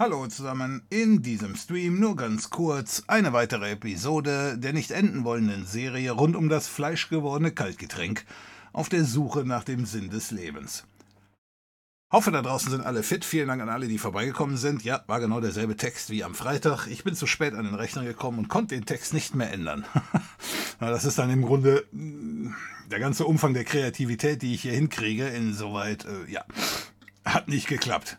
Hallo zusammen, in diesem Stream nur ganz kurz eine weitere Episode der nicht enden wollenden Serie rund um das fleischgewordene Kaltgetränk auf der Suche nach dem Sinn des Lebens. Hoffe, da draußen sind alle fit. Vielen Dank an alle, die vorbeigekommen sind. Ja, war genau derselbe Text wie am Freitag. Ich bin zu spät an den Rechner gekommen und konnte den Text nicht mehr ändern. das ist dann im Grunde mm, der ganze Umfang der Kreativität, die ich hier hinkriege. Insoweit, äh, ja, hat nicht geklappt.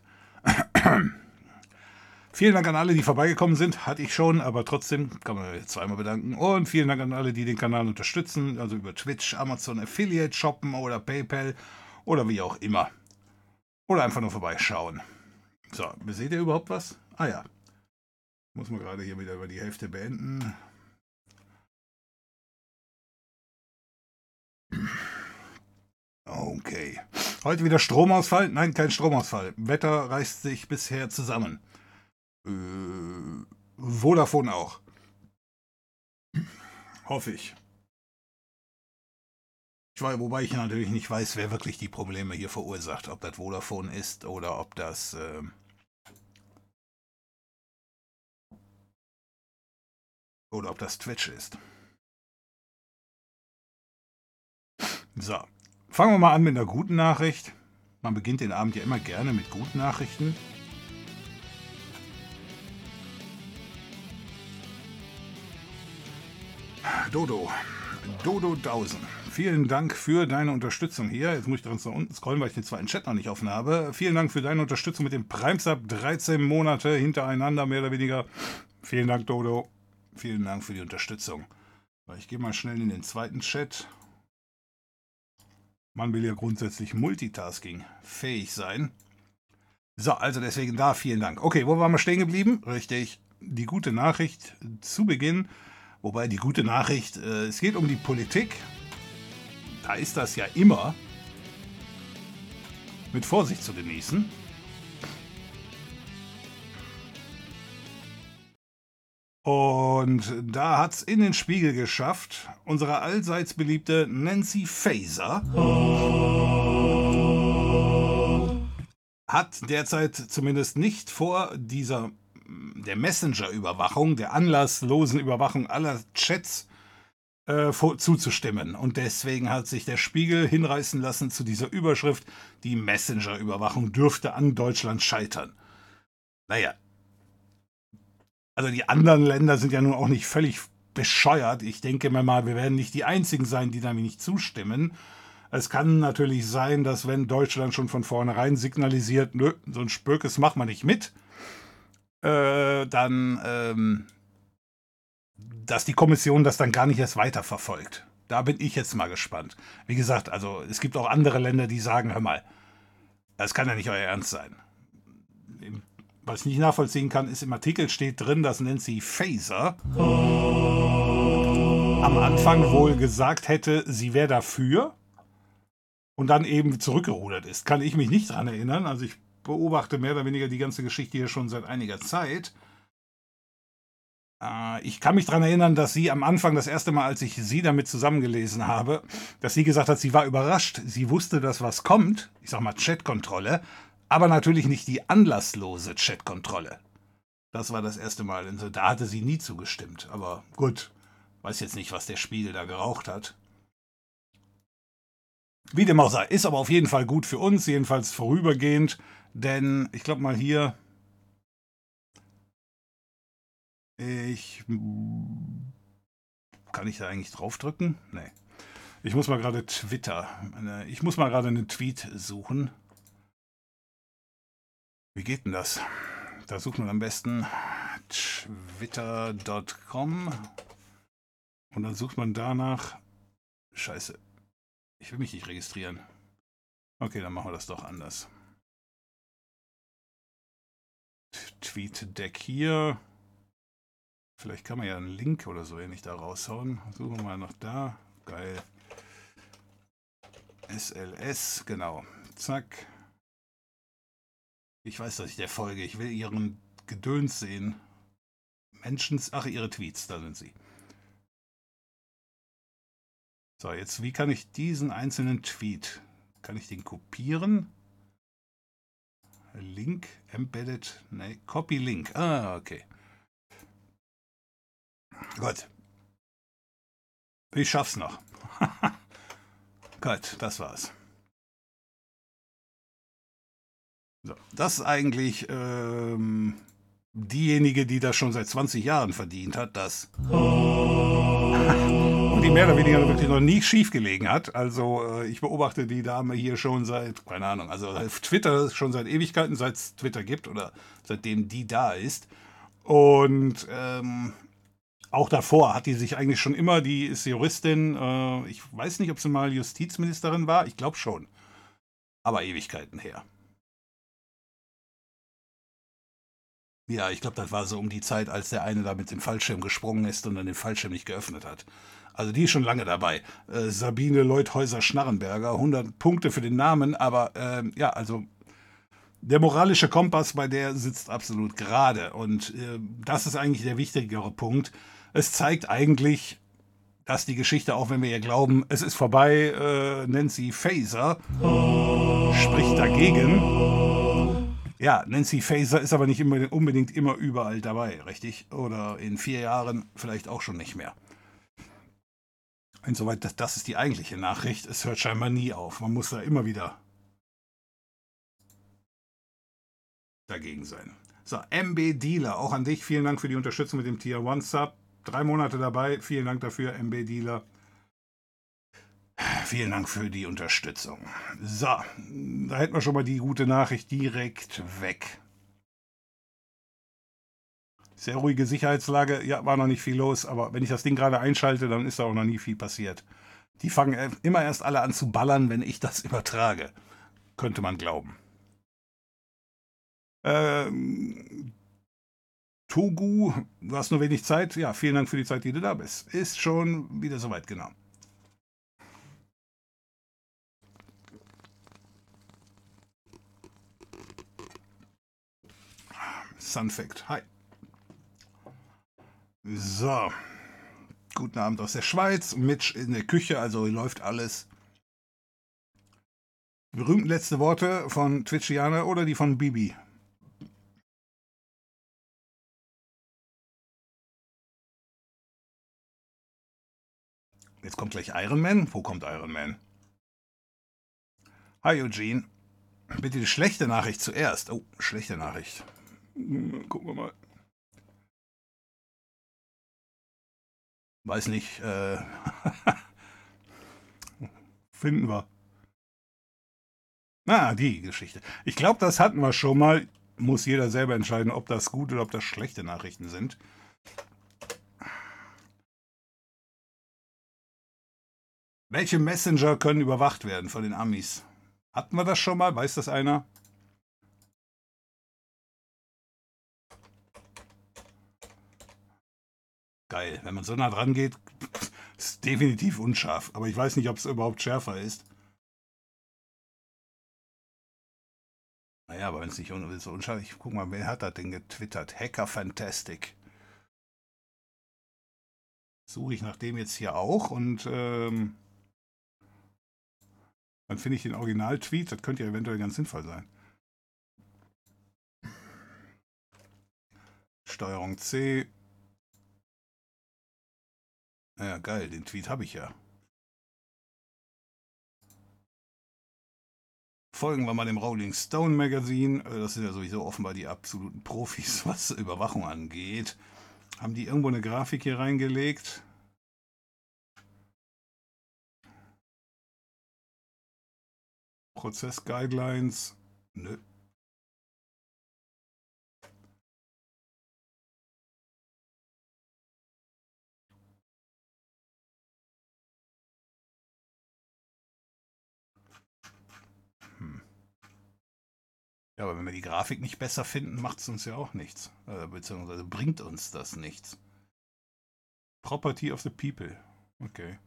Vielen Dank an alle, die vorbeigekommen sind. Hatte ich schon, aber trotzdem kann man jetzt zweimal bedanken. Und vielen Dank an alle, die den Kanal unterstützen, also über Twitch, Amazon Affiliate shoppen oder PayPal oder wie auch immer. Oder einfach nur vorbeischauen. So, seht ihr überhaupt was? Ah ja. Muss man gerade hier wieder über die Hälfte beenden. Okay. Heute wieder Stromausfall? Nein, kein Stromausfall. Wetter reißt sich bisher zusammen. Äh, Vodafone auch. Hoffe ich. ich weiß, wobei ich natürlich nicht weiß, wer wirklich die Probleme hier verursacht. Ob das Vodafone ist oder ob das... Äh, oder ob das Twitch ist. So, fangen wir mal an mit einer guten Nachricht. Man beginnt den Abend ja immer gerne mit guten Nachrichten. Dodo. Dodo Dausen. Vielen Dank für deine Unterstützung hier. Jetzt muss ich ganz nach unten scrollen, weil ich den zweiten Chat noch nicht offen habe. Vielen Dank für deine Unterstützung mit dem Primesub. 13 Monate hintereinander, mehr oder weniger. Vielen Dank, Dodo. Vielen Dank für die Unterstützung. Ich gehe mal schnell in den zweiten Chat. Man will ja grundsätzlich Multitasking fähig sein. So, also deswegen da vielen Dank. Okay, wo waren wir stehen geblieben? Richtig, die gute Nachricht zu Beginn. Wobei die gute Nachricht, äh, es geht um die Politik. Da ist das ja immer mit Vorsicht zu genießen. Und da hat es in den Spiegel geschafft, unsere allseits beliebte Nancy Faeser hat derzeit zumindest nicht vor dieser der Messenger-Überwachung, der anlasslosen Überwachung aller Chats äh, zuzustimmen. Und deswegen hat sich der Spiegel hinreißen lassen zu dieser Überschrift, die Messenger-Überwachung dürfte an Deutschland scheitern. Naja. Also die anderen Länder sind ja nun auch nicht völlig bescheuert. Ich denke mir mal, wir werden nicht die Einzigen sein, die damit nicht zustimmen. Es kann natürlich sein, dass wenn Deutschland schon von vornherein signalisiert, nö, so ein Spökes machen wir nicht mit, äh, dann, ähm, dass die Kommission das dann gar nicht erst weiterverfolgt. Da bin ich jetzt mal gespannt. Wie gesagt, also es gibt auch andere Länder, die sagen, hör mal, das kann ja nicht euer Ernst sein. Was ich nicht nachvollziehen kann, ist im Artikel steht drin, dass Nancy Faser am Anfang wohl gesagt hätte, sie wäre dafür und dann eben zurückgerudert ist. Kann ich mich nicht dran erinnern. Also ich beobachte mehr oder weniger die ganze Geschichte hier schon seit einiger Zeit. Äh, ich kann mich daran erinnern, dass sie am Anfang, das erste Mal, als ich sie damit zusammengelesen habe, dass sie gesagt hat, sie war überrascht. Sie wusste, dass was kommt. Ich sag mal Chatkontrolle. Aber natürlich nicht die anlasslose Chatkontrolle. Das war das erste Mal. Also da hatte sie nie zugestimmt. Aber gut, weiß jetzt nicht, was der Spiegel da geraucht hat. Wie dem auch sei, ist aber auf jeden Fall gut für uns, jedenfalls vorübergehend. Denn ich glaube mal hier. Ich. Kann ich da eigentlich draufdrücken? Nee. Ich muss mal gerade Twitter. Ich muss mal gerade einen Tweet suchen. Wie geht denn das? Da sucht man am besten twitter.com und dann sucht man danach. Scheiße. Ich will mich nicht registrieren. Okay, dann machen wir das doch anders. Tweet-Deck hier. Vielleicht kann man ja einen Link oder so ähnlich da raushauen. Suchen wir mal noch da. Geil. SLS, genau. Zack. Ich weiß, dass ich der folge. Ich will ihren Gedöns sehen. Menschen, ach, ihre Tweets, da sind sie. So, jetzt, wie kann ich diesen einzelnen Tweet, kann ich den kopieren? Link, Embedded, ne, Copy Link. Ah, okay. Gut. Ich schaff's noch. Gut, das war's. So, das ist eigentlich ähm, diejenige, die das schon seit 20 Jahren verdient hat, das. Die mehr oder weniger wirklich noch nie schief gelegen hat. Also äh, ich beobachte die Dame hier schon seit, keine Ahnung, also auf Twitter schon seit Ewigkeiten, seit es Twitter gibt oder seitdem die da ist. Und ähm, auch davor hat die sich eigentlich schon immer, die ist Juristin, äh, ich weiß nicht, ob sie mal Justizministerin war, ich glaube schon. Aber Ewigkeiten her. Ja, ich glaube, das war so um die Zeit, als der eine da mit dem Fallschirm gesprungen ist und dann den Fallschirm nicht geöffnet hat. Also die ist schon lange dabei. Äh, Sabine Leuthäuser-Schnarrenberger, 100 Punkte für den Namen, aber äh, ja, also der moralische Kompass bei der sitzt absolut gerade. Und äh, das ist eigentlich der wichtigere Punkt. Es zeigt eigentlich, dass die Geschichte, auch wenn wir ihr glauben, es ist vorbei, äh, Nancy Faser spricht dagegen. Ja, Nancy Faser ist aber nicht unbedingt immer überall dabei, richtig? Oder in vier Jahren vielleicht auch schon nicht mehr. Insoweit, das, das ist die eigentliche Nachricht. Es hört scheinbar nie auf. Man muss da immer wieder dagegen sein. So, MB Dealer, auch an dich. Vielen Dank für die Unterstützung mit dem Tier 1 Sub. Drei Monate dabei. Vielen Dank dafür, MB Dealer. Vielen Dank für die Unterstützung. So, da hätten wir schon mal die gute Nachricht direkt weg. Sehr ruhige Sicherheitslage. Ja, war noch nicht viel los, aber wenn ich das Ding gerade einschalte, dann ist da auch noch nie viel passiert. Die fangen immer erst alle an zu ballern, wenn ich das übertrage. Könnte man glauben. Ähm, Togu, du hast nur wenig Zeit. Ja, vielen Dank für die Zeit, die du da bist. Ist schon wieder soweit, genau. Sunfact. Hi. So. Guten Abend aus der Schweiz. Mitch in der Küche, also läuft alles. Berühmten letzte Worte von Twitchiana oder die von Bibi? Jetzt kommt gleich Iron Man. Wo kommt Iron Man? Hi Eugene. Bitte die schlechte Nachricht zuerst. Oh, schlechte Nachricht. Gucken wir mal. Weiß nicht. Äh Finden wir. Ah, die Geschichte. Ich glaube, das hatten wir schon mal. Muss jeder selber entscheiden, ob das gute oder ob das schlechte Nachrichten sind. Welche Messenger können überwacht werden von den Amis? Hatten wir das schon mal? Weiß das einer? Geil. Wenn man so nah dran geht, ist definitiv unscharf. Aber ich weiß nicht, ob es überhaupt schärfer ist. Naja, aber wenn es nicht so unscharf ist, guck mal, wer hat das denn getwittert? Hacker Fantastic. Suche ich nach dem jetzt hier auch und ähm, dann finde ich den Original-Tweet. Das könnte ja eventuell ganz sinnvoll sein. Steuerung C, ja, geil, den Tweet habe ich ja. Folgen wir mal dem Rolling Stone Magazine. Äh, das sind ja sowieso offenbar die absoluten Profis, was Überwachung angeht. Haben die irgendwo eine Grafik hier reingelegt? Prozess Guidelines? Nö. Ja, aber wenn wir die Grafik nicht besser finden, macht es uns ja auch nichts. Äh, beziehungsweise bringt uns das nichts. Property of the People. Okay.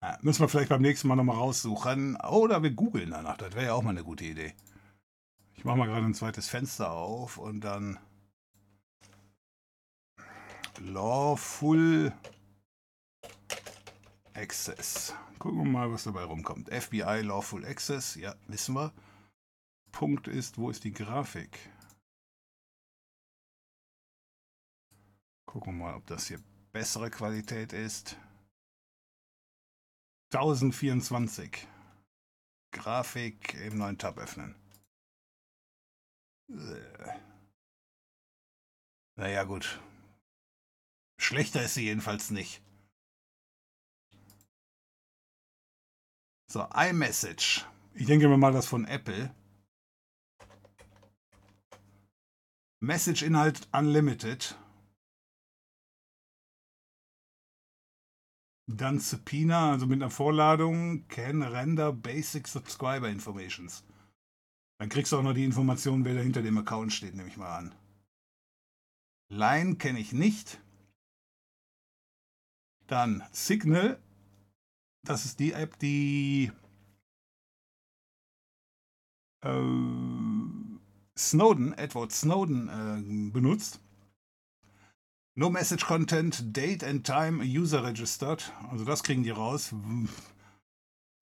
Ja, müssen wir vielleicht beim nächsten Mal nochmal raussuchen. Oder wir googeln danach. Das wäre ja auch mal eine gute Idee. Ich mache mal gerade ein zweites Fenster auf und dann Lawful Access. Gucken wir mal, was dabei rumkommt. FBI Lawful Access, ja, wissen wir. Punkt ist, wo ist die Grafik? Gucken wir mal, ob das hier bessere Qualität ist. 1024. Grafik im neuen Tab öffnen. Äh. Naja, gut. Schlechter ist sie jedenfalls nicht. So, iMessage. Ich denke mir mal das von Apple. Message-Inhalt Unlimited. Dann Subpoena, also mit einer Vorladung, can render basic subscriber informations. Dann kriegst du auch noch die Information, wer da hinter dem Account steht, nehme ich mal an. Line kenne ich nicht. Dann Signal. Das ist die App, die äh, Snowden, Edward Snowden äh, benutzt. No Message Content, Date and Time, User Registered. Also das kriegen die raus.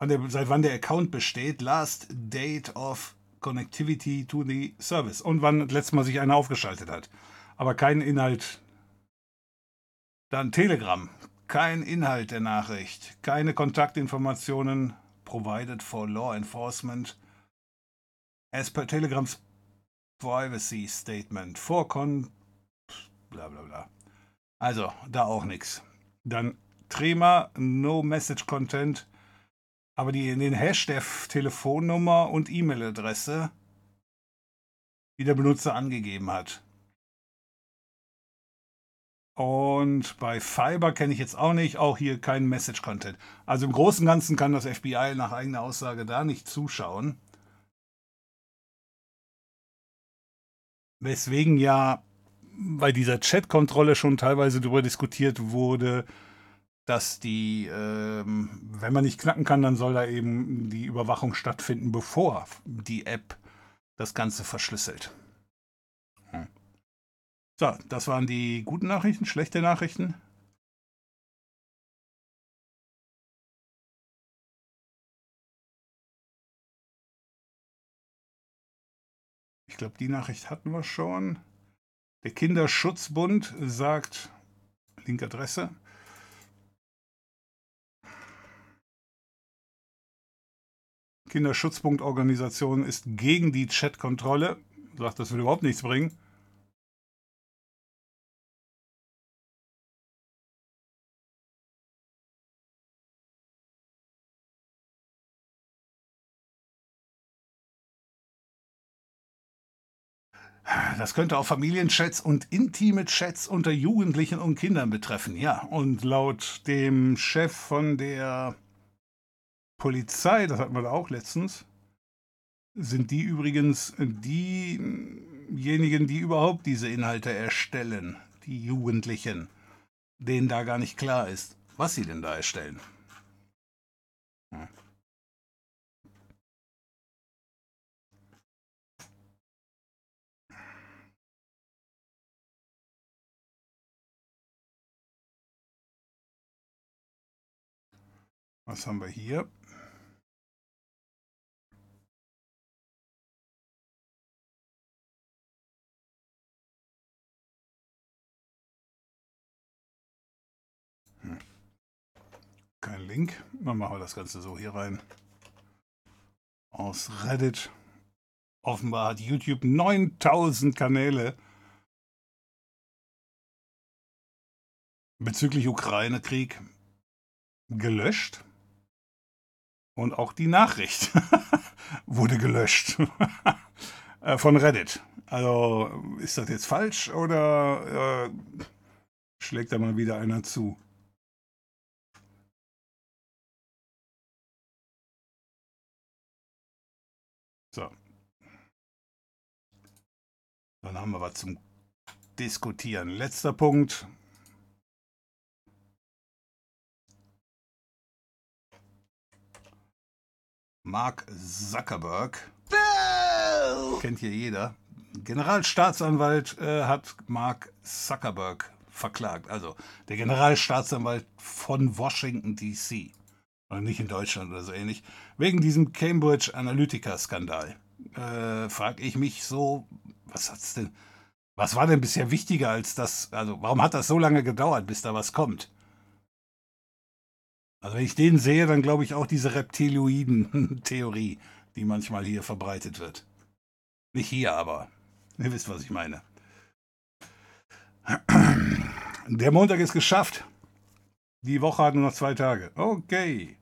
Der, seit wann der Account besteht. Last Date of Connectivity to the Service. Und wann letztes Mal sich einer aufgeschaltet hat. Aber kein Inhalt. Dann Telegram. Kein Inhalt der Nachricht. Keine Kontaktinformationen provided for law enforcement. As per Telegrams Privacy Statement. For con. Bla bla bla. Also, da auch nichts. Dann Trema, No Message Content, aber die, den Hash der Telefonnummer und E-Mail-Adresse, die der Benutzer angegeben hat. Und bei Fiber kenne ich jetzt auch nicht, auch hier kein Message-Content. Also im Großen und Ganzen kann das FBI nach eigener Aussage da nicht zuschauen. Weswegen ja bei dieser Chat-Kontrolle schon teilweise darüber diskutiert wurde, dass die, ähm, wenn man nicht knacken kann, dann soll da eben die Überwachung stattfinden, bevor die App das Ganze verschlüsselt. So, das waren die guten Nachrichten, schlechte Nachrichten. Ich glaube, die Nachricht hatten wir schon. Der Kinderschutzbund sagt, linke Adresse, Kinderschutzbundorganisation ist gegen die Chatkontrolle, sagt, das will überhaupt nichts bringen. Das könnte auch Familienchats und intime Chats unter Jugendlichen und Kindern betreffen, ja. Und laut dem Chef von der Polizei, das hatten wir da auch letztens, sind die übrigens diejenigen, die überhaupt diese Inhalte erstellen, die Jugendlichen, denen da gar nicht klar ist, was sie denn da erstellen. Was haben wir hier? Hm. Kein Link. Dann machen wir das Ganze so hier rein. Aus Reddit. Offenbar hat YouTube 9000 Kanäle bezüglich Ukraine-Krieg gelöscht. Und auch die Nachricht wurde gelöscht äh, von Reddit. Also ist das jetzt falsch oder äh, schlägt da mal wieder einer zu? So. Dann haben wir was zum Diskutieren. Letzter Punkt. Mark Zuckerberg. Kennt hier jeder. Generalstaatsanwalt äh, hat Mark Zuckerberg verklagt. Also der Generalstaatsanwalt von Washington, D.C. Oder nicht in Deutschland oder so ähnlich. Wegen diesem Cambridge Analytica-Skandal. Äh, frage ich mich so, was hat's denn. Was war denn bisher wichtiger als das? Also, warum hat das so lange gedauert, bis da was kommt? Also, wenn ich den sehe, dann glaube ich auch diese Reptiloiden-Theorie, die manchmal hier verbreitet wird. Nicht hier, aber ihr wisst, was ich meine. Der Montag ist geschafft. Die Woche hat nur noch zwei Tage. Okay.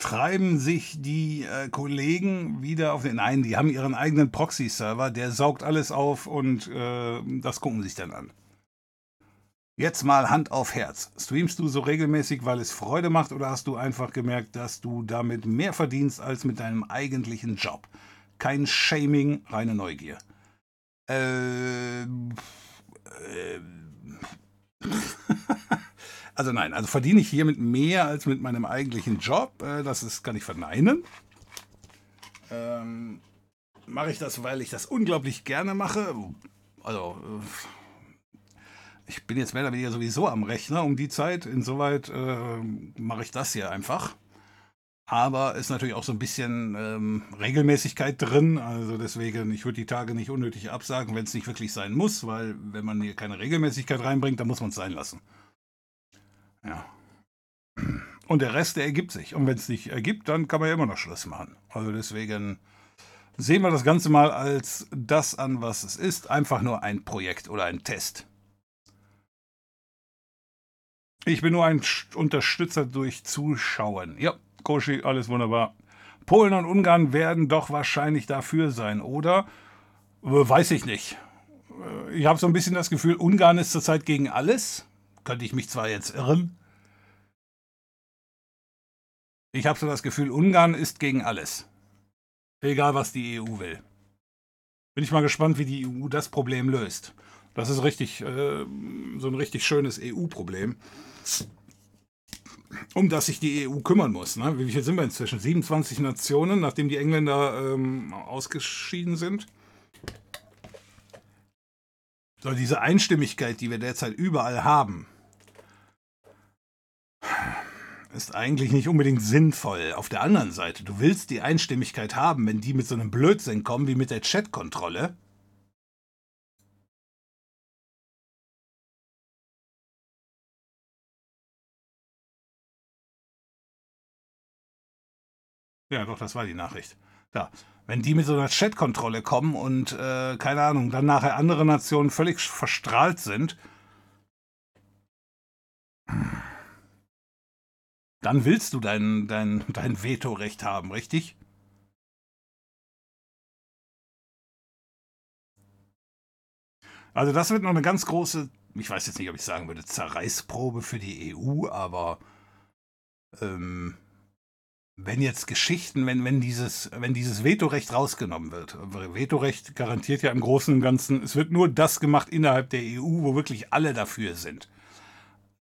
Treiben sich die äh, Kollegen wieder auf den. Nein, die haben ihren eigenen Proxy-Server, der saugt alles auf und äh, das gucken sich dann an. Jetzt mal Hand auf Herz. Streamst du so regelmäßig, weil es Freude macht oder hast du einfach gemerkt, dass du damit mehr verdienst als mit deinem eigentlichen Job? Kein Shaming, reine Neugier. Äh, äh, also nein, also verdiene ich hiermit mehr als mit meinem eigentlichen Job. Äh, das ist, kann ich verneinen. Ähm, mache ich das, weil ich das unglaublich gerne mache? Also, äh, ich bin jetzt mehr oder weniger sowieso am Rechner um die Zeit. Insoweit äh, mache ich das hier einfach. Aber ist natürlich auch so ein bisschen ähm, Regelmäßigkeit drin. Also deswegen, ich würde die Tage nicht unnötig absagen, wenn es nicht wirklich sein muss, weil wenn man hier keine Regelmäßigkeit reinbringt, dann muss man es sein lassen. Ja. Und der Rest, der ergibt sich. Und wenn es nicht ergibt, dann kann man ja immer noch Schluss machen. Also deswegen sehen wir das Ganze mal als das an, was es ist. Einfach nur ein Projekt oder ein Test. Ich bin nur ein Unterstützer durch Zuschauen. Ja, Koshi, alles wunderbar. Polen und Ungarn werden doch wahrscheinlich dafür sein, oder? Weiß ich nicht. Äh, ich habe so ein bisschen das Gefühl, Ungarn ist zurzeit gegen alles. Könnte ich mich zwar jetzt irren. Ich habe so das Gefühl, Ungarn ist gegen alles. Egal, was die EU will. Bin ich mal gespannt, wie die EU das Problem löst. Das ist richtig, äh, so ein richtig schönes EU-Problem um das sich die EU kümmern muss. Ne? Wie viel sind wir inzwischen? 27 Nationen, nachdem die Engländer ähm, ausgeschieden sind. So, diese Einstimmigkeit, die wir derzeit überall haben, ist eigentlich nicht unbedingt sinnvoll. Auf der anderen Seite, du willst die Einstimmigkeit haben, wenn die mit so einem Blödsinn kommen wie mit der Chat-Kontrolle Ja, doch, das war die Nachricht. Da. Wenn die mit so einer Chat-Kontrolle kommen und, äh, keine Ahnung, dann nachher andere Nationen völlig verstrahlt sind, dann willst du dein, dein, dein Vetorecht haben, richtig? Also das wird noch eine ganz große, ich weiß jetzt nicht, ob ich sagen würde, Zerreißprobe für die EU, aber ähm, wenn jetzt Geschichten, wenn, wenn, dieses, wenn dieses Vetorecht rausgenommen wird, Vetorecht garantiert ja im Großen und Ganzen, es wird nur das gemacht innerhalb der EU, wo wirklich alle dafür sind.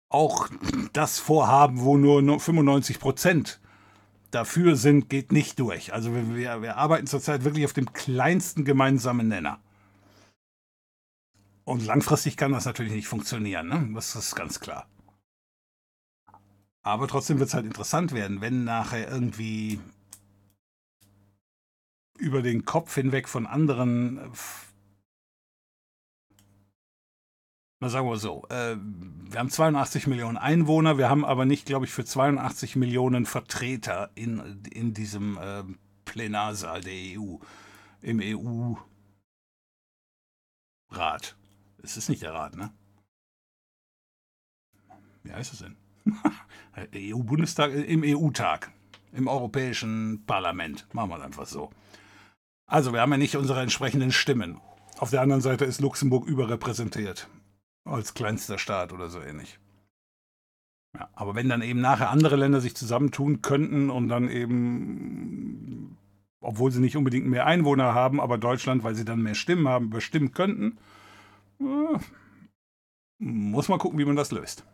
Auch das Vorhaben, wo nur 95 Prozent dafür sind, geht nicht durch. Also wir, wir arbeiten zurzeit wirklich auf dem kleinsten gemeinsamen Nenner. Und langfristig kann das natürlich nicht funktionieren, ne? das ist ganz klar. Aber trotzdem wird es halt interessant werden, wenn nachher irgendwie über den Kopf hinweg von anderen, äh, na sagen wir so, äh, wir haben 82 Millionen Einwohner, wir haben aber nicht, glaube ich, für 82 Millionen Vertreter in, in diesem äh, Plenarsaal der EU, im EU-Rat. Es ist nicht der Rat, ne? Wie heißt es denn? EU-Bundestag, äh, im EU-Tag, im Europäischen Parlament. Machen wir es einfach so. Also, wir haben ja nicht unsere entsprechenden Stimmen. Auf der anderen Seite ist Luxemburg überrepräsentiert. Als kleinster Staat oder so ähnlich. Ja, aber wenn dann eben nachher andere Länder sich zusammentun könnten und dann eben, obwohl sie nicht unbedingt mehr Einwohner haben, aber Deutschland, weil sie dann mehr Stimmen haben, bestimmen könnten, muss man gucken, wie man das löst.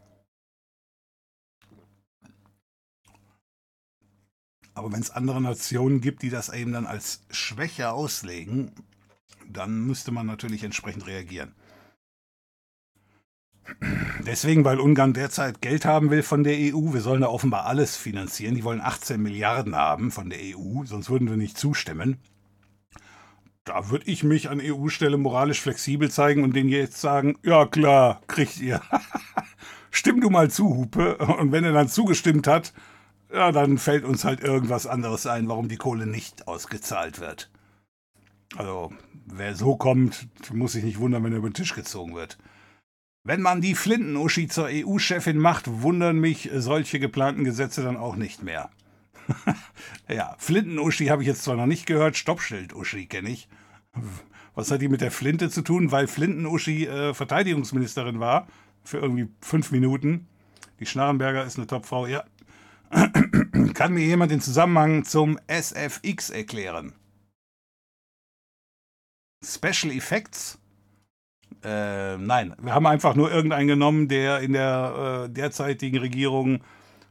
Aber wenn es andere Nationen gibt, die das eben dann als Schwäche auslegen, dann müsste man natürlich entsprechend reagieren. Deswegen, weil Ungarn derzeit Geld haben will von der EU. Wir sollen da offenbar alles finanzieren. Die wollen 18 Milliarden haben von der EU, sonst würden wir nicht zustimmen. Da würde ich mich an EU-Stelle moralisch flexibel zeigen und denen jetzt sagen, ja klar, kriegt ihr. Stimm du mal zu, Hupe. Und wenn er dann zugestimmt hat, ja, dann fällt uns halt irgendwas anderes ein, warum die Kohle nicht ausgezahlt wird. Also, wer so kommt, muss sich nicht wundern, wenn er über den Tisch gezogen wird. Wenn man die Flinten-Uschi zur EU-Chefin macht, wundern mich solche geplanten Gesetze dann auch nicht mehr. ja, Flinten-Uschi habe ich jetzt zwar noch nicht gehört, Stoppschild-Uschi kenne ich. Was hat die mit der Flinte zu tun? Weil Flinten-Uschi äh, Verteidigungsministerin war für irgendwie fünf Minuten. Die Schnarrenberger ist eine Topfrau, ja. Kann mir jemand den Zusammenhang zum SFX erklären? Special Effects? Äh, nein, wir haben einfach nur irgendeinen genommen, der in der äh, derzeitigen Regierung,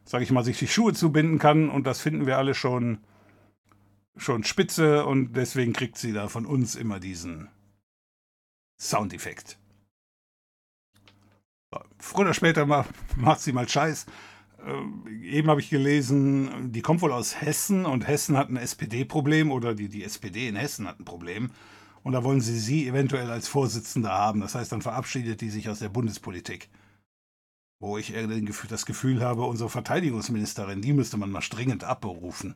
sage ich mal, sich die Schuhe zubinden kann und das finden wir alle schon, schon spitze und deswegen kriegt sie da von uns immer diesen Soundeffekt. Früher oder später macht sie mal Scheiß. Äh, eben habe ich gelesen, die kommt wohl aus Hessen und Hessen hat ein SPD-Problem oder die, die SPD in Hessen hat ein Problem. Und da wollen sie sie eventuell als Vorsitzende haben. Das heißt, dann verabschiedet die sich aus der Bundespolitik. Wo ich das Gefühl habe, unsere Verteidigungsministerin, die müsste man mal dringend abberufen.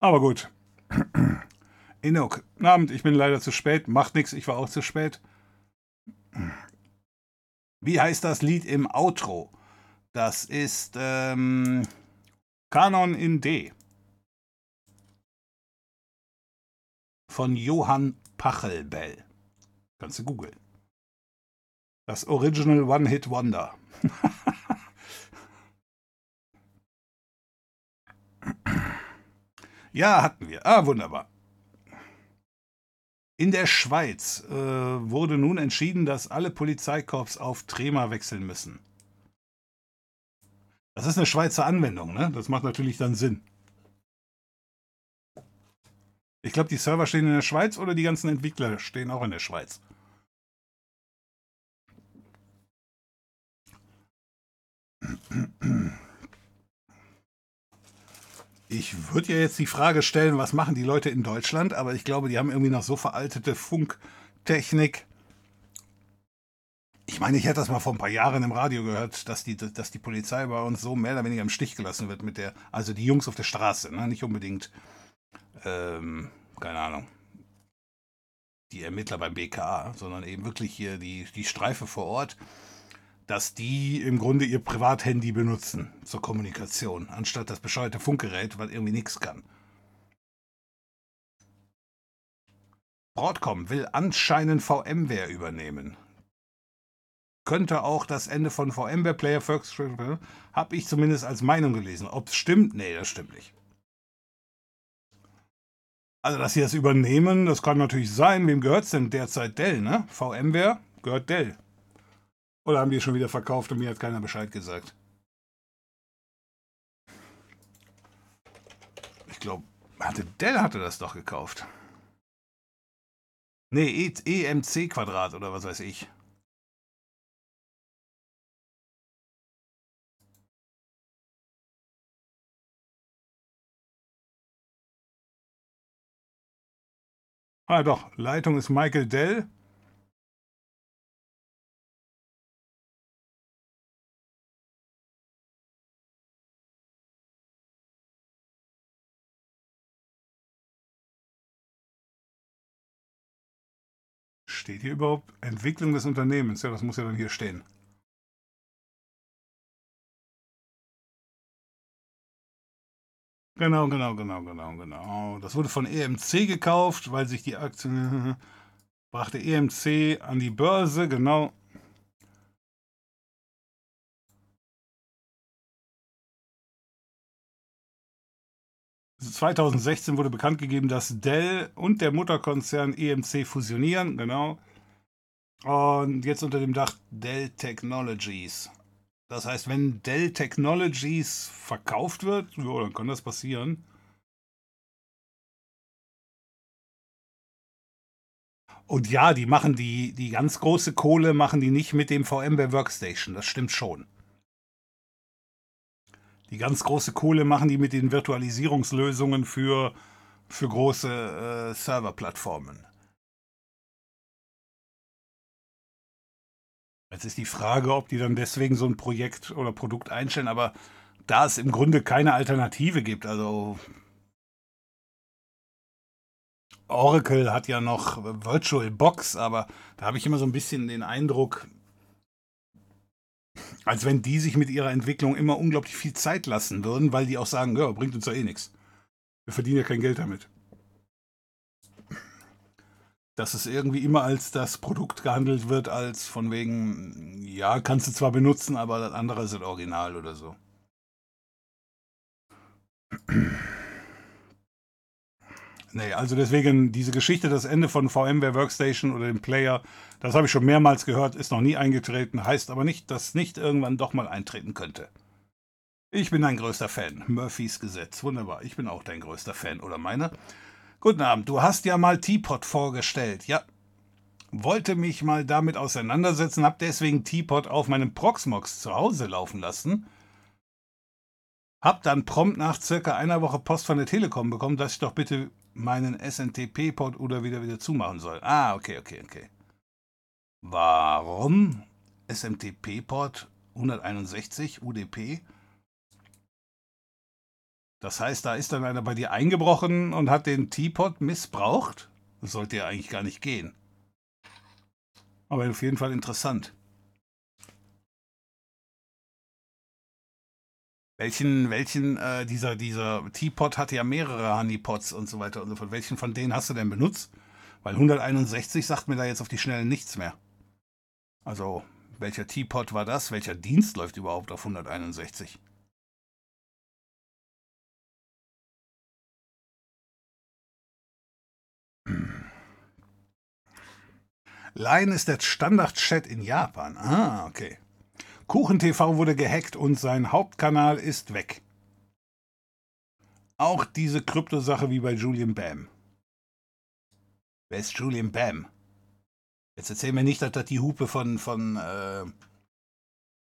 Aber gut. Inok, Abend, ich bin leider zu spät. Macht nichts, ich war auch zu spät. Wie heißt das Lied im Outro? Das ist ähm, Kanon in D. von Johann Pachelbel. Kannst du googeln. Das Original One-Hit Wonder. ja, hatten wir. Ah, wunderbar. In der Schweiz äh, wurde nun entschieden, dass alle Polizeikorps auf Trema wechseln müssen. Das ist eine Schweizer Anwendung, ne? Das macht natürlich dann Sinn. Ich glaube, die Server stehen in der Schweiz oder die ganzen Entwickler stehen auch in der Schweiz. Ich würde ja jetzt die Frage stellen, was machen die Leute in Deutschland, aber ich glaube, die haben irgendwie noch so veraltete Funktechnik. Ich meine, ich hätte das mal vor ein paar Jahren im Radio gehört, dass die, dass die Polizei bei uns so mehr oder weniger im Stich gelassen wird mit der, also die Jungs auf der Straße, ne? nicht unbedingt ähm, keine Ahnung, die Ermittler beim BKA, sondern eben wirklich hier die, die Streife vor Ort, dass die im Grunde ihr Privathandy benutzen zur Kommunikation, anstatt das bescheuerte Funkgerät, was irgendwie nichts kann. Broadcom will anscheinend VMware übernehmen. Könnte auch das Ende von VMware Player First, habe ich zumindest als Meinung gelesen. Ob es stimmt? Nee, das stimmt nicht. Also, dass sie das übernehmen, das kann natürlich sein. Wem gehört es denn derzeit? Dell, ne? VMware gehört Dell. Oder haben die schon wieder verkauft und mir hat keiner Bescheid gesagt? Ich glaube, hatte Dell hatte das doch gekauft. Nee, EMC Quadrat oder was weiß ich. Ah doch, Leitung ist Michael Dell. Steht hier überhaupt Entwicklung des Unternehmens? Ja, das muss ja dann hier stehen. Genau, genau, genau, genau, genau. Das wurde von EMC gekauft, weil sich die Aktien brachte EMC an die Börse, genau. ...2016 wurde bekannt gegeben, dass Dell und der Mutterkonzern EMC fusionieren, genau. Und jetzt unter dem Dach Dell Technologies. Das heißt, wenn Dell Technologies verkauft wird, jo, dann kann das passieren. Und ja, die machen die, die ganz große Kohle, machen die nicht mit dem VMware Workstation. Das stimmt schon. Die ganz große Kohle machen die mit den Virtualisierungslösungen für, für große äh, Serverplattformen. Jetzt ist die Frage, ob die dann deswegen so ein Projekt oder Produkt einstellen, aber da es im Grunde keine Alternative gibt, also Oracle hat ja noch VirtualBox, aber da habe ich immer so ein bisschen den Eindruck, als wenn die sich mit ihrer Entwicklung immer unglaublich viel Zeit lassen würden, weil die auch sagen, ja, bringt uns ja eh nichts. Wir verdienen ja kein Geld damit. Dass es irgendwie immer als das Produkt gehandelt wird, als von wegen, ja, kannst du zwar benutzen, aber das andere ist Original oder so. Nee, also deswegen diese Geschichte, das Ende von VMware Workstation oder dem Player, das habe ich schon mehrmals gehört, ist noch nie eingetreten, heißt aber nicht, dass nicht irgendwann doch mal eintreten könnte. Ich bin dein größter Fan. Murphys Gesetz. Wunderbar. Ich bin auch dein größter Fan, oder meine? Guten Abend. Du hast ja mal Teapot vorgestellt. Ja. Wollte mich mal damit auseinandersetzen, hab deswegen Teapot auf meinem Proxmox zu Hause laufen lassen. Hab dann prompt nach circa einer Woche Post von der Telekom bekommen, dass ich doch bitte meinen SNTP-Pod oder wieder wieder zumachen soll. Ah, okay, okay, okay. Warum SMTP-Port 161 UDP? Das heißt, da ist dann einer bei dir eingebrochen und hat den T-Pod missbraucht? Das sollte ja eigentlich gar nicht gehen. Aber auf jeden Fall interessant. Welchen, welchen, äh, dieser, dieser Teapot hatte ja mehrere Honeypots und so weiter und so fort. Welchen von denen hast du denn benutzt? Weil 161 sagt mir da jetzt auf die Schnelle nichts mehr. Also, welcher Teapot war das? Welcher Dienst läuft überhaupt auf 161? Line ist der Standard-Chat in Japan. Ah, okay. KuchenTV wurde gehackt und sein Hauptkanal ist weg. Auch diese Kryptosache wie bei Julian Bam. Wer ist Julian Bam? Jetzt erzähl mir nicht, dass das die Hupe von, von äh,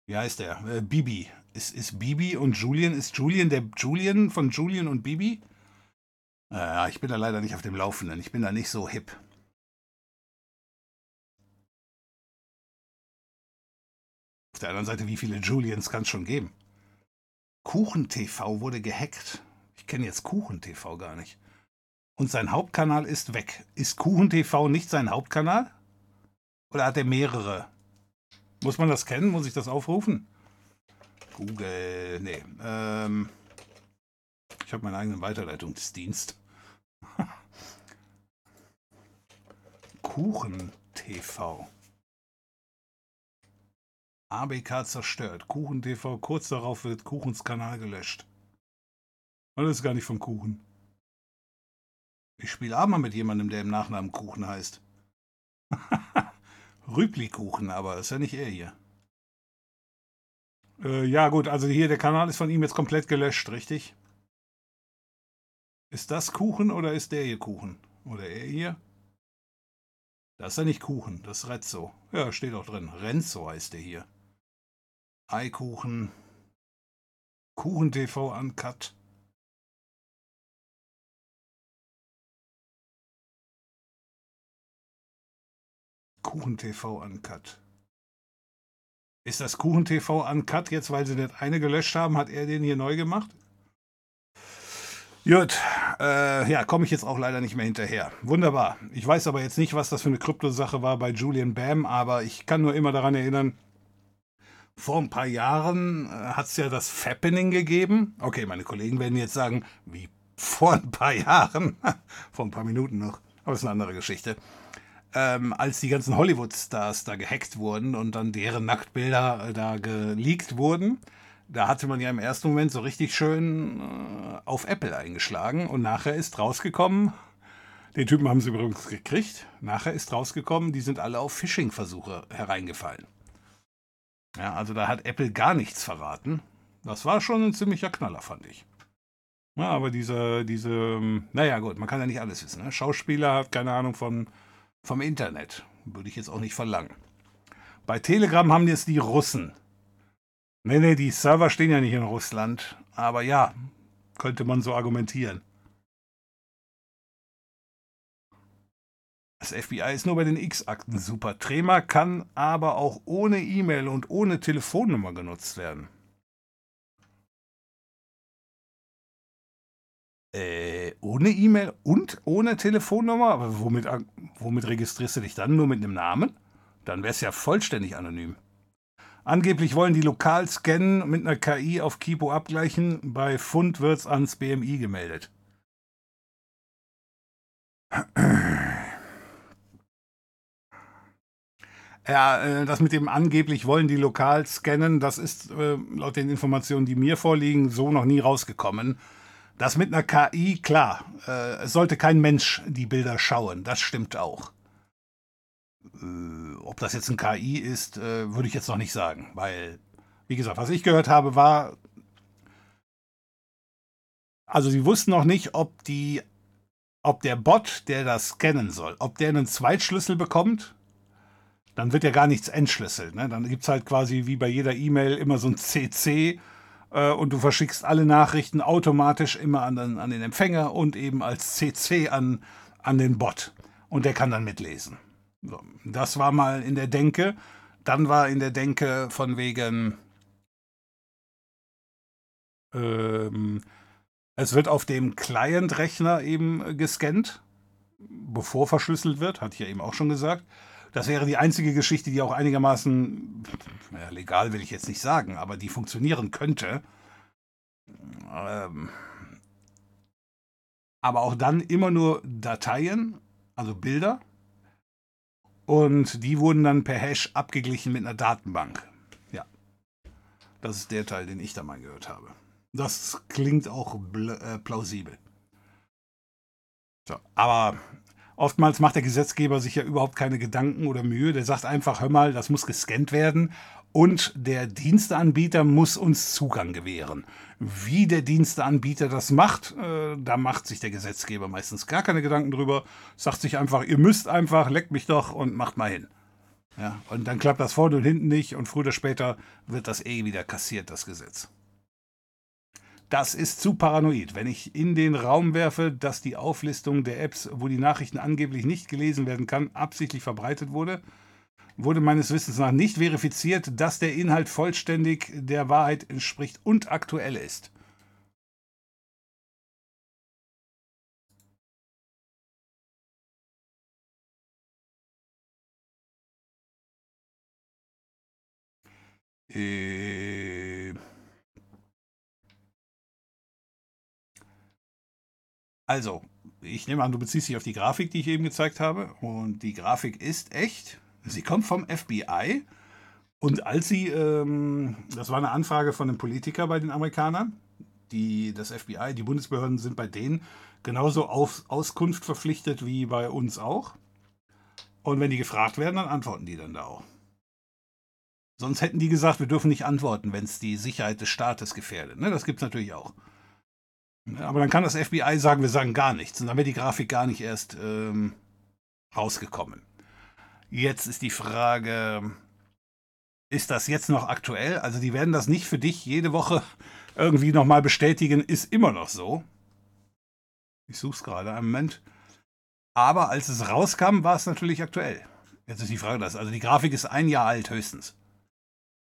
wie heißt der? Äh, Bibi. Ist, ist Bibi und Julian, ist Julian der Julian von Julian und Bibi? Naja, ich bin da leider nicht auf dem Laufenden. Ich bin da nicht so hip. Der anderen Seite, wie viele Julians kann es schon geben? KuchenTV wurde gehackt. Ich kenne jetzt KuchenTV gar nicht. Und sein Hauptkanal ist weg. Ist KuchenTV nicht sein Hauptkanal? Oder hat er mehrere? Muss man das kennen? Muss ich das aufrufen? Google. Nee. Ähm, ich habe meinen eigenen Weiterleitungsdienst. KuchenTV. ABK zerstört. Kuchen TV, kurz darauf wird Kuchens Kanal gelöscht. Das ist gar nicht von Kuchen. Ich spiele auch mal mit jemandem, der im Nachnamen Kuchen heißt. Rübli-Kuchen, aber ist ja nicht er hier. Äh, ja, gut, also hier, der Kanal ist von ihm jetzt komplett gelöscht, richtig? Ist das Kuchen oder ist der hier Kuchen? Oder er hier? Das ist ja nicht Kuchen, das ist Rezzo. Ja, steht auch drin. Renzo heißt der hier. Eikuchen, KuchenTV Uncut. KuchenTV Uncut. Ist das KuchenTV Uncut jetzt, weil sie das eine gelöscht haben, hat er den hier neu gemacht? Gut, äh, ja, komme ich jetzt auch leider nicht mehr hinterher. Wunderbar. Ich weiß aber jetzt nicht, was das für eine Kryptosache war bei Julian Bam, aber ich kann nur immer daran erinnern, vor ein paar Jahren äh, hat es ja das Fappening gegeben. Okay, meine Kollegen werden jetzt sagen, wie vor ein paar Jahren, vor ein paar Minuten noch, aber ist eine andere Geschichte. Ähm, als die ganzen Hollywood-Stars da gehackt wurden und dann deren Nacktbilder äh, da geleakt wurden, da hatte man ja im ersten Moment so richtig schön äh, auf Apple eingeschlagen und nachher ist rausgekommen, den Typen haben sie übrigens gekriegt, nachher ist rausgekommen, die sind alle auf Phishing-Versuche hereingefallen. Ja, also da hat Apple gar nichts verraten. Das war schon ein ziemlicher Knaller, fand ich. Ja, aber diese, diese, naja gut, man kann ja nicht alles wissen. Ne? Schauspieler hat keine Ahnung von vom Internet. Würde ich jetzt auch nicht verlangen. Bei Telegram haben jetzt die Russen. Nee, nee, die Server stehen ja nicht in Russland. Aber ja, könnte man so argumentieren. Das FBI ist nur bei den X-Akten super. Trema kann aber auch ohne E-Mail und ohne Telefonnummer genutzt werden. Äh, ohne E-Mail und ohne Telefonnummer? Aber womit, womit registrierst du dich dann? Nur mit einem Namen? Dann wäre es ja vollständig anonym. Angeblich wollen die lokal scannen, mit einer KI auf Kipo abgleichen. Bei Fund wird es ans BMI gemeldet. Ja, äh, das mit dem angeblich wollen die lokal scannen, das ist äh, laut den Informationen, die mir vorliegen, so noch nie rausgekommen. Das mit einer KI, klar, äh, es sollte kein Mensch die Bilder schauen, das stimmt auch. Ob das jetzt ein KI ist, würde ich jetzt noch nicht sagen, weil, wie gesagt, was ich gehört habe, war, also sie wussten noch nicht, ob die, ob der Bot, der das scannen soll, ob der einen Zweitschlüssel bekommt, dann wird ja gar nichts entschlüsselt. Ne? Dann gibt es halt quasi wie bei jeder E-Mail immer so ein CC äh, und du verschickst alle Nachrichten automatisch immer an den, an den Empfänger und eben als CC an, an den Bot. Und der kann dann mitlesen. So, das war mal in der Denke. Dann war in der Denke von wegen, ähm, es wird auf dem Client-Rechner eben gescannt, bevor verschlüsselt wird, hatte ich ja eben auch schon gesagt. Das wäre die einzige Geschichte, die auch einigermaßen, naja, legal will ich jetzt nicht sagen, aber die funktionieren könnte. Ähm, aber auch dann immer nur Dateien, also Bilder. Und die wurden dann per Hash abgeglichen mit einer Datenbank. Ja. Das ist der Teil, den ich da mal gehört habe. Das klingt auch äh, plausibel. So, aber Oftmals macht der Gesetzgeber sich ja überhaupt keine Gedanken oder Mühe. Der sagt einfach, hör mal, das muss gescannt werden und der Diensteanbieter muss uns Zugang gewähren. Wie der Diensteanbieter das macht, äh, da macht sich der Gesetzgeber meistens gar keine Gedanken drüber. Sagt sich einfach, ihr müsst einfach, leckt mich doch und macht mal hin. Ja, und dann klappt das vorne und hinten nicht und früher oder später wird das eh wieder kassiert, das Gesetz. Das ist zu paranoid. Wenn ich in den Raum werfe, dass die Auflistung der Apps, wo die Nachrichten angeblich nicht gelesen werden kann, absichtlich verbreitet wurde, wurde meines Wissens nach nicht verifiziert, dass der Inhalt vollständig der Wahrheit entspricht und aktuell ist. Äh Also, ich nehme an, du beziehst dich auf die Grafik, die ich eben gezeigt habe. Und die Grafik ist echt. Sie kommt vom FBI. Und als sie, ähm, das war eine Anfrage von einem Politiker bei den Amerikanern, die, das FBI, die Bundesbehörden sind bei denen genauso auf Auskunft verpflichtet wie bei uns auch. Und wenn die gefragt werden, dann antworten die dann da auch. Sonst hätten die gesagt, wir dürfen nicht antworten, wenn es die Sicherheit des Staates gefährdet. Ne, das gibt es natürlich auch. Aber dann kann das FBI sagen, wir sagen gar nichts. Und dann wäre die Grafik gar nicht erst ähm, rausgekommen. Jetzt ist die Frage, ist das jetzt noch aktuell? Also die werden das nicht für dich jede Woche irgendwie nochmal bestätigen, ist immer noch so. Ich suche es gerade einen Moment. Aber als es rauskam, war es natürlich aktuell. Jetzt ist die Frage das. Also die Grafik ist ein Jahr alt höchstens.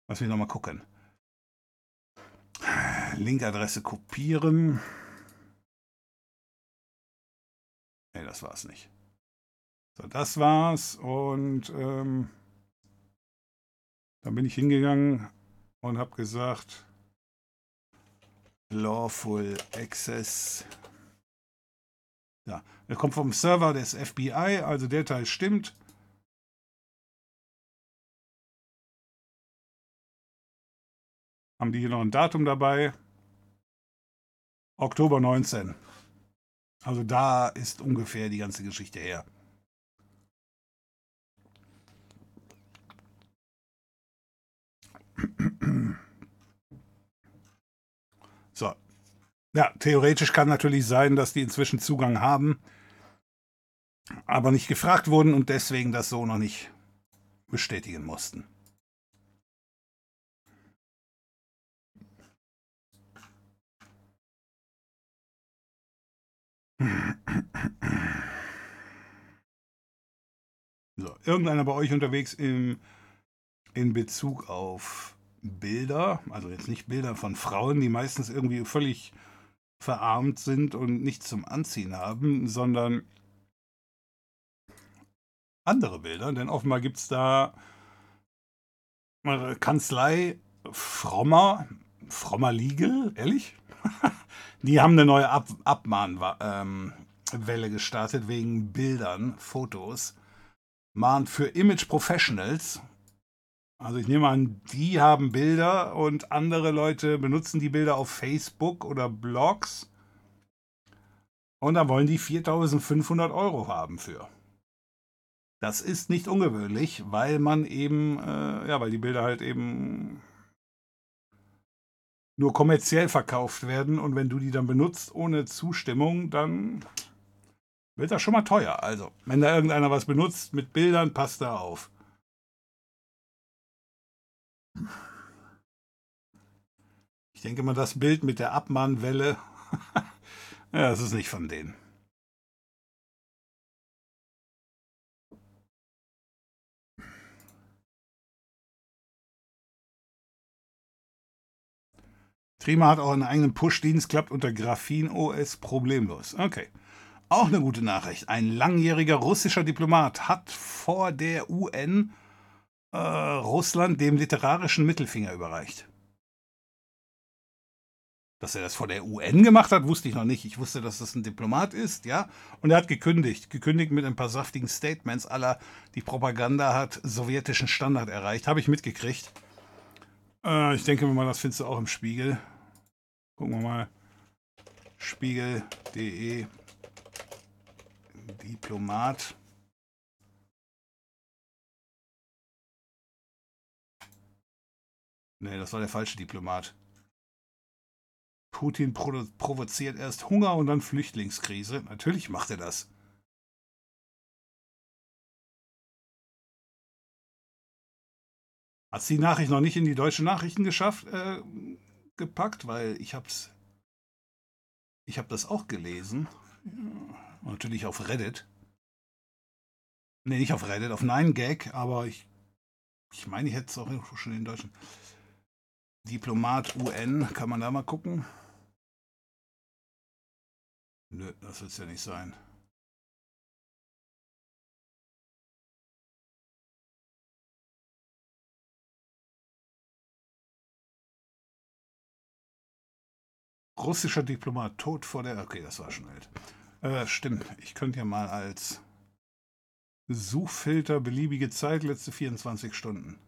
Lass mich nochmal gucken. Linkadresse kopieren. Nee, das war's nicht. So, das war's und ähm, dann bin ich hingegangen und habe gesagt, Lawful Access. Ja, er kommt vom Server des FBI, also der Teil stimmt. Haben die hier noch ein Datum dabei? Oktober 19. Also da ist ungefähr die ganze Geschichte her. So. Ja, theoretisch kann natürlich sein, dass die inzwischen Zugang haben. aber nicht gefragt wurden und deswegen das so noch nicht bestätigen mussten. So, irgendeiner bei euch unterwegs im, in Bezug auf Bilder, also jetzt nicht Bilder von Frauen, die meistens irgendwie völlig verarmt sind und nichts zum Anziehen haben, sondern andere Bilder, denn offenbar gibt es da Kanzlei Frommer, Frommer Legal, ehrlich? Die haben eine neue Ab Abmahnwelle ähm, gestartet wegen Bildern, Fotos. Mahnt für Image Professionals. Also ich nehme an, die haben Bilder und andere Leute benutzen die Bilder auf Facebook oder Blogs. Und da wollen die 4500 Euro haben für. Das ist nicht ungewöhnlich, weil man eben, äh, ja, weil die Bilder halt eben nur kommerziell verkauft werden und wenn du die dann benutzt ohne Zustimmung, dann wird das schon mal teuer. Also, wenn da irgendeiner was benutzt mit Bildern, passt da auf. Ich denke mal, das Bild mit der Abmahnwelle, ja, das ist nicht von denen. Trima hat auch einen eigenen Push-Dienst, klappt unter Graphin OS problemlos. Okay. Auch eine gute Nachricht. Ein langjähriger russischer Diplomat hat vor der UN äh, Russland dem literarischen Mittelfinger überreicht. Dass er das vor der UN gemacht hat, wusste ich noch nicht. Ich wusste, dass das ein Diplomat ist, ja. Und er hat gekündigt. Gekündigt mit ein paar saftigen Statements aller, die Propaganda hat sowjetischen Standard erreicht. Habe ich mitgekriegt. Äh, ich denke mal, das findest du auch im Spiegel. Gucken wir mal. Spiegel.de Diplomat. Nee, das war der falsche Diplomat. Putin provo provoziert erst Hunger und dann Flüchtlingskrise. Natürlich macht er das. Hat die Nachricht noch nicht in die deutschen Nachrichten geschafft, äh, gepackt, weil ich hab's. Ich habe das auch gelesen. Ja, natürlich auf Reddit. Ne, nicht auf Reddit, auf 9gag, aber ich, ich meine, ich hätte es auch schon in Deutschen. Diplomat UN, kann man da mal gucken? Nö, das wird es ja nicht sein. Russischer Diplomat tot vor der. Okay, das war schon alt. Äh, stimmt. Ich könnte ja mal als Suchfilter beliebige Zeit, letzte 24 Stunden.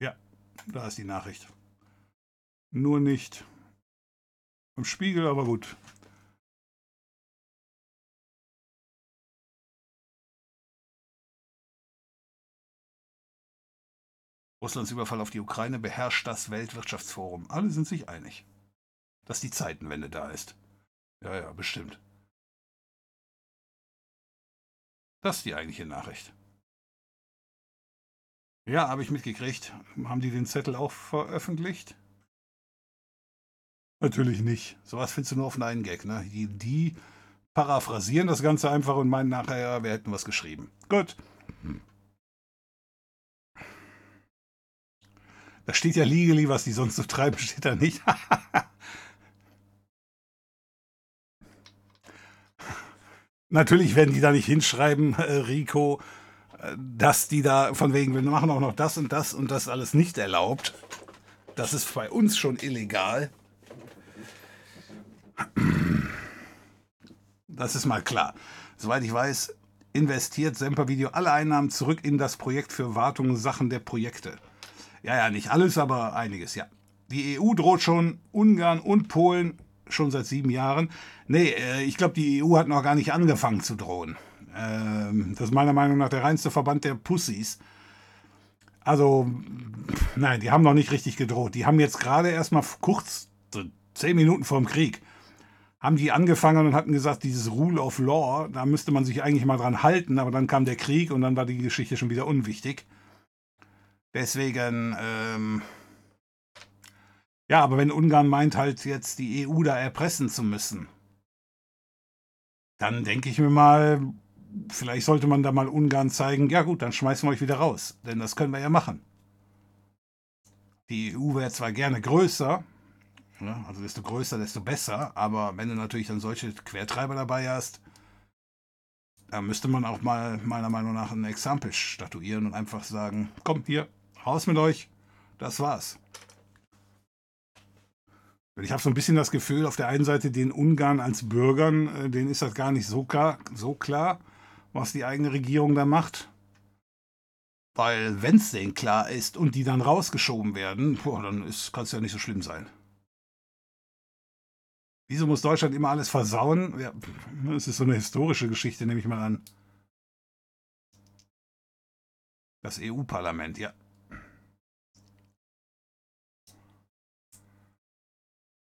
Ja, da ist die Nachricht. Nur nicht im Spiegel, aber gut. Russlands Überfall auf die Ukraine beherrscht das Weltwirtschaftsforum. Alle sind sich einig, dass die Zeitenwende da ist. Ja, ja, bestimmt. Das ist die eigentliche Nachricht. Ja, habe ich mitgekriegt. Haben die den Zettel auch veröffentlicht? Natürlich nicht. Sowas findest du nur auf einen Gag. Ne? Die, die paraphrasieren das Ganze einfach und meinen nachher, wir hätten was geschrieben. Gut. Da steht ja legally, was die sonst so treiben, steht da nicht. Natürlich werden die da nicht hinschreiben, äh, Rico, äh, dass die da von wegen, wir machen auch noch das und das und das alles nicht erlaubt. Das ist bei uns schon illegal. Das ist mal klar. Soweit ich weiß, investiert Semper Video alle Einnahmen zurück in das Projekt für Wartung Sachen der Projekte. Ja, ja, nicht alles, aber einiges, ja. Die EU droht schon Ungarn und Polen schon seit sieben Jahren. Nee, äh, ich glaube, die EU hat noch gar nicht angefangen zu drohen. Ähm, das ist meiner Meinung nach der reinste Verband der Pussys. Also, nein, die haben noch nicht richtig gedroht. Die haben jetzt gerade erst mal kurz, zehn Minuten vor dem Krieg, haben die angefangen und hatten gesagt, dieses Rule of Law, da müsste man sich eigentlich mal dran halten, aber dann kam der Krieg und dann war die Geschichte schon wieder unwichtig. Deswegen, ähm, ja, aber wenn Ungarn meint halt jetzt die EU da erpressen zu müssen, dann denke ich mir mal, vielleicht sollte man da mal Ungarn zeigen, ja gut, dann schmeißen wir euch wieder raus, denn das können wir ja machen. Die EU wäre zwar gerne größer, ne, also desto größer, desto besser, aber wenn du natürlich dann solche Quertreiber dabei hast, da müsste man auch mal meiner Meinung nach ein Exempel statuieren und einfach sagen, kommt hier, raus mit euch, das war's. Ich habe so ein bisschen das Gefühl, auf der einen Seite den Ungarn als Bürgern, äh, denen ist das gar nicht so klar, so klar was die eigene Regierung da macht. Weil, wenn es denen klar ist und die dann rausgeschoben werden, boah, dann kann es ja nicht so schlimm sein. Wieso muss Deutschland immer alles versauen? Ja, das ist so eine historische Geschichte, nehme ich mal an. Das EU-Parlament, ja.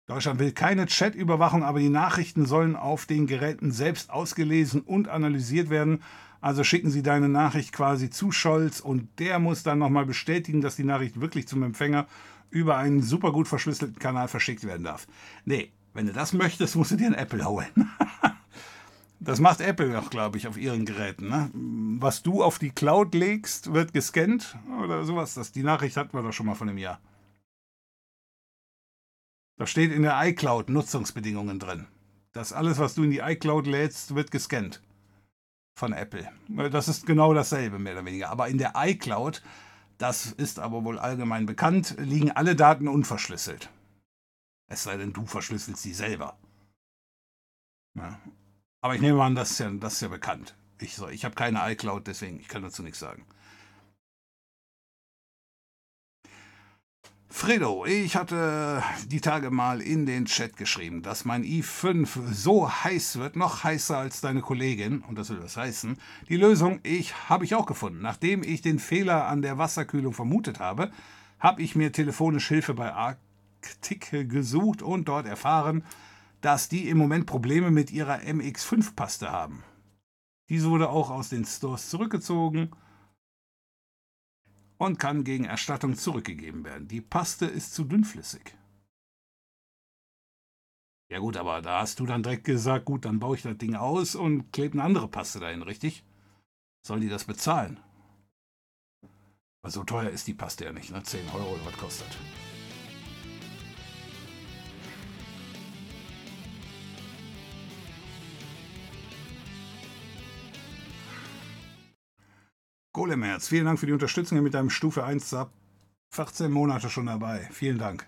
Deutschland will keine Chat-Überwachung, aber die Nachrichten sollen auf den Geräten selbst ausgelesen und analysiert werden. Also schicken Sie deine Nachricht quasi zu Scholz und der muss dann nochmal bestätigen, dass die Nachricht wirklich zum Empfänger über einen super gut verschlüsselten Kanal verschickt werden darf. Nee, wenn du das möchtest, musst du dir ein Apple holen. das macht Apple auch, glaube ich, auf ihren Geräten. Ne? Was du auf die Cloud legst, wird gescannt oder sowas. Das, die Nachricht hatten wir doch schon mal von einem Jahr. Da steht in der iCloud Nutzungsbedingungen drin. Das alles, was du in die iCloud lädst, wird gescannt von Apple. Das ist genau dasselbe, mehr oder weniger. Aber in der iCloud, das ist aber wohl allgemein bekannt, liegen alle Daten unverschlüsselt. Es sei denn, du verschlüsselst sie selber. Ja. Aber ich nehme an, das ist ja, das ist ja bekannt. Ich, ich habe keine iCloud, deswegen ich kann dazu nichts sagen. Fredo, ich hatte die Tage mal in den Chat geschrieben, dass mein i5 so heiß wird, noch heißer als deine Kollegin, und das will was heißen. Die Lösung ich habe ich auch gefunden. Nachdem ich den Fehler an der Wasserkühlung vermutet habe, habe ich mir telefonisch Hilfe bei Arctic gesucht und dort erfahren, dass die im Moment Probleme mit ihrer MX5-Paste haben. Diese wurde auch aus den Stores zurückgezogen und kann gegen Erstattung zurückgegeben werden. Die Paste ist zu dünnflüssig. Ja gut, aber da hast du dann direkt gesagt, gut, dann baue ich das Ding aus und klebe eine andere Paste dahin, richtig? Sollen die das bezahlen? Weil so teuer ist die Paste ja nicht, ne? 10 Euro oder was kostet. Golemerz, vielen Dank für die Unterstützung mit deinem Stufe 1 Sub. 14 Monate schon dabei. Vielen Dank.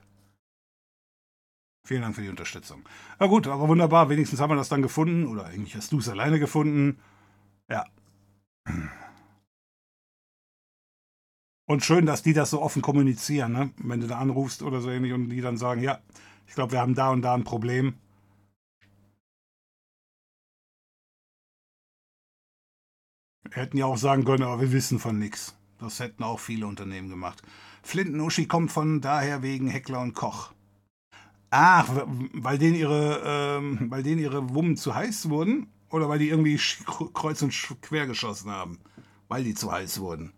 Vielen Dank für die Unterstützung. Na gut, aber wunderbar. Wenigstens haben wir das dann gefunden. Oder eigentlich hast du es alleine gefunden. Ja. Und schön, dass die das so offen kommunizieren, ne? wenn du da anrufst oder so ähnlich und die dann sagen, ja, ich glaube, wir haben da und da ein Problem. Hätten ja auch sagen können, aber wir wissen von nichts. Das hätten auch viele Unternehmen gemacht. Flinten-Uschi kommt von daher wegen Heckler und Koch. Ach, weil denen ihre, ähm, weil denen ihre Wummen zu heiß wurden? Oder weil die irgendwie kreuz und quer geschossen haben? Weil die zu heiß wurden.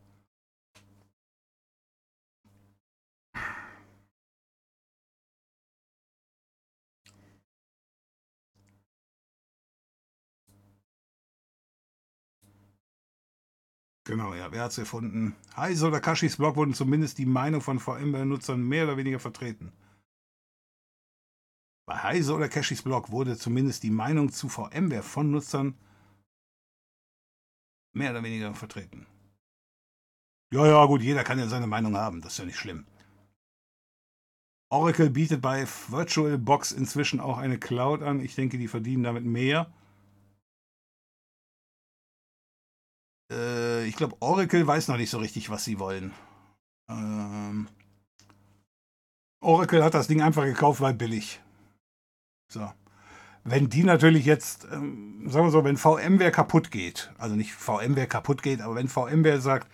Genau, ja. Wer hat es gefunden? Heise oder Kashis Blog wurden zumindest die Meinung von VMware-Nutzern mehr oder weniger vertreten. Bei Heise oder Cashis Blog wurde zumindest die Meinung zu VMware von Nutzern mehr oder weniger vertreten. Ja, ja, gut, jeder kann ja seine Meinung haben, das ist ja nicht schlimm. Oracle bietet bei VirtualBox inzwischen auch eine Cloud an. Ich denke, die verdienen damit mehr. Äh, ich glaube, Oracle weiß noch nicht so richtig, was sie wollen. Ähm, Oracle hat das Ding einfach gekauft, weil billig. So. Wenn die natürlich jetzt, ähm, sagen wir so, wenn VMware kaputt geht, also nicht VMware kaputt geht, aber wenn VMware sagt,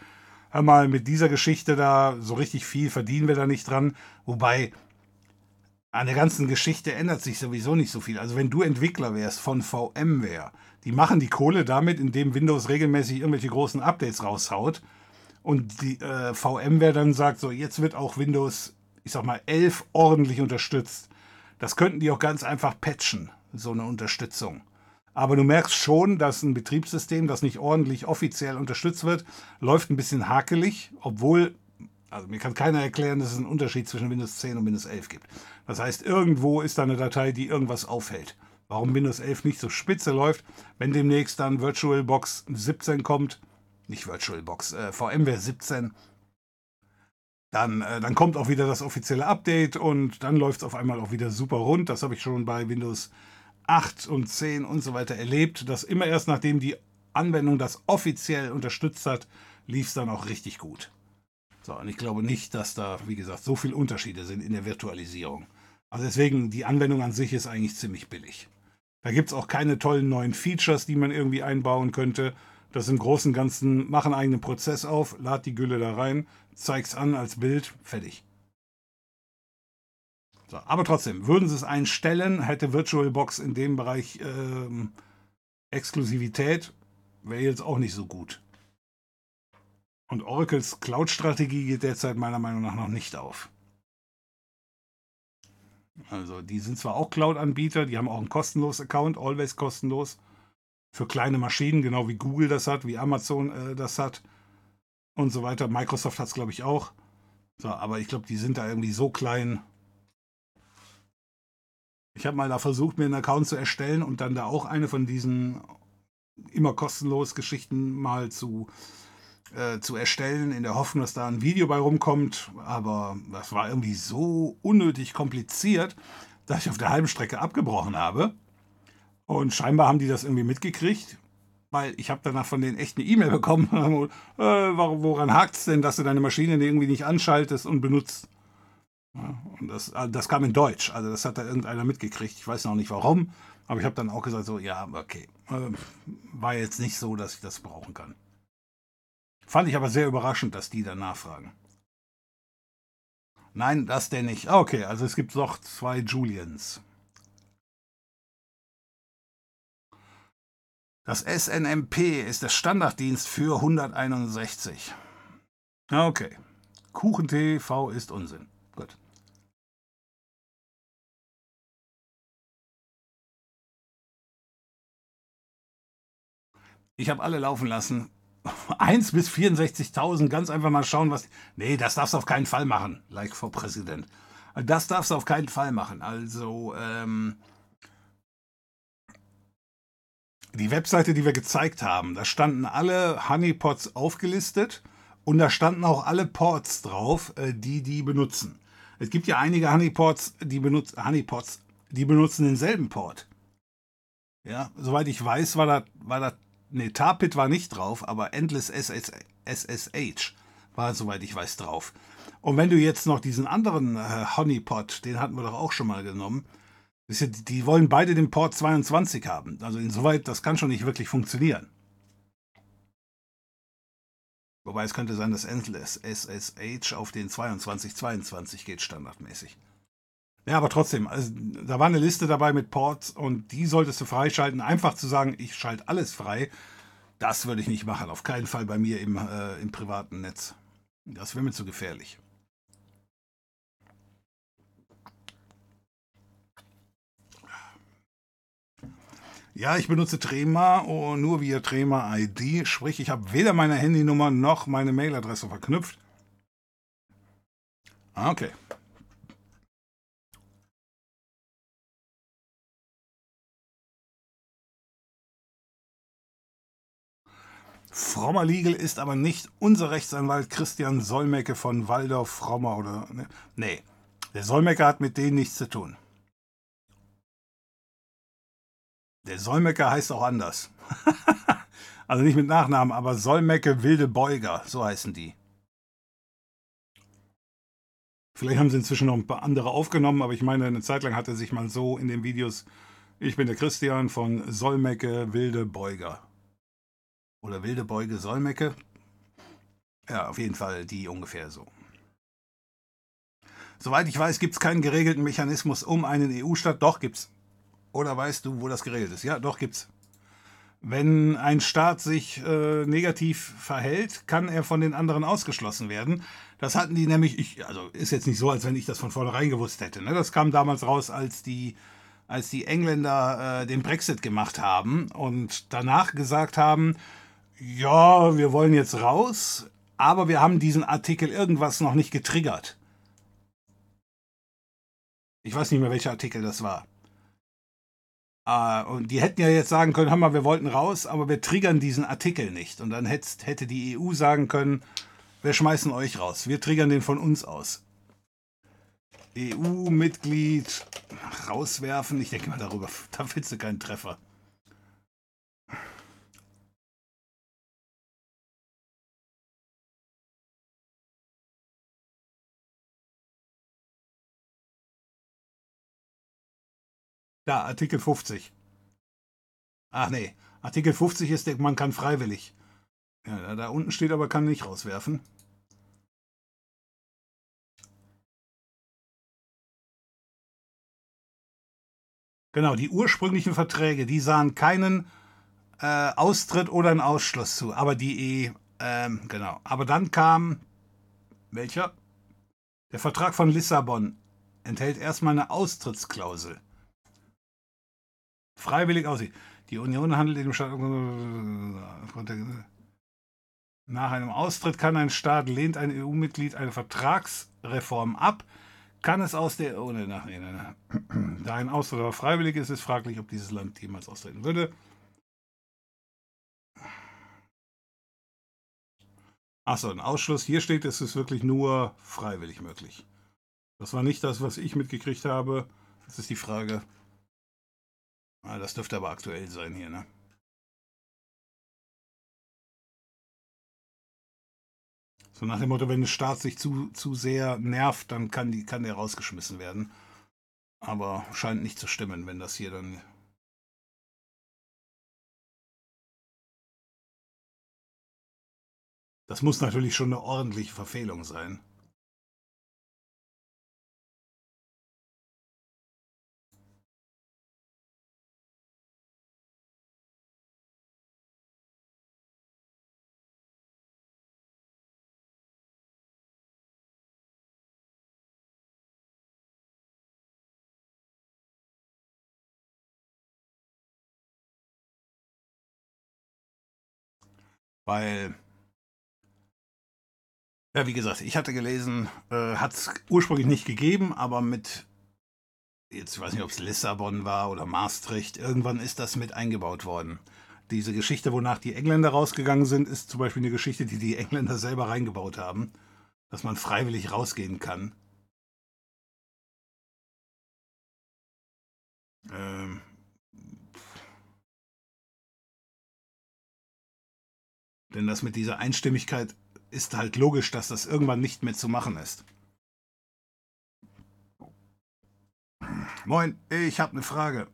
hör mal, mit dieser Geschichte da, so richtig viel verdienen wir da nicht dran, wobei An der ganzen Geschichte ändert sich sowieso nicht so viel. Also wenn du Entwickler wärst von VMware, die machen die Kohle damit, indem Windows regelmäßig irgendwelche großen Updates raushaut und die äh, VMware dann sagt, so jetzt wird auch Windows, ich sag mal, 11 ordentlich unterstützt. Das könnten die auch ganz einfach patchen, so eine Unterstützung. Aber du merkst schon, dass ein Betriebssystem, das nicht ordentlich offiziell unterstützt wird, läuft ein bisschen hakelig, obwohl, also mir kann keiner erklären, dass es einen Unterschied zwischen Windows 10 und Windows 11 gibt. Das heißt, irgendwo ist da eine Datei, die irgendwas aufhält. Warum Windows 11 nicht so spitze läuft, wenn demnächst dann VirtualBox 17 kommt, nicht VirtualBox, äh, VMware 17, dann, äh, dann kommt auch wieder das offizielle Update und dann läuft es auf einmal auch wieder super rund. Das habe ich schon bei Windows 8 und 10 und so weiter erlebt, dass immer erst nachdem die Anwendung das offiziell unterstützt hat, lief es dann auch richtig gut. So, und ich glaube nicht, dass da, wie gesagt, so viele Unterschiede sind in der Virtualisierung. Also deswegen, die Anwendung an sich ist eigentlich ziemlich billig. Da gibt es auch keine tollen neuen Features, die man irgendwie einbauen könnte. Das im Großen und Ganzen, mach einen eigenen Prozess auf, lad die Gülle da rein, zeig's an als Bild, fertig. So, aber trotzdem, würden sie es einstellen, hätte VirtualBox in dem Bereich ähm, Exklusivität, wäre jetzt auch nicht so gut. Und Oracles Cloud-Strategie geht derzeit meiner Meinung nach noch nicht auf. Also die sind zwar auch Cloud-Anbieter, die haben auch einen kostenlosen Account, always kostenlos für kleine Maschinen, genau wie Google das hat, wie Amazon äh, das hat und so weiter. Microsoft hat es, glaube ich, auch. So, aber ich glaube, die sind da irgendwie so klein. Ich habe mal da versucht, mir einen Account zu erstellen und dann da auch eine von diesen immer kostenlos Geschichten mal zu, äh, zu erstellen, in der Hoffnung, dass da ein Video bei rumkommt. Aber das war irgendwie so unnötig kompliziert, dass ich auf der halben Strecke abgebrochen habe. Und scheinbar haben die das irgendwie mitgekriegt, weil ich habe danach von denen echt eine E-Mail bekommen. äh, woran hakt es denn, dass du deine Maschine irgendwie nicht anschaltest und benutzt? Ja, und das, äh, das kam in Deutsch, also das hat da irgendeiner mitgekriegt. Ich weiß noch nicht warum, aber ich habe dann auch gesagt, so, ja, okay. Äh, war jetzt nicht so, dass ich das brauchen kann. Fand ich aber sehr überraschend, dass die da nachfragen. Nein, das denn nicht. Ah, okay, also es gibt doch zwei Julians. Das SNMP ist der Standarddienst für 161. Okay. KuchenTV ist Unsinn. Gut. Ich habe alle laufen lassen. 1 bis 64.000, ganz einfach mal schauen, was. Nee, das darfst du auf keinen Fall machen, like for Präsident. Das darfst du auf keinen Fall machen. Also, ähm, die Webseite, die wir gezeigt haben, da standen alle Honeypots aufgelistet und da standen auch alle Ports drauf, äh, die die benutzen. Es gibt ja einige Honeypots, die benutzen Honeypots, die benutzen denselben Port. Ja, soweit ich weiß, war da war da nee, Tarpit war nicht drauf, aber Endless SSH war soweit ich weiß drauf. Und wenn du jetzt noch diesen anderen äh, Honeypot, den hatten wir doch auch schon mal genommen, die wollen beide den Port 22 haben. Also insoweit, das kann schon nicht wirklich funktionieren. Wobei es könnte sein, dass Endless SSH auf den 2222 geht standardmäßig. Ja, aber trotzdem, also, da war eine Liste dabei mit Ports und die solltest du freischalten. Einfach zu sagen, ich schalte alles frei, das würde ich nicht machen. Auf keinen Fall bei mir im, äh, im privaten Netz. Das wäre mir zu gefährlich. Ja, ich benutze Trema und nur via Trema ID, sprich ich habe weder meine Handynummer noch meine Mailadresse verknüpft. Ah, okay. Frommer Liegel ist aber nicht unser Rechtsanwalt Christian Solmecke von Waldorf Frommer oder. Ne? Nee, der Solmecke hat mit denen nichts zu tun. Der Solmecke heißt auch anders. also nicht mit Nachnamen, aber Solmecke Wilde Beuger, so heißen die. Vielleicht haben sie inzwischen noch ein paar andere aufgenommen, aber ich meine, eine Zeit lang hat er sich mal so in den Videos, ich bin der Christian von Solmecke Wilde Beuger. Oder Wilde Beuge Solmecke. Ja, auf jeden Fall die ungefähr so. Soweit ich weiß, gibt es keinen geregelten Mechanismus um einen EU-Staat. Doch gibt's. Oder weißt du, wo das geregelt ist? Ja, doch gibt's. Wenn ein Staat sich äh, negativ verhält, kann er von den anderen ausgeschlossen werden. Das hatten die nämlich, ich, also ist jetzt nicht so, als wenn ich das von vornherein gewusst hätte. Ne? Das kam damals raus, als die, als die Engländer äh, den Brexit gemacht haben und danach gesagt haben, ja, wir wollen jetzt raus, aber wir haben diesen Artikel irgendwas noch nicht getriggert. Ich weiß nicht mehr, welcher Artikel das war. Uh, und die hätten ja jetzt sagen können, hör mal, wir wollten raus, aber wir triggern diesen Artikel nicht. Und dann hätt, hätte die EU sagen können, wir schmeißen euch raus. Wir triggern den von uns aus. EU-Mitglied rauswerfen. Ich denke mal darüber, da findest du keinen Treffer. Da, Artikel 50. Ach nee, Artikel 50 ist, man kann freiwillig. Ja, da unten steht aber, kann nicht rauswerfen. Genau, die ursprünglichen Verträge, die sahen keinen äh, Austritt oder einen Ausschluss zu. Aber die, e, ähm, genau. Aber dann kam, welcher? Der Vertrag von Lissabon enthält erstmal eine Austrittsklausel freiwillig aussieht. Die Union handelt in dem Staat. Nach einem Austritt kann ein Staat, lehnt ein EU-Mitglied eine Vertragsreform ab, kann es aus der. Oh, nee, nee, Da ein Austritt aber freiwillig ist, ist fraglich, ob dieses Land jemals austreten würde. Achso, ein Ausschluss. Hier steht, es ist wirklich nur freiwillig möglich. Das war nicht das, was ich mitgekriegt habe. Das ist die Frage. Das dürfte aber aktuell sein hier, ne? So nach dem Motto, wenn der Staat sich zu, zu sehr nervt, dann kann, die, kann der rausgeschmissen werden. Aber scheint nicht zu stimmen, wenn das hier dann Das muss natürlich schon eine ordentliche Verfehlung sein. Weil, ja, wie gesagt, ich hatte gelesen, äh, hat es ursprünglich nicht gegeben, aber mit, jetzt ich weiß nicht, ob es Lissabon war oder Maastricht, irgendwann ist das mit eingebaut worden. Diese Geschichte, wonach die Engländer rausgegangen sind, ist zum Beispiel eine Geschichte, die die Engländer selber reingebaut haben, dass man freiwillig rausgehen kann. Ähm, Denn das mit dieser Einstimmigkeit ist halt logisch, dass das irgendwann nicht mehr zu machen ist. Moin, ich habe eine Frage.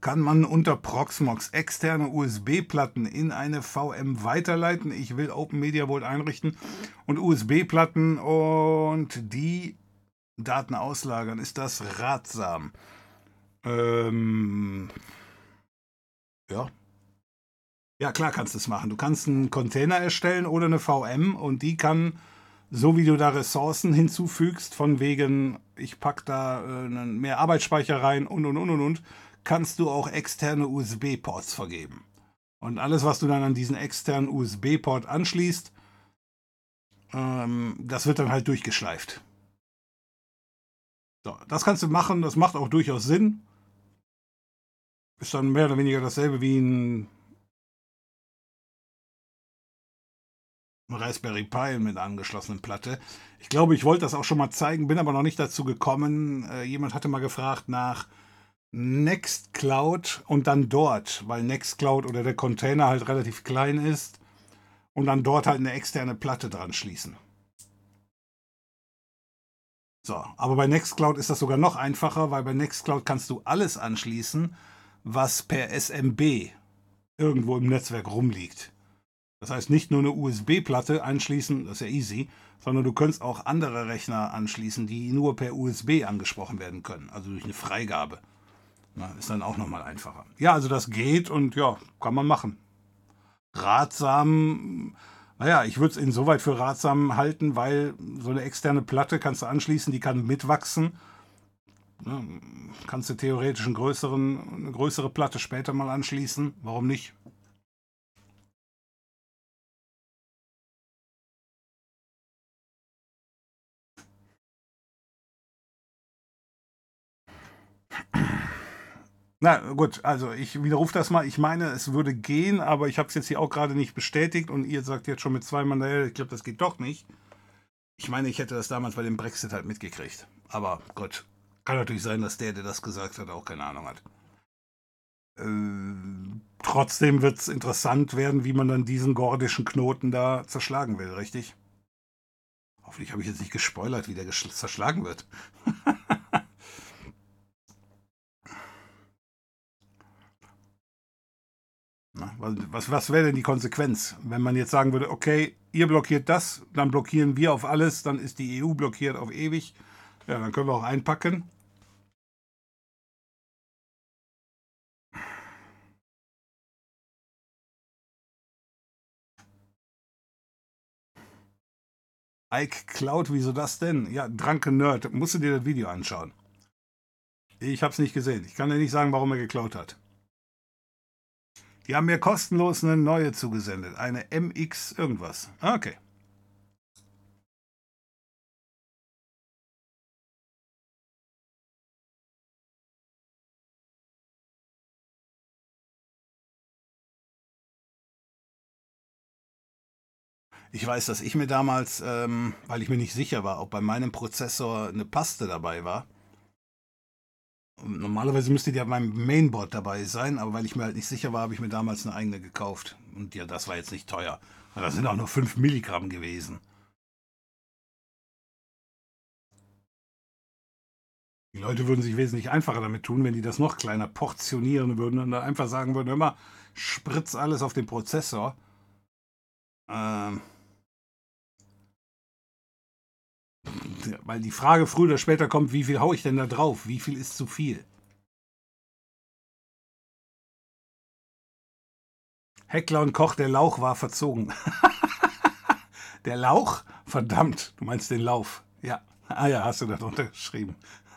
Kann man unter Proxmox externe USB-Platten in eine VM weiterleiten? Ich will Open Media Vault einrichten und USB-Platten und die Daten auslagern. Ist das ratsam? Ähm, ja, ja, klar kannst du es machen. Du kannst einen Container erstellen oder eine VM und die kann, so wie du da Ressourcen hinzufügst, von wegen, ich pack da äh, mehr Arbeitsspeicher rein und und und und und, kannst du auch externe USB-Ports vergeben. Und alles, was du dann an diesen externen USB-Port anschließt, ähm, das wird dann halt durchgeschleift. So, das kannst du machen, das macht auch durchaus Sinn. Ist dann mehr oder weniger dasselbe wie ein Raspberry Pi mit angeschlossenen Platte. Ich glaube, ich wollte das auch schon mal zeigen, bin aber noch nicht dazu gekommen. Äh, jemand hatte mal gefragt nach Nextcloud und dann dort, weil Nextcloud oder der Container halt relativ klein ist und dann dort halt eine externe Platte dran schließen. So, aber bei Nextcloud ist das sogar noch einfacher, weil bei Nextcloud kannst du alles anschließen, was per SMB irgendwo im Netzwerk rumliegt. Das heißt, nicht nur eine USB-Platte anschließen, das ist ja easy, sondern du könntest auch andere Rechner anschließen, die nur per USB angesprochen werden können, also durch eine Freigabe. Na, ist dann auch nochmal einfacher. Ja, also das geht und ja, kann man machen. Ratsam, naja, ich würde es insoweit für ratsam halten, weil so eine externe Platte kannst du anschließen, die kann mitwachsen. Kannst du theoretisch einen größeren, eine größere Platte später mal anschließen. Warum nicht? Na gut, also ich widerrufe das mal. Ich meine, es würde gehen, aber ich habe es jetzt hier auch gerade nicht bestätigt und ihr sagt jetzt schon mit zwei Mann, ich glaube, das geht doch nicht. Ich meine, ich hätte das damals bei dem Brexit halt mitgekriegt. Aber Gott, kann natürlich sein, dass der, der das gesagt hat, auch keine Ahnung hat. Äh, trotzdem wird es interessant werden, wie man dann diesen gordischen Knoten da zerschlagen will, richtig? Hoffentlich habe ich jetzt nicht gespoilert, wie der zerschlagen wird. Was, was wäre denn die Konsequenz, wenn man jetzt sagen würde, okay, ihr blockiert das, dann blockieren wir auf alles, dann ist die EU blockiert auf ewig. Ja, dann können wir auch einpacken. Ike Cloud, wieso das denn? Ja, Drunken Nerd, musst du dir das Video anschauen. Ich habe es nicht gesehen. Ich kann dir nicht sagen, warum er geklaut hat. Die haben mir kostenlos eine neue zugesendet. Eine MX irgendwas. Okay. Ich weiß, dass ich mir damals, ähm, weil ich mir nicht sicher war, ob bei meinem Prozessor eine Paste dabei war, Normalerweise müsste die auf meinem Mainboard dabei sein, aber weil ich mir halt nicht sicher war, habe ich mir damals eine eigene gekauft. Und ja, das war jetzt nicht teuer. Das sind auch nur 5 Milligramm gewesen. Die Leute würden sich wesentlich einfacher damit tun, wenn die das noch kleiner portionieren würden und dann einfach sagen würden, immer spritz alles auf den Prozessor. Ähm, weil die Frage früher oder später kommt, wie viel haue ich denn da drauf? Wie viel ist zu viel? Heckler und Koch, der Lauch war verzogen. der Lauch? Verdammt, du meinst den Lauf. Ja. Ah ja, hast du da drunter geschrieben.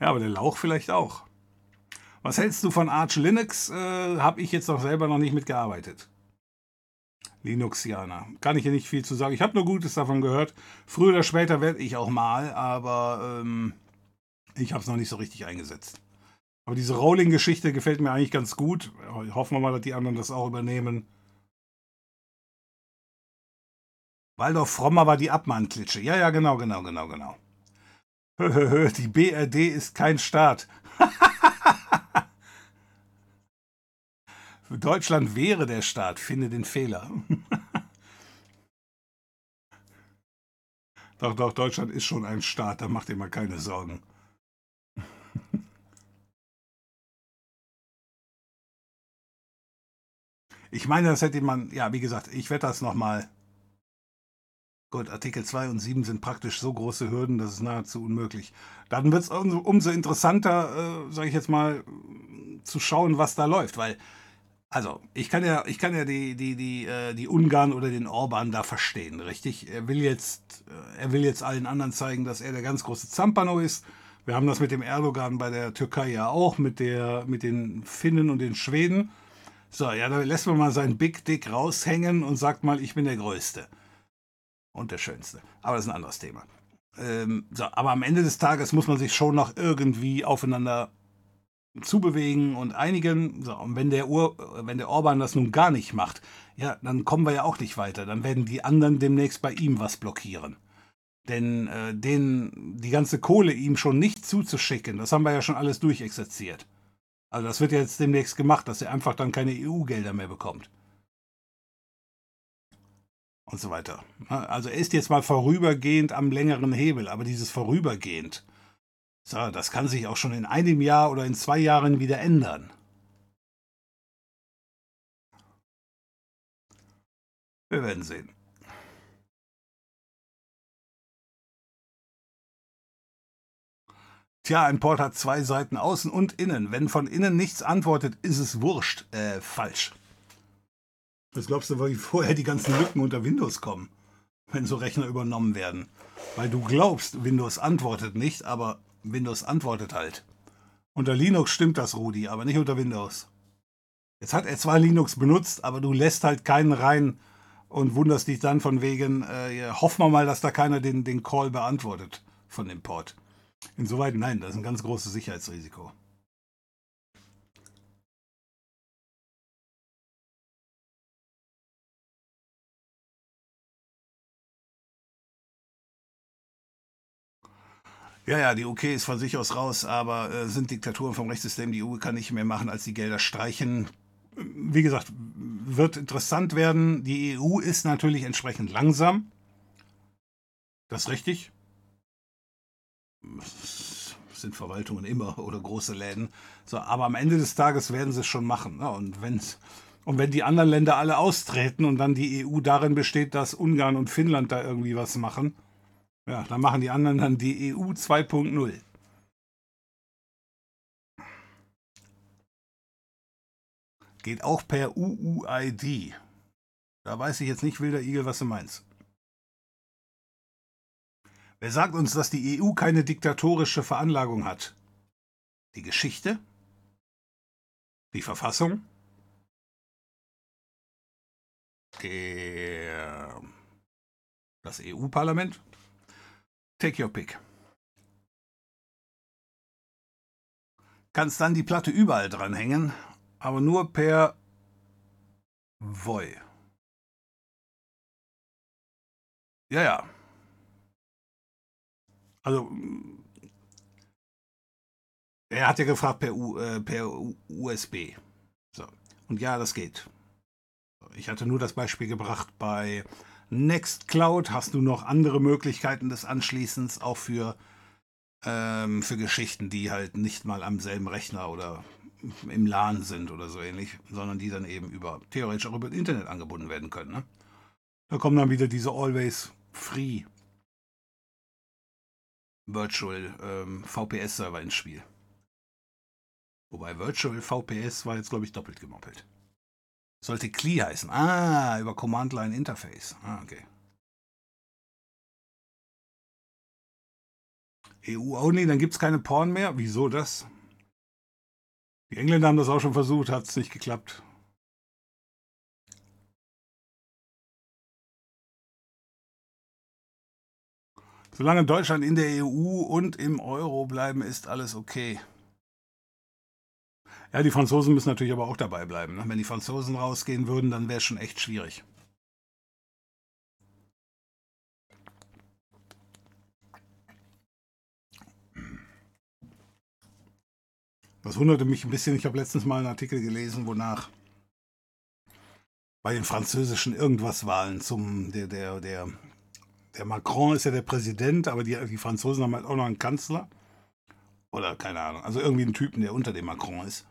ja, aber der Lauch vielleicht auch. Was hältst du von Arch Linux? Äh, Habe ich jetzt noch selber noch nicht mitgearbeitet. Linuxianer. Kann ich hier nicht viel zu sagen. Ich habe nur Gutes davon gehört. Früher oder später werde ich auch mal, aber ähm, ich habe es noch nicht so richtig eingesetzt. Aber diese Rolling-Geschichte gefällt mir eigentlich ganz gut. Hoffen wir mal, dass die anderen das auch übernehmen. Waldorf Frommer war die Abmahnklitsche. Ja, ja, genau, genau, genau, genau. die BRD ist kein Staat. Deutschland wäre der Staat, finde den Fehler. doch, doch, Deutschland ist schon ein Staat, da macht ihr mal keine Sorgen. Ich meine, das hätte man, ja, wie gesagt, ich werde das nochmal. Gut, Artikel 2 und 7 sind praktisch so große Hürden, das ist nahezu unmöglich. Dann wird es umso, umso, interessanter, äh, sage ich jetzt mal, zu schauen, was da läuft, weil also, ich kann ja, ich kann ja die, die, die, äh, die Ungarn oder den Orban da verstehen, richtig? Er will jetzt, äh, er will jetzt allen anderen zeigen, dass er der ganz große Zampano ist. Wir haben das mit dem Erdogan bei der Türkei ja auch, mit, der, mit den Finnen und den Schweden. So, ja, da lässt man mal seinen Big Dick raushängen und sagt mal, ich bin der Größte. Und der Schönste. Aber das ist ein anderes Thema. Ähm, so, aber am Ende des Tages muss man sich schon noch irgendwie aufeinander zubewegen und einigen. So, und wenn der, Ur, wenn der Orban das nun gar nicht macht, ja, dann kommen wir ja auch nicht weiter. Dann werden die anderen demnächst bei ihm was blockieren. Denn äh, den, die ganze Kohle ihm schon nicht zuzuschicken, das haben wir ja schon alles durchexerziert. Also das wird jetzt demnächst gemacht, dass er einfach dann keine EU-Gelder mehr bekommt. Und so weiter. Also er ist jetzt mal vorübergehend am längeren Hebel, aber dieses vorübergehend, so, das kann sich auch schon in einem Jahr oder in zwei Jahren wieder ändern. Wir werden sehen. Tja, ein Port hat zwei Seiten, außen und innen. Wenn von innen nichts antwortet, ist es wurscht. Äh, falsch. Was glaubst du, wie vorher die ganzen Lücken unter Windows kommen, wenn so Rechner übernommen werden? Weil du glaubst, Windows antwortet nicht, aber Windows antwortet halt. Unter Linux stimmt das, Rudi, aber nicht unter Windows. Jetzt hat er zwar Linux benutzt, aber du lässt halt keinen rein und wunderst dich dann von wegen, äh, hoffen wir mal, dass da keiner den, den Call beantwortet von dem Port. Insoweit nein, das ist ein ganz großes Sicherheitsrisiko. Ja, ja, die UK ist von sich aus raus, aber äh, sind Diktaturen vom Rechtssystem. Die EU kann nicht mehr machen, als die Gelder streichen. Wie gesagt, wird interessant werden. Die EU ist natürlich entsprechend langsam. Das ist richtig sind Verwaltungen immer oder große Läden. So, aber am Ende des Tages werden sie es schon machen. Ne? Und, wenn's, und wenn die anderen Länder alle austreten und dann die EU darin besteht, dass Ungarn und Finnland da irgendwie was machen, ja, dann machen die anderen dann die EU 2.0. Geht auch per UUID. Da weiß ich jetzt nicht, Wilder Igel, was du meinst. Wer sagt uns, dass die EU keine diktatorische Veranlagung hat? Die Geschichte? Die Verfassung? Der, das EU-Parlament? Take your pick. Kannst dann die Platte überall dranhängen, aber nur per Voi. Ja, ja. Also, er hat ja gefragt per, U, äh, per USB. So. Und ja, das geht. Ich hatte nur das Beispiel gebracht bei Nextcloud. Hast du noch andere Möglichkeiten des Anschließens, auch für, ähm, für Geschichten, die halt nicht mal am selben Rechner oder im LAN sind oder so ähnlich, sondern die dann eben über theoretisch auch über das Internet angebunden werden können. Ne? Da kommen dann wieder diese Always Free Virtual ähm, VPS-Server ins Spiel. Wobei Virtual VPS war jetzt, glaube ich, doppelt gemoppelt. Sollte CLI heißen. Ah, über Command Line Interface. Ah, okay. EU-only, dann gibt es keine Porn mehr. Wieso das? Die Engländer haben das auch schon versucht, hat es nicht geklappt. Solange Deutschland in der EU und im Euro bleiben, ist alles okay. Ja, die Franzosen müssen natürlich aber auch dabei bleiben. Ne? Wenn die Franzosen rausgehen würden, dann wäre es schon echt schwierig. Das wunderte mich ein bisschen. Ich habe letztens mal einen Artikel gelesen, wonach bei den französischen Irgendwas-Wahlen zum der, der, der der Macron ist ja der Präsident, aber die, die Franzosen haben halt auch noch einen Kanzler. Oder keine Ahnung. Also irgendwie einen Typen, der unter dem Macron ist.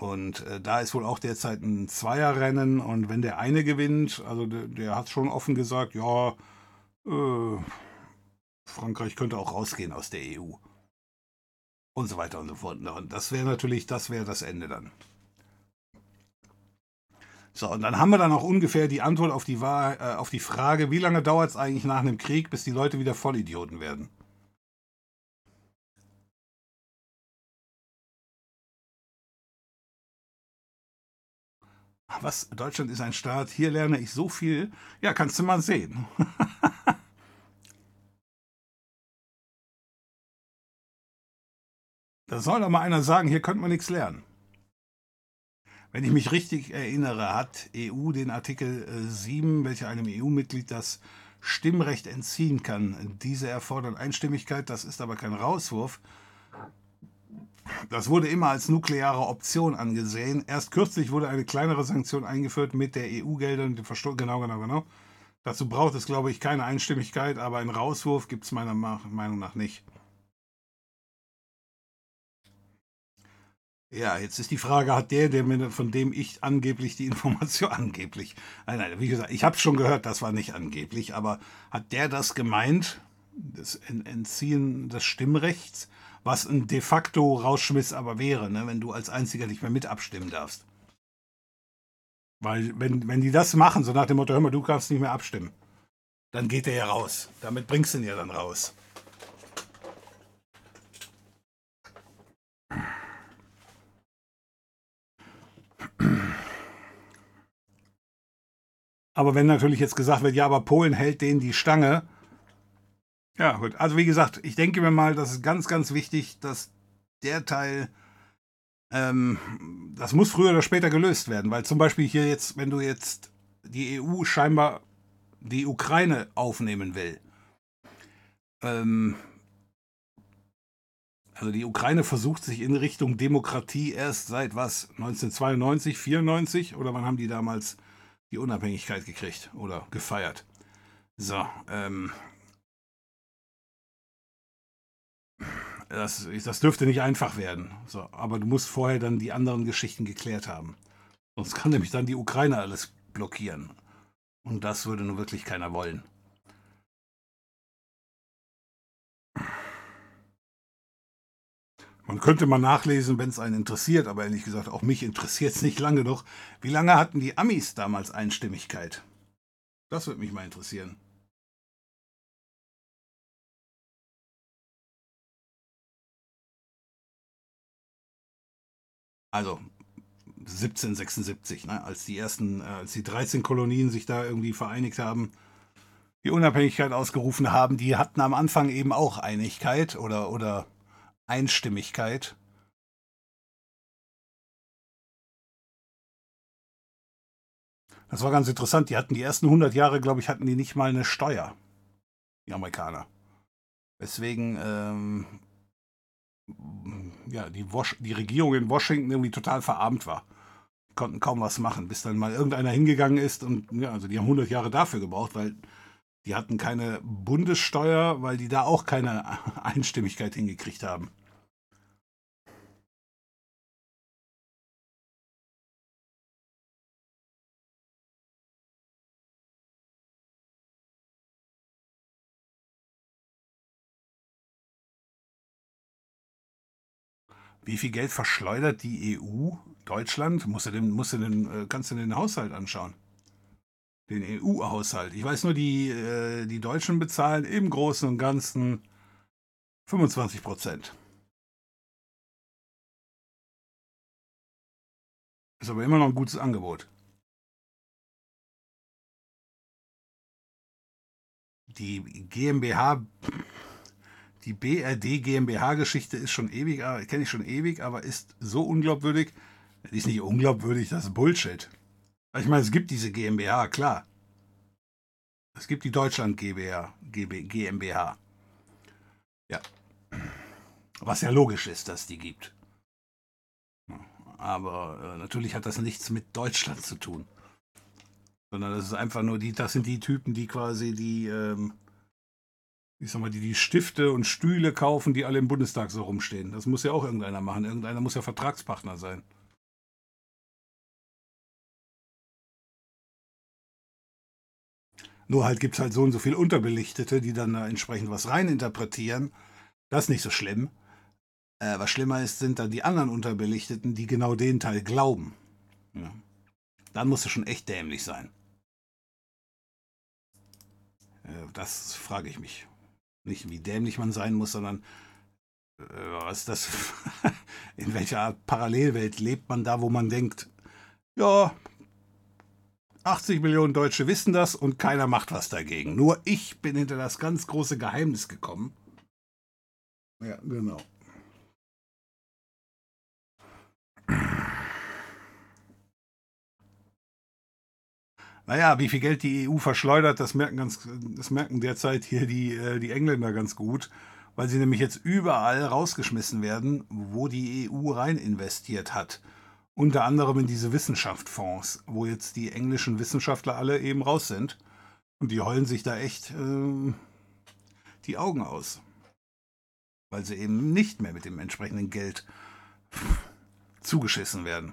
Und äh, da ist wohl auch derzeit ein Zweierrennen. Und wenn der eine gewinnt, also der, der hat schon offen gesagt, ja, äh, Frankreich könnte auch rausgehen aus der EU. Und so weiter und so fort. Und das wäre natürlich, das wäre das Ende dann. So, und dann haben wir dann auch ungefähr die Antwort auf die, äh, auf die Frage, wie lange dauert es eigentlich nach einem Krieg, bis die Leute wieder Vollidioten werden? Was? Deutschland ist ein Staat, hier lerne ich so viel. Ja, kannst du mal sehen. da soll doch mal einer sagen, hier könnte man nichts lernen. Wenn ich mich richtig erinnere, hat EU den Artikel 7, äh, welcher einem EU-Mitglied das Stimmrecht entziehen kann. Diese erfordern Einstimmigkeit, das ist aber kein Rauswurf. Das wurde immer als nukleare Option angesehen. Erst kürzlich wurde eine kleinere Sanktion eingeführt mit der EU-Geldern. Genau, genau, genau. Dazu braucht es, glaube ich, keine Einstimmigkeit, aber einen Rauswurf gibt es meiner Meinung nach nicht. Ja, jetzt ist die Frage, hat der, der von dem ich angeblich die Information angeblich, nein, nein, wie gesagt, ich habe schon gehört, das war nicht angeblich, aber hat der das gemeint, das Entziehen des Stimmrechts, was ein de facto Rausschmiss aber wäre, ne, wenn du als Einziger nicht mehr mit abstimmen darfst? Weil, wenn, wenn die das machen, so nach dem Motto, hör mal, du kannst nicht mehr abstimmen, dann geht der ja raus. Damit bringst du ihn ja dann raus. Aber wenn natürlich jetzt gesagt wird, ja, aber Polen hält denen die Stange. Ja, gut. Also wie gesagt, ich denke mir mal, das ist ganz, ganz wichtig, dass der Teil, ähm, das muss früher oder später gelöst werden. Weil zum Beispiel hier jetzt, wenn du jetzt die EU scheinbar die Ukraine aufnehmen will, ähm, also die Ukraine versucht sich in Richtung Demokratie erst seit was? 1992, 94? Oder wann haben die damals die Unabhängigkeit gekriegt oder gefeiert? So, ähm. Das, das dürfte nicht einfach werden. So, aber du musst vorher dann die anderen Geschichten geklärt haben. Sonst kann nämlich dann die Ukraine alles blockieren. Und das würde nun wirklich keiner wollen. Man könnte mal nachlesen, wenn es einen interessiert, aber ehrlich gesagt, auch mich interessiert es nicht lange noch. Wie lange hatten die Amis damals Einstimmigkeit? Das würde mich mal interessieren. Also 1776, ne, als die ersten, äh, als die 13 Kolonien sich da irgendwie vereinigt haben, die Unabhängigkeit ausgerufen haben, die hatten am Anfang eben auch Einigkeit oder, oder Einstimmigkeit Das war ganz interessant. Die hatten die ersten 100 Jahre, glaube ich, hatten die nicht mal eine Steuer. Die Amerikaner. Deswegen, ähm, ja, die, die, Regierung in Washington irgendwie total verarmt war. Die konnten kaum was machen, bis dann mal irgendeiner hingegangen ist und, ja, also die haben 100 Jahre dafür gebraucht, weil die hatten keine Bundessteuer, weil die da auch keine Einstimmigkeit hingekriegt haben. Wie viel Geld verschleudert die EU? Deutschland? Musst du den, musst du den, äh, kannst du den Haushalt anschauen? Den EU-Haushalt. Ich weiß nur, die, äh, die Deutschen bezahlen im Großen und Ganzen 25 Prozent. Ist aber immer noch ein gutes Angebot. Die GmbH die BRD GmbH-Geschichte ist schon ewig, kenne ich schon ewig, aber ist so unglaubwürdig. Ist nicht unglaubwürdig, das ist Bullshit. Ich meine, es gibt diese GmbH, klar. Es gibt die Deutschland GmbH. GmbH. Ja. Was ja logisch ist, dass die gibt. Aber äh, natürlich hat das nichts mit Deutschland zu tun. Sondern das ist einfach nur die, das sind die Typen, die quasi die, ähm, ich sag mal, die die Stifte und Stühle kaufen, die alle im Bundestag so rumstehen. Das muss ja auch irgendeiner machen. Irgendeiner muss ja Vertragspartner sein. Nur halt gibt es halt so und so viele Unterbelichtete, die dann da entsprechend was reininterpretieren. Das ist nicht so schlimm. Äh, was schlimmer ist, sind dann die anderen Unterbelichteten, die genau den Teil glauben. Ja. Dann musst du schon echt dämlich sein. Äh, das frage ich mich. Nicht wie dämlich man sein muss, sondern äh, was das, in welcher Art Parallelwelt lebt man da, wo man denkt, ja, 80 Millionen Deutsche wissen das und keiner macht was dagegen. Nur ich bin hinter das ganz große Geheimnis gekommen. Ja, genau. Naja, wie viel Geld die EU verschleudert, das merken, ganz, das merken derzeit hier die, äh, die Engländer ganz gut, weil sie nämlich jetzt überall rausgeschmissen werden, wo die EU rein investiert hat. Unter anderem in diese Wissenschaftsfonds, wo jetzt die englischen Wissenschaftler alle eben raus sind. Und die heulen sich da echt äh, die Augen aus. Weil sie eben nicht mehr mit dem entsprechenden Geld zugeschissen werden.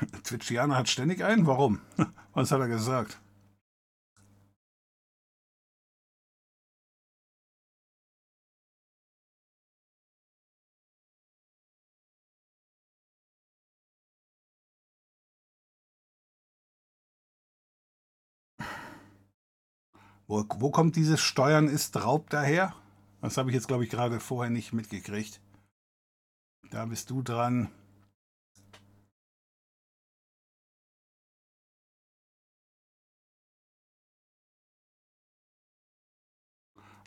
Twitchiana hat ständig einen? Warum? Was hat er gesagt? Wo, wo kommt dieses Steuern ist Raub daher? Das habe ich jetzt, glaube ich, gerade vorher nicht mitgekriegt. Da bist du dran.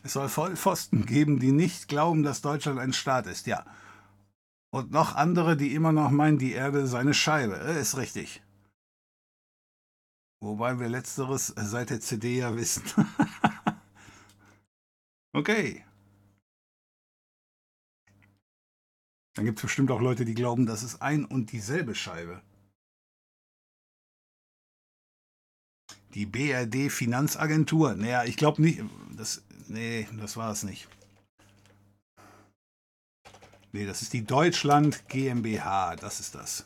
Es soll Vollpfosten geben, die nicht glauben, dass Deutschland ein Staat ist, ja. Und noch andere, die immer noch meinen, die Erde sei eine Scheibe. Äh, ist richtig. Wobei wir letzteres seit der CD ja wissen. okay. Dann gibt es bestimmt auch Leute, die glauben, das ist ein und dieselbe Scheibe. Die BRD Finanzagentur. Naja, ich glaube nicht. Das, nee, das war es nicht. Nee, das ist die Deutschland GmbH. Das ist das.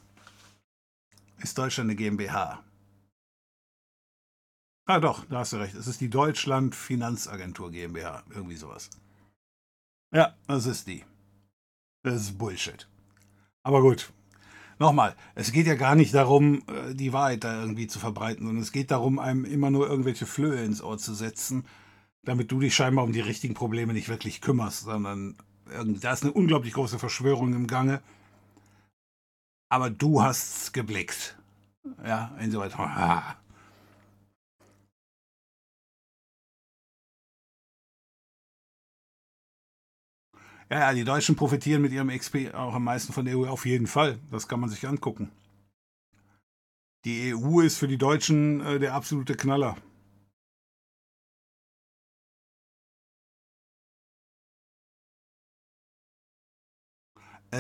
Ist Deutschland eine GmbH? Ah doch, da hast du recht. Es ist die Deutschland Finanzagentur GmbH. Irgendwie sowas. Ja, das ist die. Das ist Bullshit. Aber gut. Nochmal, es geht ja gar nicht darum, äh, die Wahrheit da irgendwie zu verbreiten, sondern es geht darum, einem immer nur irgendwelche Flöhe ins Ohr zu setzen, damit du dich scheinbar um die richtigen Probleme nicht wirklich kümmerst, sondern da ist eine unglaublich große Verschwörung im Gange. Aber du hast's geblickt. Ja, insoweit. Ah. Ja, ja, die Deutschen profitieren mit ihrem XP auch am meisten von der EU auf jeden Fall. Das kann man sich angucken. Die EU ist für die Deutschen äh, der absolute Knaller.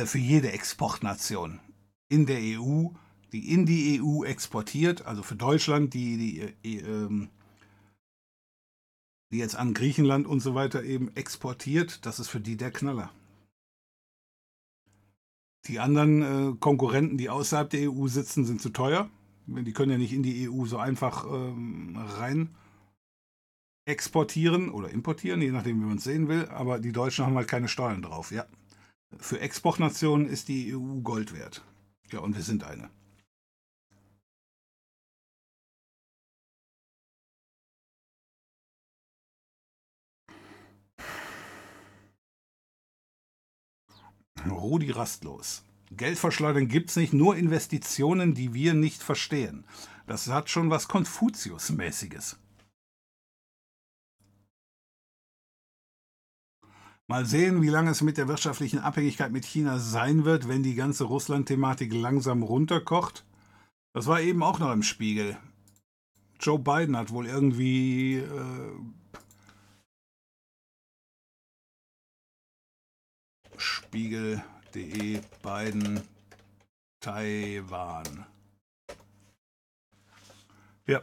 Für jede Exportnation in der EU, die in die EU exportiert, also für Deutschland, die, die äh, ähm, die jetzt an Griechenland und so weiter eben exportiert, das ist für die der Knaller. Die anderen äh, Konkurrenten, die außerhalb der EU sitzen, sind zu teuer. Die können ja nicht in die EU so einfach ähm, rein exportieren oder importieren, je nachdem, wie man es sehen will. Aber die Deutschen haben halt keine Steuern drauf. Ja. Für Exportnationen ist die EU Gold wert. Ja, und wir sind eine. Rudi rastlos. Geld verschleudern gibt es nicht, nur Investitionen, die wir nicht verstehen. Das hat schon was Konfuzius-mäßiges. Mal sehen, wie lange es mit der wirtschaftlichen Abhängigkeit mit China sein wird, wenn die ganze Russland-Thematik langsam runterkocht. Das war eben auch noch im Spiegel. Joe Biden hat wohl irgendwie äh, Spiegel.de Biden Taiwan. Ja.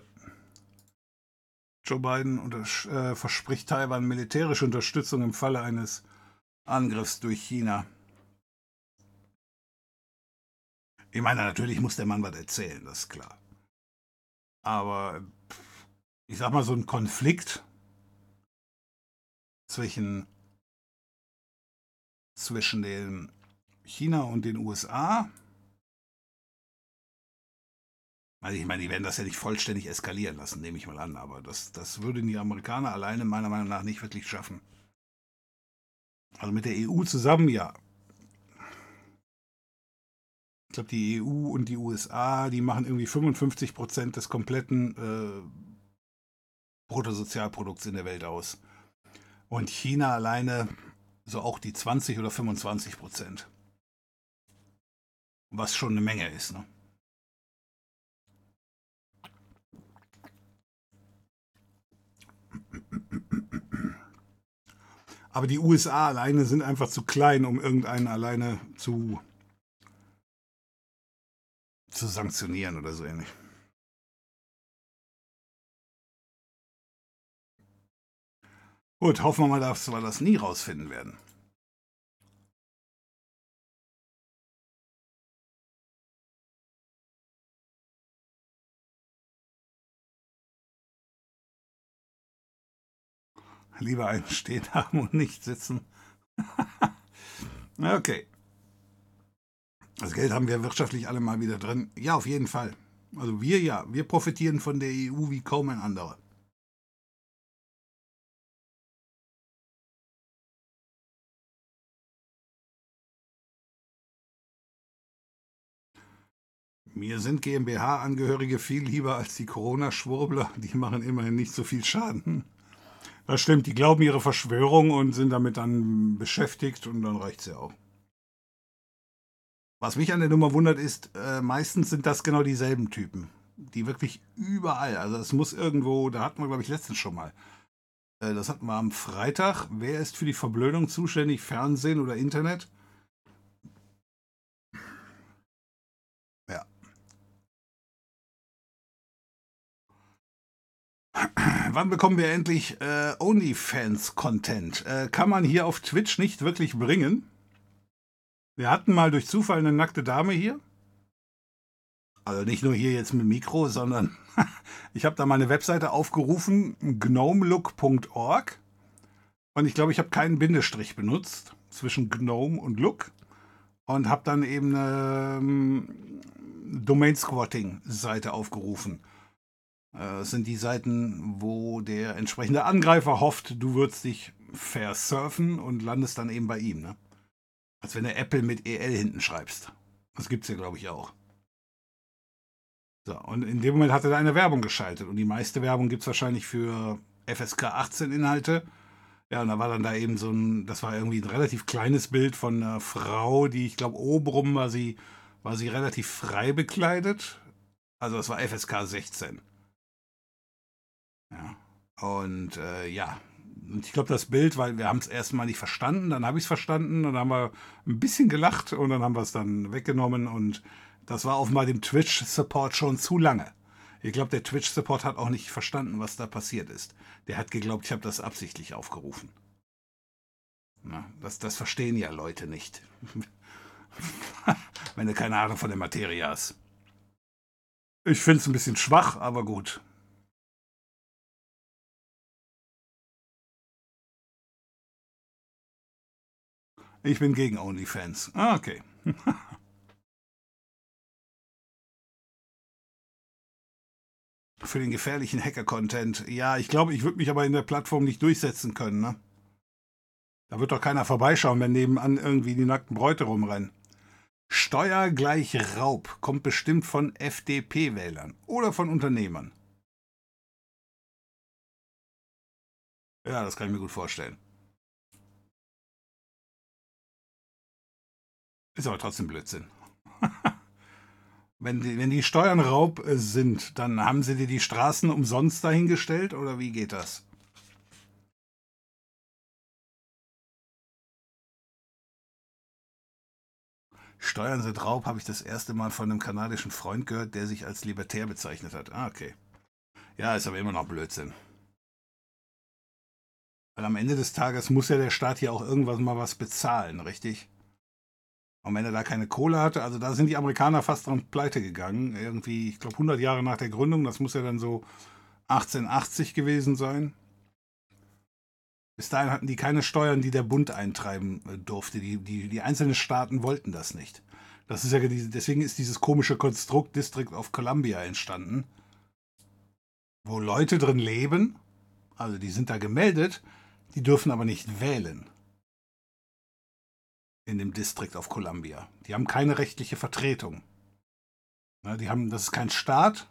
Joe Biden unter, äh, verspricht Taiwan militärische Unterstützung im Falle eines Angriffs durch China. Ich meine, natürlich muss der Mann was erzählen, das ist klar. Aber ich sag mal, so ein Konflikt zwischen zwischen den China und den USA. Also ich meine, die werden das ja nicht vollständig eskalieren lassen, nehme ich mal an, aber das, das würden die Amerikaner alleine meiner Meinung nach nicht wirklich schaffen. Also mit der EU zusammen, ja. Ich glaube, die EU und die USA, die machen irgendwie 55 Prozent des kompletten äh, Bruttosozialprodukts in der Welt aus. Und China alleine so auch die 20 oder 25 Prozent. Was schon eine Menge ist. Ne? Aber die USA alleine sind einfach zu klein, um irgendeinen alleine zu, zu sanktionieren oder so ähnlich. Gut, hoffen wir mal, dass wir das nie rausfinden werden. Lieber einen stehen haben und nicht sitzen. okay. Das Geld haben wir wirtschaftlich alle mal wieder drin. Ja, auf jeden Fall. Also wir ja, wir profitieren von der EU wie kaum ein anderer. Mir sind GmbH-Angehörige viel lieber als die Corona-Schwurbler. Die machen immerhin nicht so viel Schaden. Das stimmt, die glauben ihre Verschwörung und sind damit dann beschäftigt und dann reicht es ja auch. Was mich an der Nummer wundert, ist, äh, meistens sind das genau dieselben Typen. Die wirklich überall. Also es muss irgendwo, da hatten wir, glaube ich, letztens schon mal. Äh, das hatten wir am Freitag. Wer ist für die Verblödung zuständig? Fernsehen oder Internet? Wann bekommen wir endlich äh, OnlyFans-Content? Äh, kann man hier auf Twitch nicht wirklich bringen. Wir hatten mal durch Zufall eine nackte Dame hier. Also nicht nur hier jetzt mit Mikro, sondern ich habe da meine Webseite aufgerufen, gnomelook.org. Und ich glaube, ich habe keinen Bindestrich benutzt zwischen Gnome und Look. Und habe dann eben eine ähm, Domain-Squatting-Seite aufgerufen. Das äh, sind die Seiten, wo der entsprechende Angreifer hofft, du würdest dich versurfen und landest dann eben bei ihm. Ne? Als wenn du Apple mit EL hinten schreibst. Das gibt es ja, glaube ich, auch. So, und in dem Moment hat er da eine Werbung geschaltet. Und die meiste Werbung gibt es wahrscheinlich für FSK 18 Inhalte. Ja, und da war dann da eben so ein, das war irgendwie ein relativ kleines Bild von einer Frau, die, ich glaube, obenrum war sie, war sie relativ frei bekleidet. Also das war FSK 16. Ja. Und äh, ja, und ich glaube, das Bild, weil wir haben es erstmal nicht verstanden, dann habe ich es verstanden, dann haben wir ein bisschen gelacht und dann haben wir es dann weggenommen und das war offenbar dem Twitch-Support schon zu lange. Ich glaube, der Twitch-Support hat auch nicht verstanden, was da passiert ist. Der hat geglaubt, ich habe das absichtlich aufgerufen. Na, das, das verstehen ja Leute nicht. Wenn du keine Ahnung von der Materie hast. Ich finde es ein bisschen schwach, aber gut. Ich bin gegen OnlyFans. Ah, okay. Für den gefährlichen Hacker-Content. Ja, ich glaube, ich würde mich aber in der Plattform nicht durchsetzen können, ne? Da wird doch keiner vorbeischauen, wenn nebenan irgendwie die nackten Bräute rumrennen. Steuer gleich Raub kommt bestimmt von FDP-Wählern oder von Unternehmern. Ja, das kann ich mir gut vorstellen. Ist aber trotzdem Blödsinn. wenn, die, wenn die Steuern Raub äh, sind, dann haben sie dir die Straßen umsonst dahingestellt oder wie geht das? Steuern sind Raub, habe ich das erste Mal von einem kanadischen Freund gehört, der sich als Libertär bezeichnet hat. Ah, okay. Ja, ist aber immer noch Blödsinn. Weil am Ende des Tages muss ja der Staat hier auch irgendwas mal was bezahlen, richtig? Und wenn er da keine Kohle hatte, also da sind die Amerikaner fast dran pleite gegangen. Irgendwie, ich glaube, 100 Jahre nach der Gründung, das muss ja dann so 1880 gewesen sein. Bis dahin hatten die keine Steuern, die der Bund eintreiben äh, durfte. Die, die, die einzelnen Staaten wollten das nicht. Das ist ja, deswegen ist dieses komische Konstrukt District of Columbia entstanden, wo Leute drin leben, also die sind da gemeldet, die dürfen aber nicht wählen in dem District of Columbia. Die haben keine rechtliche Vertretung. Ja, die haben, das ist kein Staat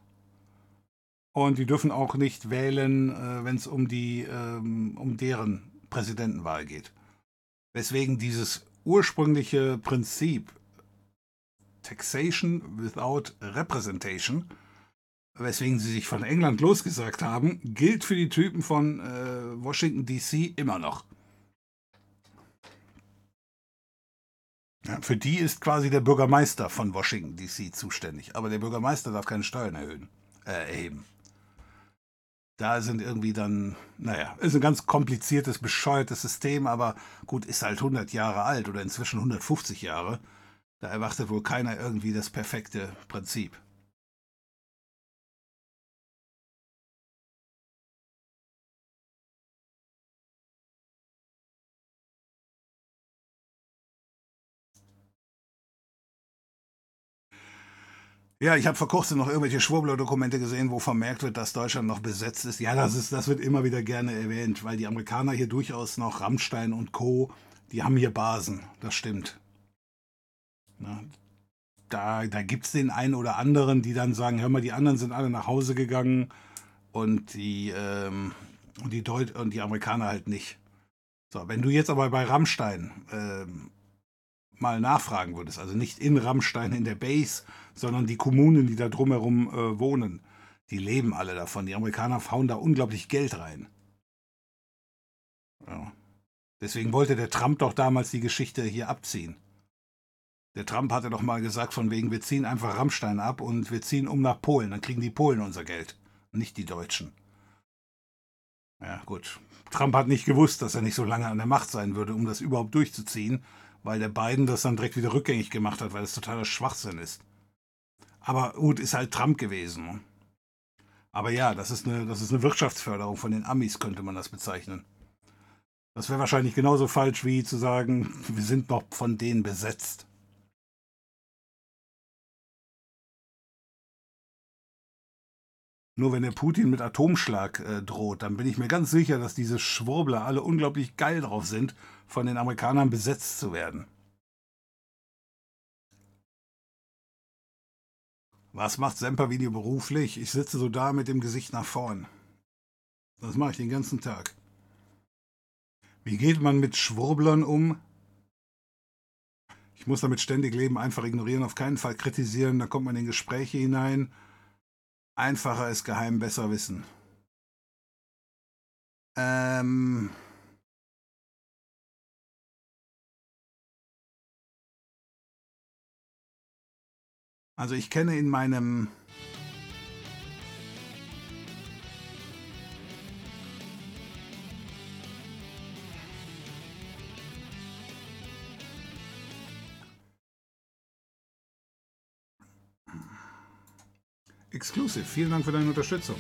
und die dürfen auch nicht wählen, äh, wenn es um die, ähm, um deren Präsidentenwahl geht. Weswegen dieses ursprüngliche Prinzip Taxation without Representation, weswegen sie sich von England losgesagt haben, gilt für die Typen von äh, Washington DC immer noch. Für die ist quasi der Bürgermeister von Washington DC zuständig. Aber der Bürgermeister darf keine Steuern erhöhen, äh, erheben. da sind irgendwie dann, naja, ist ein ganz kompliziertes, bescheuertes System, aber gut, ist halt 100 Jahre alt oder inzwischen 150 Jahre. Da erwartet wohl keiner irgendwie das perfekte Prinzip. Ja, ich habe vor kurzem noch irgendwelche Schwurbler-Dokumente gesehen, wo vermerkt wird, dass Deutschland noch besetzt ist. Ja, das, ist, das wird immer wieder gerne erwähnt, weil die Amerikaner hier durchaus noch, Rammstein und Co., die haben hier Basen. Das stimmt. Na, da da gibt es den einen oder anderen, die dann sagen, hör mal, die anderen sind alle nach Hause gegangen und die, ähm, und die, Deut und die Amerikaner halt nicht. So, wenn du jetzt aber bei Rammstein ähm, mal nachfragen würdest, also nicht in Rammstein in der Base, sondern die Kommunen, die da drumherum äh, wohnen, die leben alle davon. Die Amerikaner hauen da unglaublich Geld rein. Ja. Deswegen wollte der Trump doch damals die Geschichte hier abziehen. Der Trump hatte doch mal gesagt, von wegen, wir ziehen einfach Rammstein ab und wir ziehen um nach Polen, dann kriegen die Polen unser Geld, nicht die Deutschen. Ja, gut. Trump hat nicht gewusst, dass er nicht so lange an der Macht sein würde, um das überhaupt durchzuziehen, weil der Biden das dann direkt wieder rückgängig gemacht hat, weil es totaler Schwachsinn ist. Aber gut, ist halt Trump gewesen. Aber ja, das ist, eine, das ist eine Wirtschaftsförderung von den Amis, könnte man das bezeichnen. Das wäre wahrscheinlich genauso falsch wie zu sagen, wir sind noch von denen besetzt. Nur wenn der Putin mit Atomschlag äh, droht, dann bin ich mir ganz sicher, dass diese Schwurbler alle unglaublich geil drauf sind, von den Amerikanern besetzt zu werden. Was macht Sempervideo beruflich? Ich sitze so da mit dem Gesicht nach vorn. Das mache ich den ganzen Tag. Wie geht man mit Schwurblern um? Ich muss damit ständig leben, einfach ignorieren, auf keinen Fall kritisieren, da kommt man in Gespräche hinein Einfacher ist geheim besser wissen. Ähm. Also ich kenne in meinem Exclusive, vielen Dank für deine Unterstützung.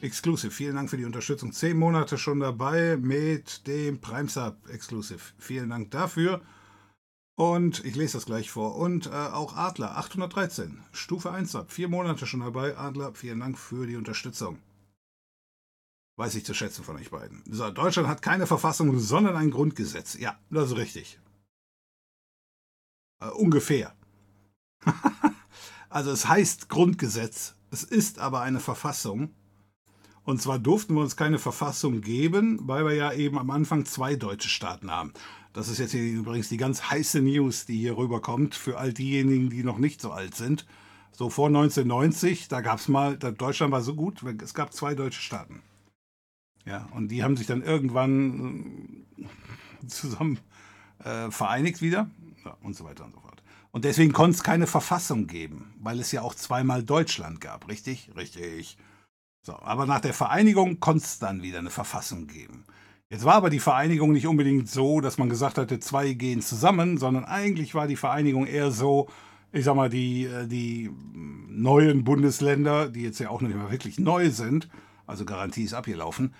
Exclusive, vielen Dank für die Unterstützung. Zehn Monate schon dabei mit dem Prime Sub Exclusive. Vielen Dank dafür. Und ich lese das gleich vor. Und äh, auch Adler 813, Stufe 1 Sub, vier Monate schon dabei. Adler, vielen Dank für die Unterstützung. Weiß ich zu schätzen von euch beiden. So, Deutschland hat keine Verfassung, sondern ein Grundgesetz. Ja, das ist richtig. Äh, ungefähr. also es heißt Grundgesetz, es ist aber eine Verfassung. Und zwar durften wir uns keine Verfassung geben, weil wir ja eben am Anfang zwei deutsche Staaten haben. Das ist jetzt übrigens die ganz heiße News, die hier rüberkommt, für all diejenigen, die noch nicht so alt sind. So vor 1990, da gab es mal, Deutschland war so gut, es gab zwei deutsche Staaten. Ja, und die haben sich dann irgendwann äh, zusammen äh, vereinigt wieder ja, und so weiter und so fort. Und deswegen konnte es keine Verfassung geben, weil es ja auch zweimal Deutschland gab, richtig? Richtig. So, aber nach der Vereinigung konnte es dann wieder eine Verfassung geben. Jetzt war aber die Vereinigung nicht unbedingt so, dass man gesagt hatte, zwei gehen zusammen, sondern eigentlich war die Vereinigung eher so, ich sag mal, die, äh, die neuen Bundesländer, die jetzt ja auch nicht mehr wirklich neu sind, also Garantie ist abgelaufen,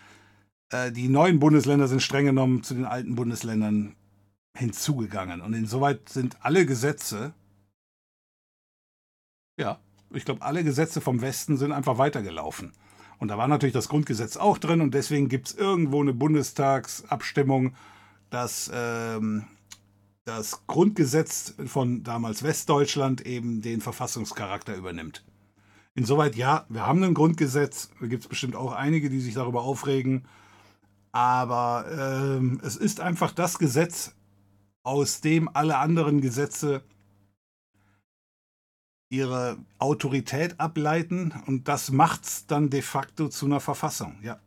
äh, die neuen Bundesländer sind streng genommen zu den alten Bundesländern hinzugegangen. Und insoweit sind alle Gesetze, ja, ich glaube, alle Gesetze vom Westen sind einfach weitergelaufen. Und da war natürlich das Grundgesetz auch drin und deswegen gibt es irgendwo eine Bundestagsabstimmung, dass ähm, das Grundgesetz von damals Westdeutschland eben den Verfassungscharakter übernimmt. Insoweit ja, wir haben ein Grundgesetz, da gibt es bestimmt auch einige, die sich darüber aufregen, aber ähm, es ist einfach das Gesetz, aus dem alle anderen Gesetze ihre Autorität ableiten und das macht es dann de facto zu einer Verfassung, ja.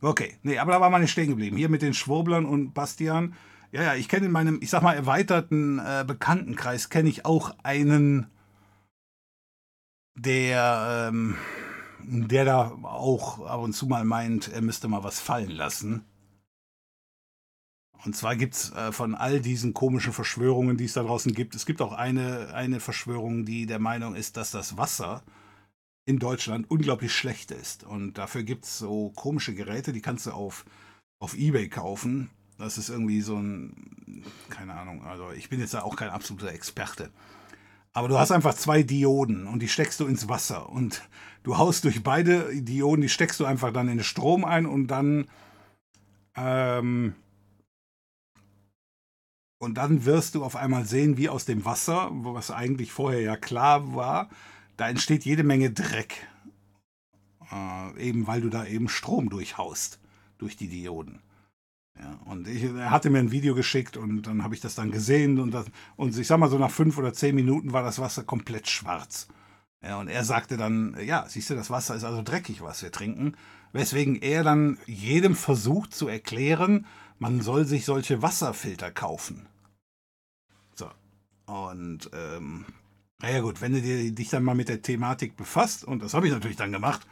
Okay, nee, aber da war man nicht stehen geblieben. Hier mit den Schwurblern und Bastian. Ja, ja, ich kenne in meinem, ich sag mal, erweiterten äh, Bekanntenkreis kenne ich auch einen, der, ähm, der da auch ab und zu mal meint, er müsste mal was fallen lassen. Und zwar gibt es äh, von all diesen komischen Verschwörungen, die es da draußen gibt, es gibt auch eine, eine Verschwörung, die der Meinung ist, dass das Wasser in Deutschland unglaublich schlecht ist. Und dafür gibt es so komische Geräte, die kannst du auf, auf Ebay kaufen. Das ist irgendwie so ein, keine Ahnung, also ich bin jetzt da auch kein absoluter Experte. Aber du hast einfach zwei Dioden und die steckst du ins Wasser und du haust durch beide Dioden, die steckst du einfach dann in den Strom ein und dann ähm, und dann wirst du auf einmal sehen, wie aus dem Wasser, was eigentlich vorher ja klar war, da entsteht jede Menge Dreck. Äh, eben weil du da eben Strom durchhaust durch die Dioden. Ja, und ich, er hatte mir ein Video geschickt und dann habe ich das dann gesehen und, das, und ich sag mal so nach fünf oder zehn Minuten war das Wasser komplett schwarz. Ja, und er sagte dann, ja, siehst du, das Wasser ist also dreckig, was wir trinken. Weswegen er dann jedem versucht zu erklären, man soll sich solche Wasserfilter kaufen. So. Und, ähm, naja gut, wenn du dich dann mal mit der Thematik befasst, und das habe ich natürlich dann gemacht,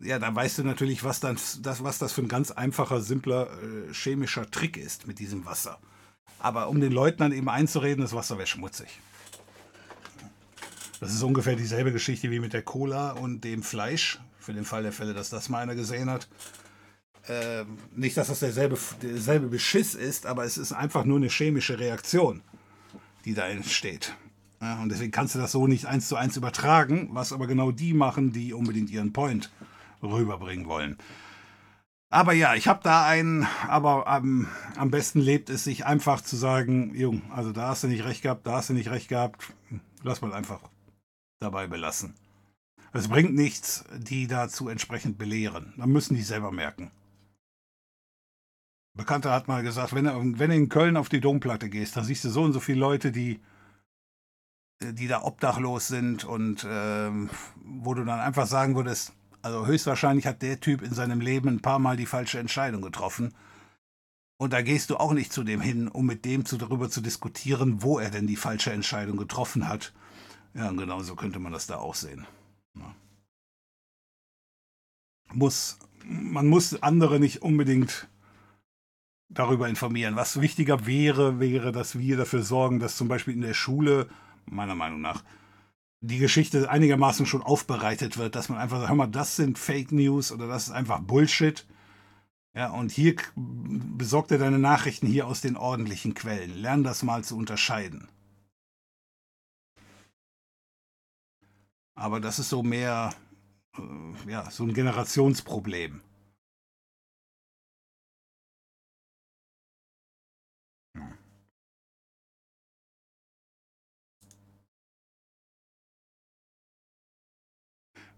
ja, dann weißt du natürlich, was, dann, das, was das für ein ganz einfacher, simpler äh, chemischer Trick ist mit diesem Wasser. Aber um den Leuten dann eben einzureden, das Wasser wäre schmutzig. Das ist ungefähr dieselbe Geschichte wie mit der Cola und dem Fleisch. Für den Fall der Fälle, dass das mal einer gesehen hat. Äh, nicht, dass das derselbe, derselbe Beschiss ist, aber es ist einfach nur eine chemische Reaktion, die da entsteht. Ja, und deswegen kannst du das so nicht eins zu eins übertragen, was aber genau die machen, die unbedingt ihren Point rüberbringen wollen. Aber ja, ich habe da einen, aber am, am besten lebt es sich einfach zu sagen, Jung, also da hast du nicht recht gehabt, da hast du nicht recht gehabt, lass mal einfach dabei belassen. Es bringt nichts, die dazu entsprechend belehren. Dann müssen die selber merken. Bekannter hat mal gesagt, wenn du, wenn du in Köln auf die Domplatte gehst, dann siehst du so und so viele Leute, die, die da obdachlos sind und äh, wo du dann einfach sagen würdest, also höchstwahrscheinlich hat der Typ in seinem Leben ein paar Mal die falsche Entscheidung getroffen. Und da gehst du auch nicht zu dem hin, um mit dem zu, darüber zu diskutieren, wo er denn die falsche Entscheidung getroffen hat. Ja, genau so könnte man das da auch sehen. Ja. Muss, man muss andere nicht unbedingt darüber informieren. Was wichtiger wäre, wäre, dass wir dafür sorgen, dass zum Beispiel in der Schule, meiner Meinung nach, die Geschichte einigermaßen schon aufbereitet wird, dass man einfach sagt, hör mal, das sind Fake News oder das ist einfach Bullshit. Ja, und hier besorgt er deine Nachrichten hier aus den ordentlichen Quellen. Lern das mal zu unterscheiden. Aber das ist so mehr, äh, ja, so ein Generationsproblem.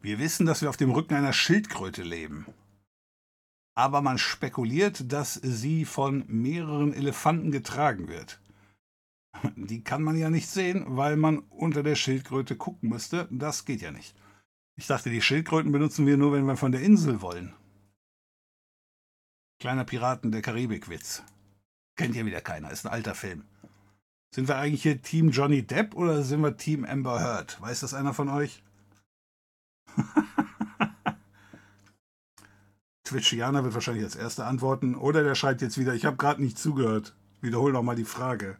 Wir wissen, dass wir auf dem Rücken einer Schildkröte leben. Aber man spekuliert, dass sie von mehreren Elefanten getragen wird. Die kann man ja nicht sehen, weil man unter der Schildkröte gucken müsste. Das geht ja nicht. Ich dachte, die Schildkröten benutzen wir nur, wenn wir von der Insel wollen. Kleiner Piraten der Karibik-Witz. Kennt ja wieder keiner, ist ein alter Film. Sind wir eigentlich hier Team Johnny Depp oder sind wir Team Amber Heard? Weiß das einer von euch? Twitchiana wird wahrscheinlich als erster antworten. Oder der schreibt jetzt wieder, ich habe gerade nicht zugehört. Wiederhol noch mal die Frage.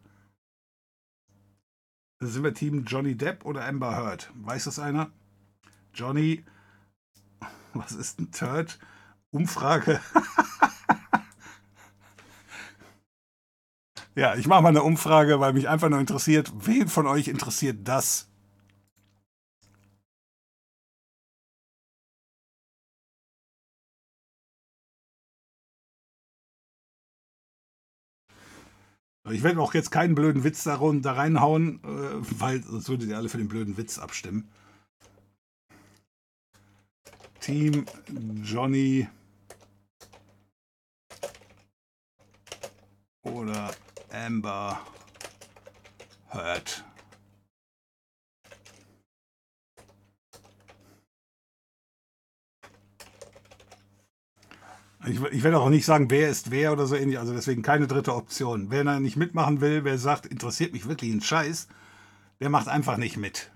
Sind wir Team Johnny Depp oder Amber Heard? Weiß das einer? Johnny, was ist ein Turd? Umfrage. ja, ich mache mal eine Umfrage, weil mich einfach nur interessiert, wen von euch interessiert das? Ich werde auch jetzt keinen blöden Witz da, da reinhauen, äh, weil sonst würdet ihr alle für den blöden Witz abstimmen. Team Johnny oder Amber Heard. Ich, ich werde auch nicht sagen, wer ist wer oder so ähnlich. Also deswegen keine dritte Option. Wer da nicht mitmachen will, wer sagt, interessiert mich wirklich ein Scheiß, der macht einfach nicht mit.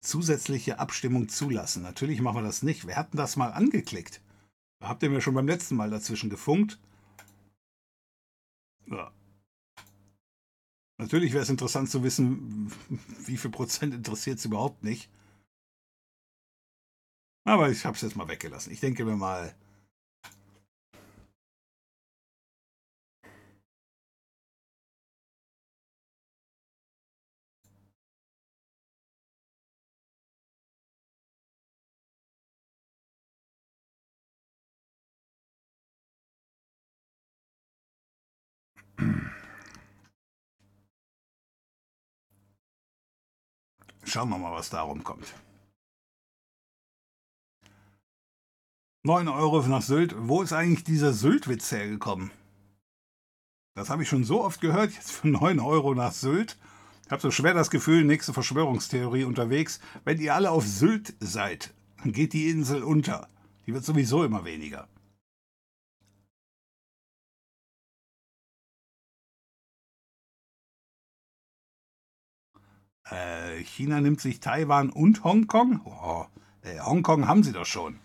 Zusätzliche Abstimmung zulassen. Natürlich machen wir das nicht. Wir hatten das mal angeklickt. Da habt ihr mir schon beim letzten Mal dazwischen gefunkt. Ja. Natürlich wäre es interessant zu wissen, wie viel Prozent interessiert es überhaupt nicht. Aber ich habe es jetzt mal weggelassen. Ich denke mir mal, Schauen wir mal, was darum kommt. 9 Euro nach Sylt. Wo ist eigentlich dieser Sylt-Witz hergekommen? Das habe ich schon so oft gehört, jetzt für 9 Euro nach Sylt. Ich habe so schwer das Gefühl, nächste Verschwörungstheorie unterwegs. Wenn ihr alle auf Sylt seid, dann geht die Insel unter. Die wird sowieso immer weniger. Äh, China nimmt sich Taiwan und Hongkong? Oh, äh, Hongkong haben sie doch schon.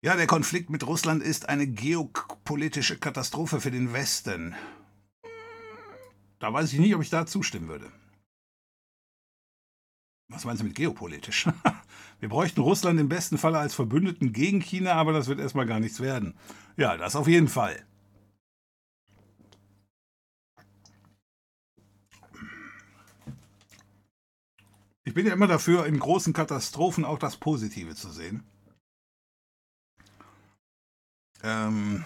Ja, der Konflikt mit Russland ist eine geopolitische Katastrophe für den Westen. Da weiß ich nicht, ob ich da zustimmen würde. Was meinst du mit geopolitisch? Wir bräuchten Russland im besten Falle als Verbündeten gegen China, aber das wird erstmal gar nichts werden. Ja, das auf jeden Fall. Ich bin ja immer dafür, in großen Katastrophen auch das Positive zu sehen. Ähm,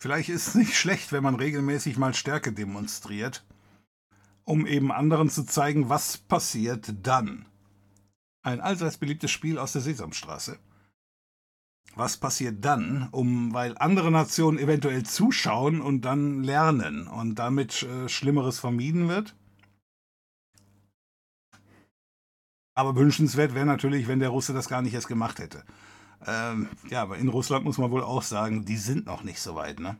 vielleicht ist es nicht schlecht, wenn man regelmäßig mal Stärke demonstriert, um eben anderen zu zeigen, was passiert dann. Ein allseits beliebtes Spiel aus der Sesamstraße. Was passiert dann, um, weil andere Nationen eventuell zuschauen und dann lernen und damit äh, Schlimmeres vermieden wird? Aber wünschenswert wäre natürlich, wenn der Russe das gar nicht erst gemacht hätte. Ähm, ja, aber in Russland muss man wohl auch sagen, die sind noch nicht so weit, ne?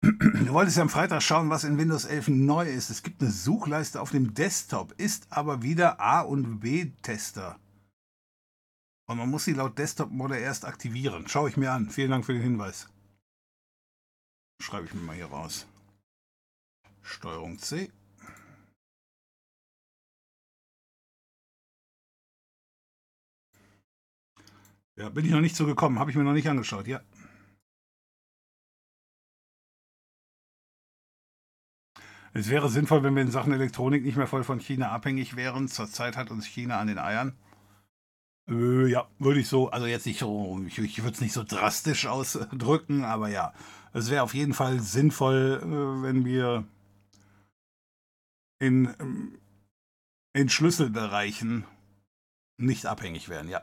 Du wolltest ja am Freitag schauen, was in Windows 11 neu ist. Es gibt eine Suchleiste auf dem Desktop, ist aber wieder A- und B-Tester. Und man muss sie laut Desktop-Modder erst aktivieren. Schaue ich mir an. Vielen Dank für den Hinweis. Schreibe ich mir mal hier raus. Steuerung C. Ja, bin ich noch nicht zugekommen. Habe ich mir noch nicht angeschaut. Ja. Es wäre sinnvoll, wenn wir in Sachen Elektronik nicht mehr voll von China abhängig wären. Zurzeit hat uns China an den Eiern. Äh, ja, würde ich so, also jetzt nicht so, ich, ich würde es nicht so drastisch ausdrücken, aber ja, es wäre auf jeden Fall sinnvoll, äh, wenn wir in, ähm, in Schlüsselbereichen nicht abhängig wären, ja.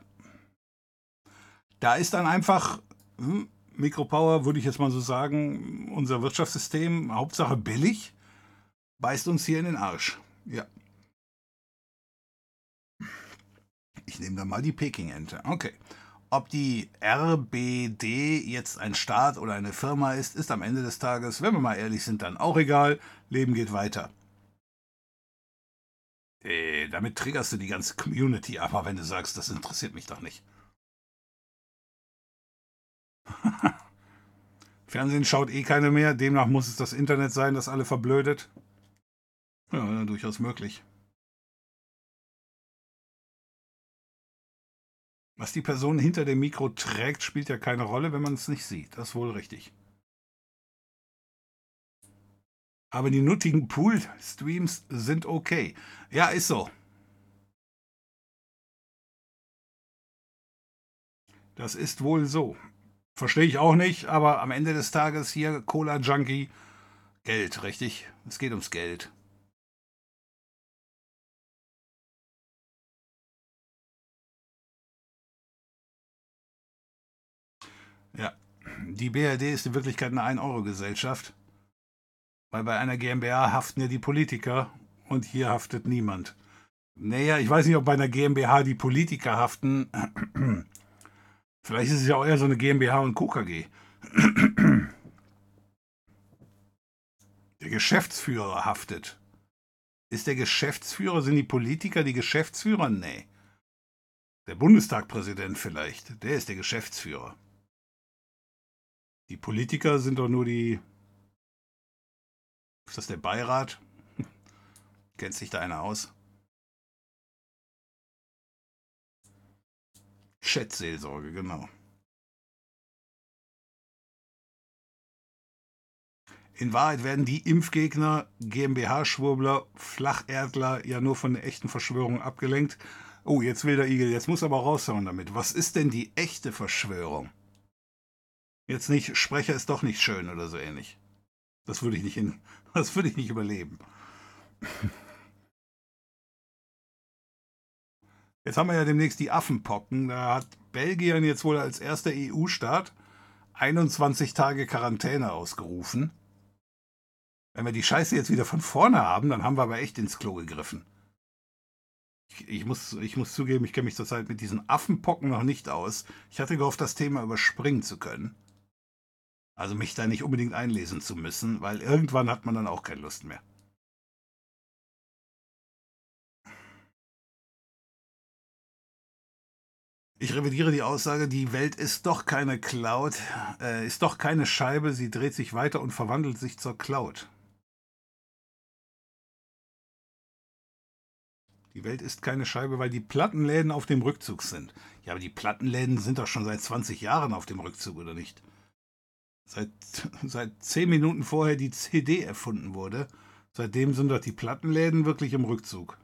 Da ist dann einfach hm, Mikropower, würde ich jetzt mal so sagen, unser Wirtschaftssystem, Hauptsache billig, beißt uns hier in den Arsch. Ja. Ich nehme da mal die Peking-Ente. Okay. Ob die RBD jetzt ein Staat oder eine Firma ist, ist am Ende des Tages, wenn wir mal ehrlich sind, dann auch egal. Leben geht weiter. Äh, damit triggerst du die ganze Community, aber wenn du sagst, das interessiert mich doch nicht. Fernsehen schaut eh keine mehr, demnach muss es das Internet sein, das alle verblödet. Ja, durchaus möglich. Was die Person hinter dem Mikro trägt, spielt ja keine Rolle, wenn man es nicht sieht. Das ist wohl richtig. Aber die nuttigen Pool-Streams sind okay. Ja, ist so. Das ist wohl so. Verstehe ich auch nicht, aber am Ende des Tages hier Cola Junkie, Geld, richtig? Es geht ums Geld. Ja, die BRD ist in Wirklichkeit eine 1-Euro-Gesellschaft. Weil bei einer GmbH haften ja die Politiker und hier haftet niemand. Naja, ich weiß nicht, ob bei einer GmbH die Politiker haften. Vielleicht ist es ja auch eher so eine GmbH und KKG. Der Geschäftsführer haftet. Ist der Geschäftsführer, sind die Politiker die Geschäftsführer? Nee. Der Bundestagpräsident vielleicht, der ist der Geschäftsführer. Die Politiker sind doch nur die. Ist das der Beirat? Kennt sich da einer aus? Chat-Seelsorge, genau. In Wahrheit werden die Impfgegner, GmbH-Schwurbler, Flacherdler ja nur von der echten Verschwörung abgelenkt. Oh, jetzt will der Igel, jetzt muss aber raushauen damit. Was ist denn die echte Verschwörung? Jetzt nicht, Sprecher ist doch nicht schön oder so ähnlich. Das würde ich nicht in, das würde ich nicht überleben. Jetzt haben wir ja demnächst die Affenpocken. Da hat Belgien jetzt wohl als erster EU-Staat 21 Tage Quarantäne ausgerufen. Wenn wir die Scheiße jetzt wieder von vorne haben, dann haben wir aber echt ins Klo gegriffen. Ich, ich muss, ich muss zugeben, ich kenne mich zurzeit mit diesen Affenpocken noch nicht aus. Ich hatte gehofft, das Thema überspringen zu können. Also mich da nicht unbedingt einlesen zu müssen, weil irgendwann hat man dann auch keine Lust mehr. Ich revidiere die Aussage, die Welt ist doch keine Cloud, äh, ist doch keine Scheibe, sie dreht sich weiter und verwandelt sich zur Cloud. Die Welt ist keine Scheibe, weil die Plattenläden auf dem Rückzug sind. Ja, aber die Plattenläden sind doch schon seit 20 Jahren auf dem Rückzug, oder nicht? Seit, seit 10 Minuten vorher die CD erfunden wurde, seitdem sind doch die Plattenläden wirklich im Rückzug.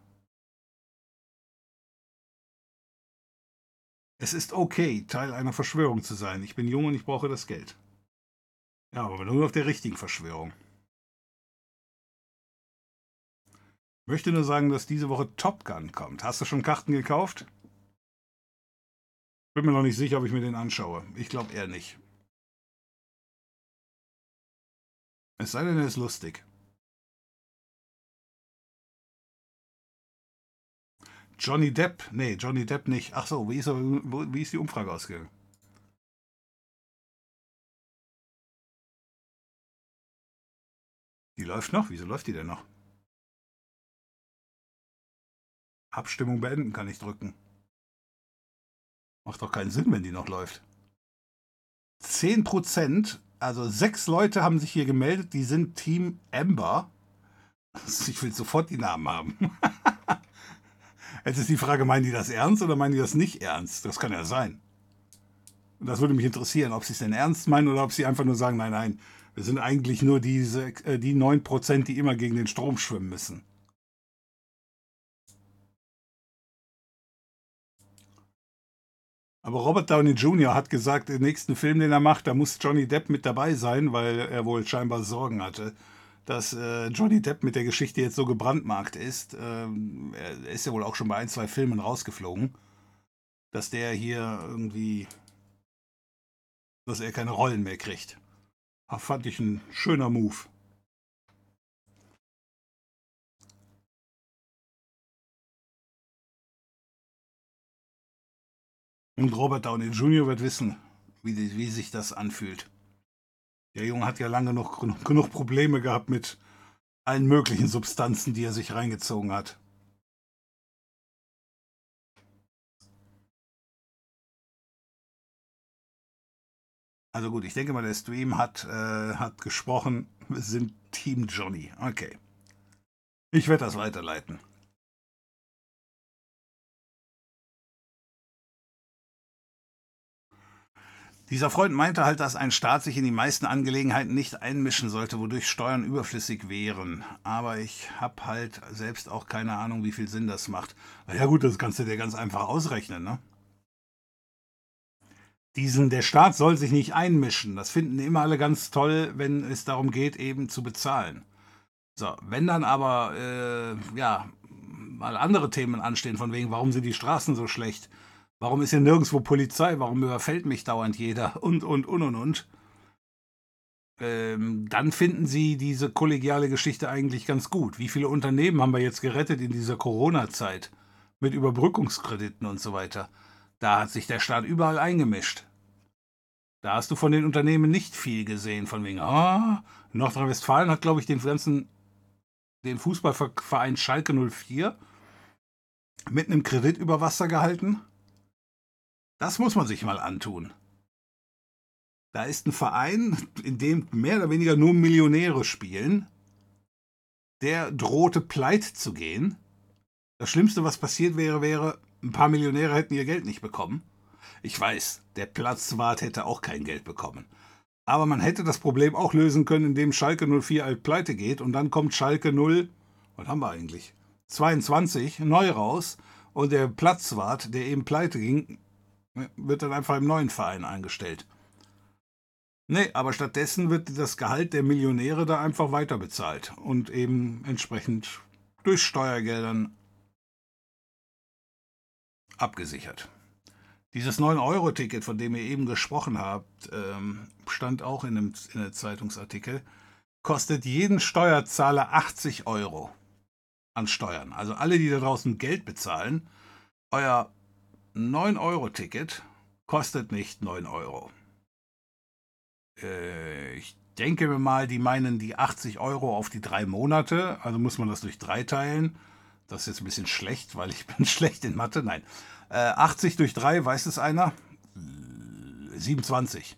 Es ist okay, Teil einer Verschwörung zu sein. Ich bin jung und ich brauche das Geld. Ja, aber nur auf der richtigen Verschwörung. Möchte nur sagen, dass diese Woche Top Gun kommt. Hast du schon Karten gekauft? Bin mir noch nicht sicher, ob ich mir den anschaue. Ich glaube eher nicht. Es sei denn, er ist lustig. Johnny Depp? Nee, Johnny Depp nicht. Ach so, wie ist, er, wie ist die Umfrage ausgegangen? Die läuft noch? Wieso läuft die denn noch? Abstimmung beenden kann ich drücken. Macht doch keinen Sinn, wenn die noch läuft. 10%, also sechs Leute haben sich hier gemeldet, die sind Team Amber. Ich will sofort die Namen haben. Jetzt ist die Frage, meinen die das ernst oder meinen die das nicht ernst? Das kann ja sein. Das würde mich interessieren, ob sie es denn ernst meinen oder ob sie einfach nur sagen, nein, nein, wir sind eigentlich nur diese, äh, die 9%, die immer gegen den Strom schwimmen müssen. Aber Robert Downey Jr. hat gesagt, im nächsten Film, den er macht, da muss Johnny Depp mit dabei sein, weil er wohl scheinbar Sorgen hatte, dass äh, Johnny Depp mit der Geschichte jetzt so gebrandmarkt ist. Ähm, er ist ja wohl auch schon bei ein, zwei Filmen rausgeflogen, dass der hier irgendwie, dass er keine Rollen mehr kriegt. Das fand ich ein schöner Move. Und Robert Downey Jr. wird wissen, wie, wie sich das anfühlt. Der Junge hat ja lange noch genug Probleme gehabt mit allen möglichen Substanzen, die er sich reingezogen hat. Also gut, ich denke mal, der Stream hat, äh, hat gesprochen. Wir sind Team Johnny. Okay. Ich werde das weiterleiten. Dieser Freund meinte halt, dass ein Staat sich in die meisten Angelegenheiten nicht einmischen sollte, wodurch Steuern überflüssig wären. Aber ich habe halt selbst auch keine Ahnung, wie viel Sinn das macht. Na ja gut, das kannst du dir ganz einfach ausrechnen, ne? Diesen, der Staat soll sich nicht einmischen. Das finden immer alle ganz toll, wenn es darum geht, eben zu bezahlen. So, wenn dann aber, äh, ja, mal andere Themen anstehen, von wegen, warum sind die Straßen so schlecht? Warum ist hier nirgendwo Polizei? Warum überfällt mich dauernd jeder? Und, und, und, und, und. Ähm, dann finden sie diese kollegiale Geschichte eigentlich ganz gut. Wie viele Unternehmen haben wir jetzt gerettet in dieser Corona-Zeit? Mit Überbrückungskrediten und so weiter. Da hat sich der Staat überall eingemischt. Da hast du von den Unternehmen nicht viel gesehen, von wegen, ah, Nordrhein-Westfalen hat, glaube ich, den ganzen, den Fußballverein Schalke 04 mit einem Kredit über Wasser gehalten. Das muss man sich mal antun. Da ist ein Verein, in dem mehr oder weniger nur Millionäre spielen. Der drohte pleit zu gehen. Das Schlimmste, was passiert wäre, wäre, ein paar Millionäre hätten ihr Geld nicht bekommen. Ich weiß, der Platzwart hätte auch kein Geld bekommen. Aber man hätte das Problem auch lösen können, indem Schalke 04 alt pleite geht und dann kommt Schalke 0, was haben wir eigentlich? 22 neu raus und der Platzwart, der eben pleite ging, wird dann einfach im neuen Verein eingestellt. Nee, aber stattdessen wird das Gehalt der Millionäre da einfach weiter bezahlt und eben entsprechend durch Steuergeldern abgesichert. Dieses 9-Euro-Ticket, von dem ihr eben gesprochen habt, ähm, stand auch in einem, in einem Zeitungsartikel, kostet jeden Steuerzahler 80 Euro an Steuern. Also alle, die da draußen Geld bezahlen, euer 9-Euro-Ticket kostet nicht 9 Euro. Äh, ich denke mal, die meinen die 80 Euro auf die drei Monate, also muss man das durch drei teilen. Das ist jetzt ein bisschen schlecht, weil ich bin schlecht in Mathe. Nein. Äh, 80 durch 3, weiß es einer? 27.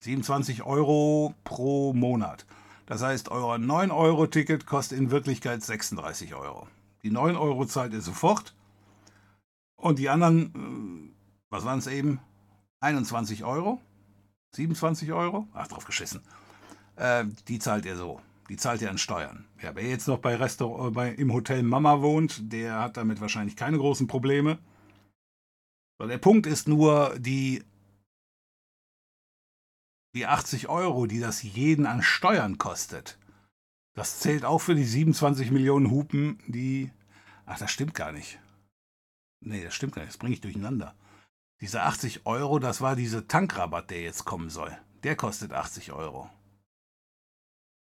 27 Euro pro Monat. Das heißt, euer 9-Euro-Ticket kostet in Wirklichkeit 36 Euro. Die 9 Euro zahlt ihr sofort. Und die anderen, äh, was waren es eben? 21 Euro? 27 Euro? Ach, drauf geschissen. Äh, die zahlt ihr so die zahlt ja an Steuern. Ja, wer jetzt noch bei Restaurant, äh, bei, im Hotel Mama wohnt, der hat damit wahrscheinlich keine großen Probleme. So, der Punkt ist nur, die, die 80 Euro, die das jeden an Steuern kostet, das zählt auch für die 27 Millionen Hupen, die. Ach, das stimmt gar nicht. Nee, das stimmt gar nicht. Das bringe ich durcheinander. Diese 80 Euro, das war dieser Tankrabatt, der jetzt kommen soll. Der kostet 80 Euro.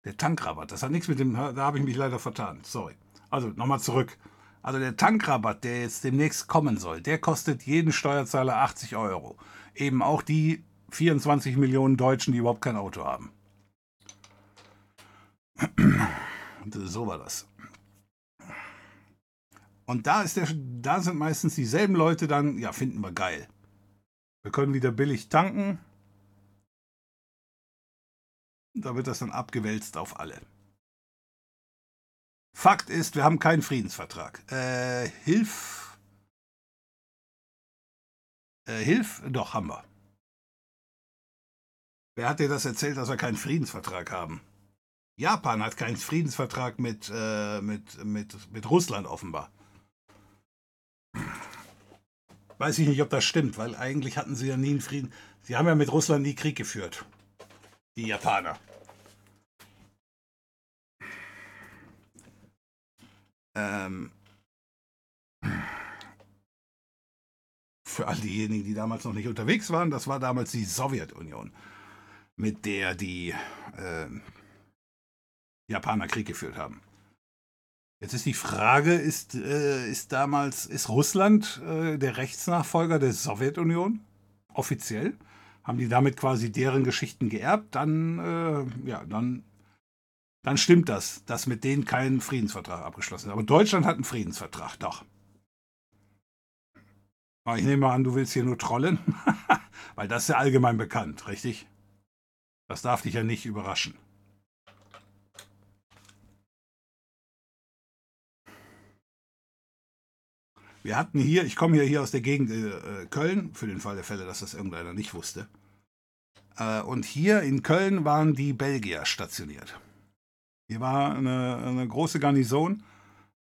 Der Tankrabatt, das hat nichts mit dem, da habe ich mich leider vertan. Sorry. Also nochmal zurück. Also der Tankrabatt, der jetzt demnächst kommen soll, der kostet jeden Steuerzahler 80 Euro. Eben auch die 24 Millionen Deutschen, die überhaupt kein Auto haben. So war das. Und da, ist der, da sind meistens dieselben Leute dann, ja, finden wir geil. Wir können wieder billig tanken. Da wird das dann abgewälzt auf alle. Fakt ist, wir haben keinen Friedensvertrag. Äh, Hilf. Äh, Hilf? Doch, haben wir. Wer hat dir das erzählt, dass wir keinen Friedensvertrag haben? Japan hat keinen Friedensvertrag mit, äh, mit, mit, mit Russland offenbar. Weiß ich nicht, ob das stimmt, weil eigentlich hatten sie ja nie einen Frieden. Sie haben ja mit Russland nie Krieg geführt die Japaner. Ähm, für all diejenigen, die damals noch nicht unterwegs waren, das war damals die Sowjetunion, mit der die äh, Japaner Krieg geführt haben. Jetzt ist die Frage, ist, äh, ist damals, ist Russland äh, der Rechtsnachfolger der Sowjetunion? Offiziell? haben die damit quasi deren Geschichten geerbt, dann, äh, ja, dann, dann stimmt das, dass mit denen kein Friedensvertrag abgeschlossen ist. Aber Deutschland hat einen Friedensvertrag, doch. Aber ich nehme mal an, du willst hier nur trollen, weil das ist ja allgemein bekannt, richtig? Das darf dich ja nicht überraschen. Wir hatten hier, ich komme ja hier aus der Gegend äh, Köln, für den Fall der Fälle, dass das irgendeiner nicht wusste. Äh, und hier in Köln waren die Belgier stationiert. Hier war eine, eine große Garnison,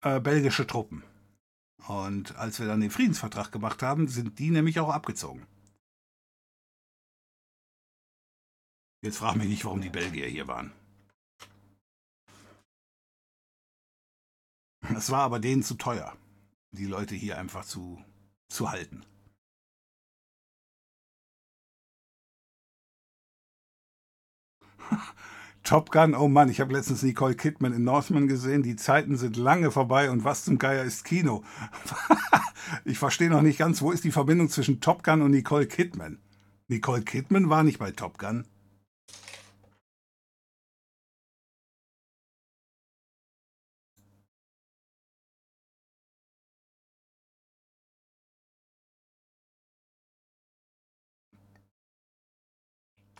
äh, belgische Truppen. Und als wir dann den Friedensvertrag gemacht haben, sind die nämlich auch abgezogen. Jetzt frag mich nicht, warum die Belgier hier waren. Es war aber denen zu teuer die Leute hier einfach zu, zu halten. Top Gun, oh Mann, ich habe letztens Nicole Kidman in Northman gesehen. Die Zeiten sind lange vorbei und was zum Geier ist Kino? ich verstehe noch nicht ganz, wo ist die Verbindung zwischen Top Gun und Nicole Kidman? Nicole Kidman war nicht bei Top Gun.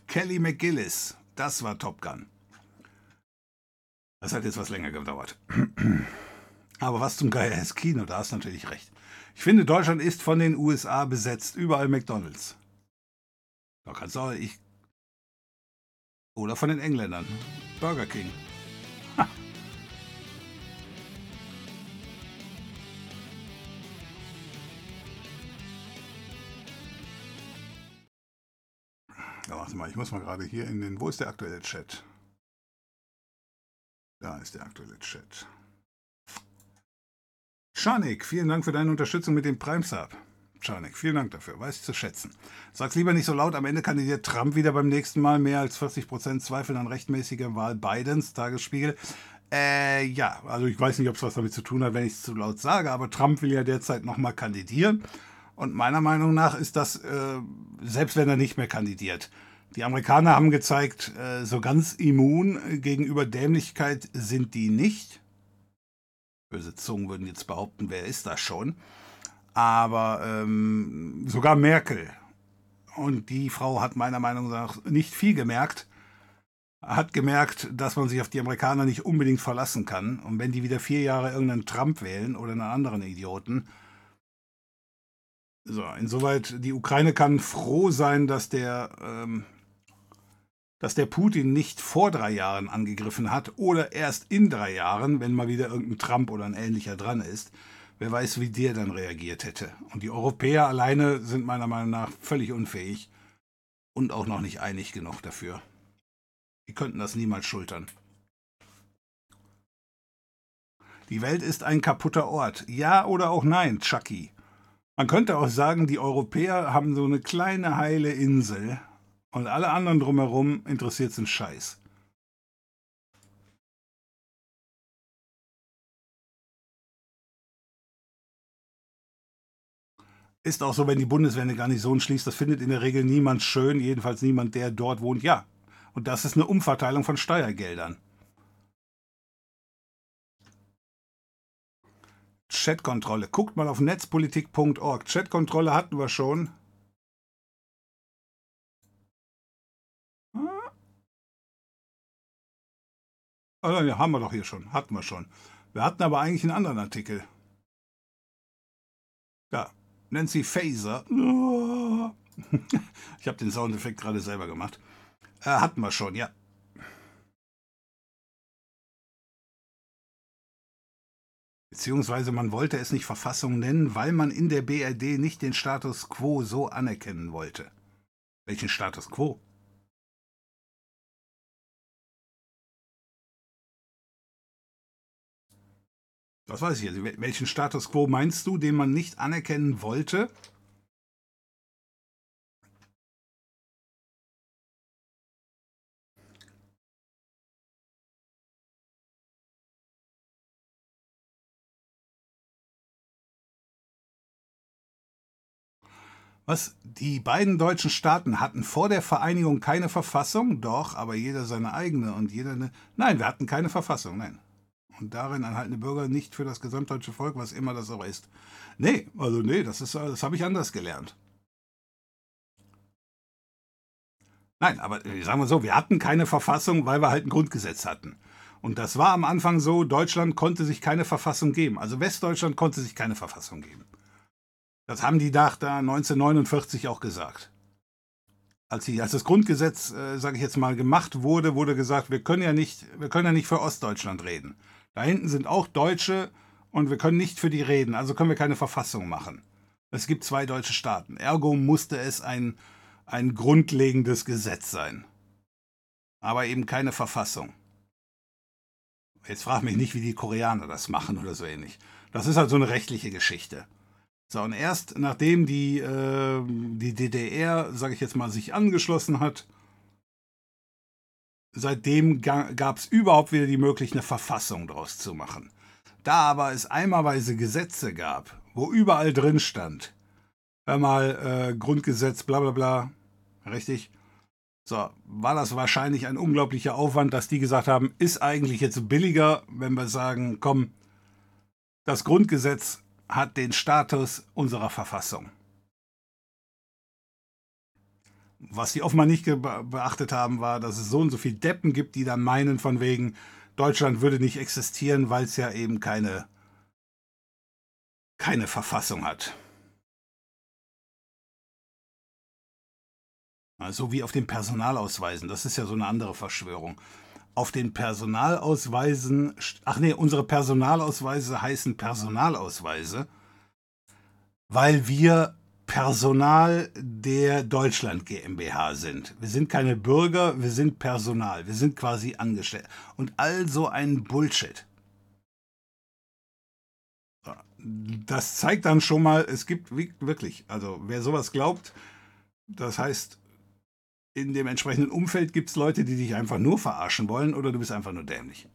Kelly McGillis, das war Top Gun. Das hat jetzt was länger gedauert. Aber was zum Geier ist Kino, da hast du natürlich recht. Ich finde, Deutschland ist von den USA besetzt. Überall McDonalds. Da kannst du auch, ich. Oder von den Engländern. Burger King. Ja, warte mal, ich muss mal gerade hier in den. Wo ist der aktuelle Chat? Da ist der aktuelle Chat. Schanik, vielen Dank für deine Unterstützung mit dem Prime Sub. Schanik, vielen Dank dafür, weiß ich zu schätzen. Sag's lieber nicht so laut, am Ende kandidiert Trump wieder beim nächsten Mal. Mehr als 40% Zweifel an rechtmäßiger Wahl Bidens, Tagesspiegel. Äh, ja, also ich weiß nicht, ob es was damit zu tun hat, wenn ich es zu laut sage, aber Trump will ja derzeit nochmal kandidieren. Und meiner Meinung nach ist das, äh, selbst wenn er nicht mehr kandidiert, die Amerikaner haben gezeigt, äh, so ganz immun gegenüber Dämlichkeit sind die nicht. Böse Zungen würden jetzt behaupten, wer ist das schon? Aber ähm, sogar Merkel, und die Frau hat meiner Meinung nach nicht viel gemerkt, hat gemerkt, dass man sich auf die Amerikaner nicht unbedingt verlassen kann. Und wenn die wieder vier Jahre irgendeinen Trump wählen oder einen anderen Idioten, so, insoweit, die Ukraine kann froh sein, dass der ähm, dass der Putin nicht vor drei Jahren angegriffen hat oder erst in drei Jahren, wenn mal wieder irgendein Trump oder ein ähnlicher dran ist. Wer weiß, wie der dann reagiert hätte. Und die Europäer alleine sind meiner Meinung nach völlig unfähig und auch noch nicht einig genug dafür. Die könnten das niemals schultern. Die Welt ist ein kaputter Ort. Ja oder auch nein, Chucky. Man könnte auch sagen, die Europäer haben so eine kleine heile Insel, und alle anderen drumherum interessiert sind Scheiß. Ist auch so, wenn die Bundeswehr eine Garnison schließt, das findet in der Regel niemand schön, jedenfalls niemand, der dort wohnt. Ja, und das ist eine Umverteilung von Steuergeldern. Chatkontrolle. Guckt mal auf netzpolitik.org. Chatkontrolle hatten wir schon. Oh, ja, haben wir doch hier schon. Hatten wir schon. Wir hatten aber eigentlich einen anderen Artikel. Ja, Nancy Faser. Ich habe den Soundeffekt gerade selber gemacht. Äh, hatten wir schon, ja. Beziehungsweise man wollte es nicht Verfassung nennen, weil man in der BRD nicht den Status quo so anerkennen wollte. Welchen Status quo? Was weiß ich jetzt? Welchen Status quo meinst du, den man nicht anerkennen wollte? Was? Die beiden deutschen Staaten hatten vor der Vereinigung keine Verfassung? Doch, aber jeder seine eigene und jeder eine. Nein, wir hatten keine Verfassung, nein und darin anhaltende Bürger nicht für das gesamtdeutsche Volk, was immer das auch ist. Nee, also nee, das, das habe ich anders gelernt. Nein, aber sagen wir so, wir hatten keine Verfassung, weil wir halt ein Grundgesetz hatten. Und das war am Anfang so, Deutschland konnte sich keine Verfassung geben. Also Westdeutschland konnte sich keine Verfassung geben. Das haben die da 1949 auch gesagt. Als, die, als das Grundgesetz, äh, sage ich jetzt mal, gemacht wurde, wurde gesagt, wir können ja nicht, wir können ja nicht für Ostdeutschland reden. Da hinten sind auch Deutsche und wir können nicht für die reden, also können wir keine Verfassung machen. Es gibt zwei deutsche Staaten. Ergo musste es ein, ein grundlegendes Gesetz sein. Aber eben keine Verfassung. Jetzt frag mich nicht, wie die Koreaner das machen oder so ähnlich. Das ist halt so eine rechtliche Geschichte. So, und erst nachdem die, äh, die DDR, sage ich jetzt mal, sich angeschlossen hat, seitdem gab es überhaupt wieder die Möglichkeit, eine Verfassung daraus zu machen. Da aber es einmalweise Gesetze gab, wo überall drin stand, hör mal, äh, Grundgesetz, bla bla bla, richtig, so, war das wahrscheinlich ein unglaublicher Aufwand, dass die gesagt haben, ist eigentlich jetzt billiger, wenn wir sagen, komm, das Grundgesetz hat den Status unserer Verfassung. Was sie offenbar nicht beachtet haben, war, dass es so und so viele Deppen gibt, die dann meinen, von wegen, Deutschland würde nicht existieren, weil es ja eben keine, keine Verfassung hat. So wie auf den Personalausweisen. Das ist ja so eine andere Verschwörung. Auf den Personalausweisen, ach nee, unsere Personalausweise heißen Personalausweise, weil wir Personal der Deutschland GmbH sind. Wir sind keine Bürger, wir sind Personal, wir sind quasi angestellt. Und all so ein Bullshit. Das zeigt dann schon mal, es gibt wirklich, also wer sowas glaubt, das heißt, in dem entsprechenden Umfeld gibt es Leute, die dich einfach nur verarschen wollen oder du bist einfach nur dämlich.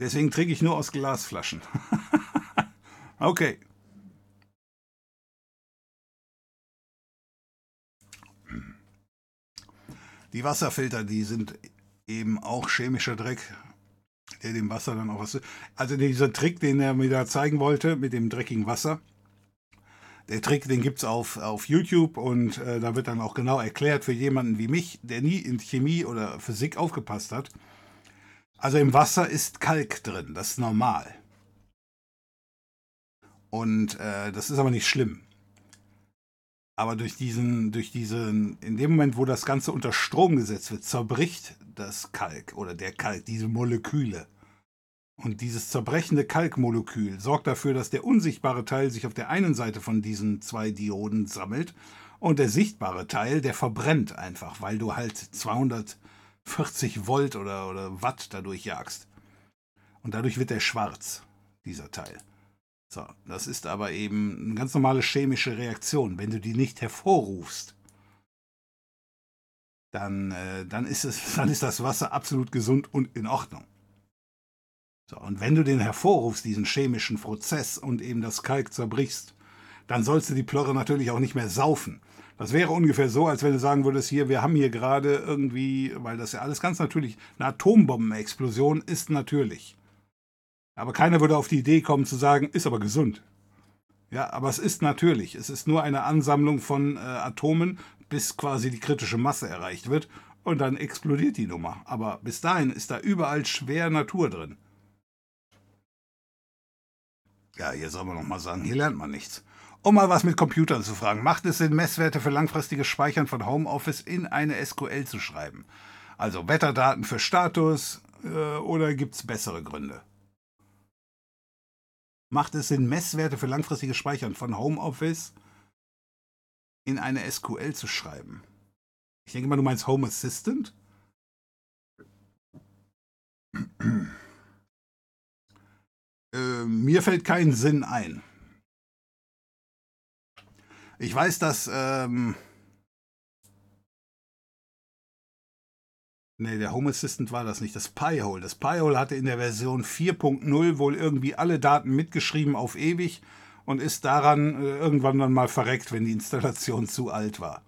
Deswegen trinke ich nur aus Glasflaschen. okay. Die Wasserfilter, die sind eben auch chemischer Dreck der dem Wasser dann auch was. Also dieser Trick, den er mir da zeigen wollte mit dem dreckigen Wasser. Der Trick, den gibt es auf, auf YouTube und äh, da wird dann auch genau erklärt für jemanden wie mich, der nie in Chemie oder Physik aufgepasst hat. Also im Wasser ist Kalk drin, das ist normal. Und äh, das ist aber nicht schlimm. Aber durch diesen, durch diesen, in dem Moment, wo das Ganze unter Strom gesetzt wird, zerbricht das Kalk oder der Kalk, diese Moleküle. Und dieses zerbrechende Kalkmolekül sorgt dafür, dass der unsichtbare Teil sich auf der einen Seite von diesen zwei Dioden sammelt und der sichtbare Teil, der verbrennt einfach, weil du halt 240 Volt oder, oder Watt dadurch jagst. Und dadurch wird der schwarz, dieser Teil. So, das ist aber eben eine ganz normale chemische Reaktion. Wenn du die nicht hervorrufst, dann, äh, dann, ist es, dann ist das Wasser absolut gesund und in Ordnung. So, und wenn du den hervorrufst, diesen chemischen Prozess und eben das Kalk zerbrichst, dann sollst du die Plörre natürlich auch nicht mehr saufen. Das wäre ungefähr so, als wenn du sagen würdest, hier, wir haben hier gerade irgendwie, weil das ja alles ganz natürlich, eine Atombombenexplosion ist natürlich. Aber keiner würde auf die Idee kommen zu sagen, ist aber gesund. Ja, aber es ist natürlich. Es ist nur eine Ansammlung von äh, Atomen, bis quasi die kritische Masse erreicht wird und dann explodiert die Nummer. Aber bis dahin ist da überall schwer Natur drin. Ja, hier soll man noch mal sagen, hier lernt man nichts. Um mal was mit Computern zu fragen, macht es Sinn, Messwerte für langfristiges Speichern von Homeoffice in eine SQL zu schreiben? Also Wetterdaten für Status äh, oder gibt es bessere Gründe? Macht es Sinn, Messwerte für langfristiges Speichern von Homeoffice in eine SQL zu schreiben? Ich denke mal, du meinst Home Assistant? Äh, mir fällt kein Sinn ein. Ich weiß, dass. Ähm Ne, der Home Assistant war das nicht, das Pi-Hole. Das Pi-Hole hatte in der Version 4.0 wohl irgendwie alle Daten mitgeschrieben auf ewig und ist daran äh, irgendwann dann mal verreckt, wenn die Installation zu alt war.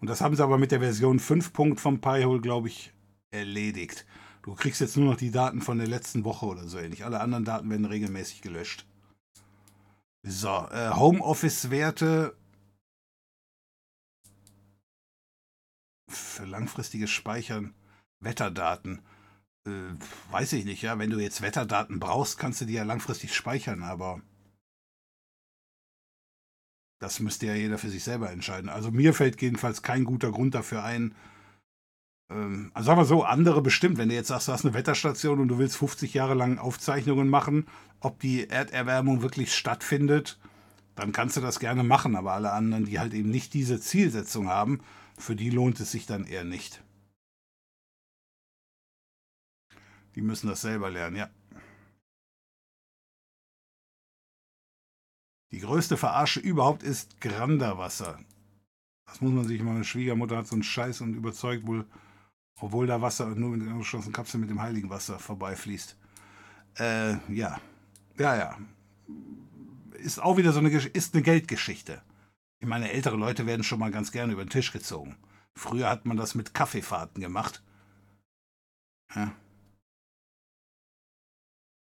Und das haben sie aber mit der Version 5. vom Pi-Hole, glaube ich, erledigt. Du kriegst jetzt nur noch die Daten von der letzten Woche oder so ähnlich. Alle anderen Daten werden regelmäßig gelöscht. So, äh, Homeoffice-Werte für langfristiges Speichern, Wetterdaten. Äh, weiß ich nicht, ja. Wenn du jetzt Wetterdaten brauchst, kannst du die ja langfristig speichern, aber das müsste ja jeder für sich selber entscheiden. Also mir fällt jedenfalls kein guter Grund dafür ein, ähm, also sagen wir so, andere bestimmt. Wenn du jetzt sagst, du hast eine Wetterstation und du willst 50 Jahre lang Aufzeichnungen machen, ob die Erderwärmung wirklich stattfindet, dann kannst du das gerne machen. Aber alle anderen, die halt eben nicht diese Zielsetzung haben, für die lohnt es sich dann eher nicht. Die müssen das selber lernen, ja. Die größte Verarsche überhaupt ist Granderwasser. Das muss man sich, meine Schwiegermutter hat so einen Scheiß und überzeugt wohl, obwohl da Wasser nur mit der geschlossenen Kapsel mit dem heiligen Wasser vorbeifließt. Äh, ja. Ja, ja. Ist auch wieder so eine, ist eine Geldgeschichte. Ich meine, ältere Leute werden schon mal ganz gerne über den Tisch gezogen. Früher hat man das mit Kaffeefahrten gemacht. Ja.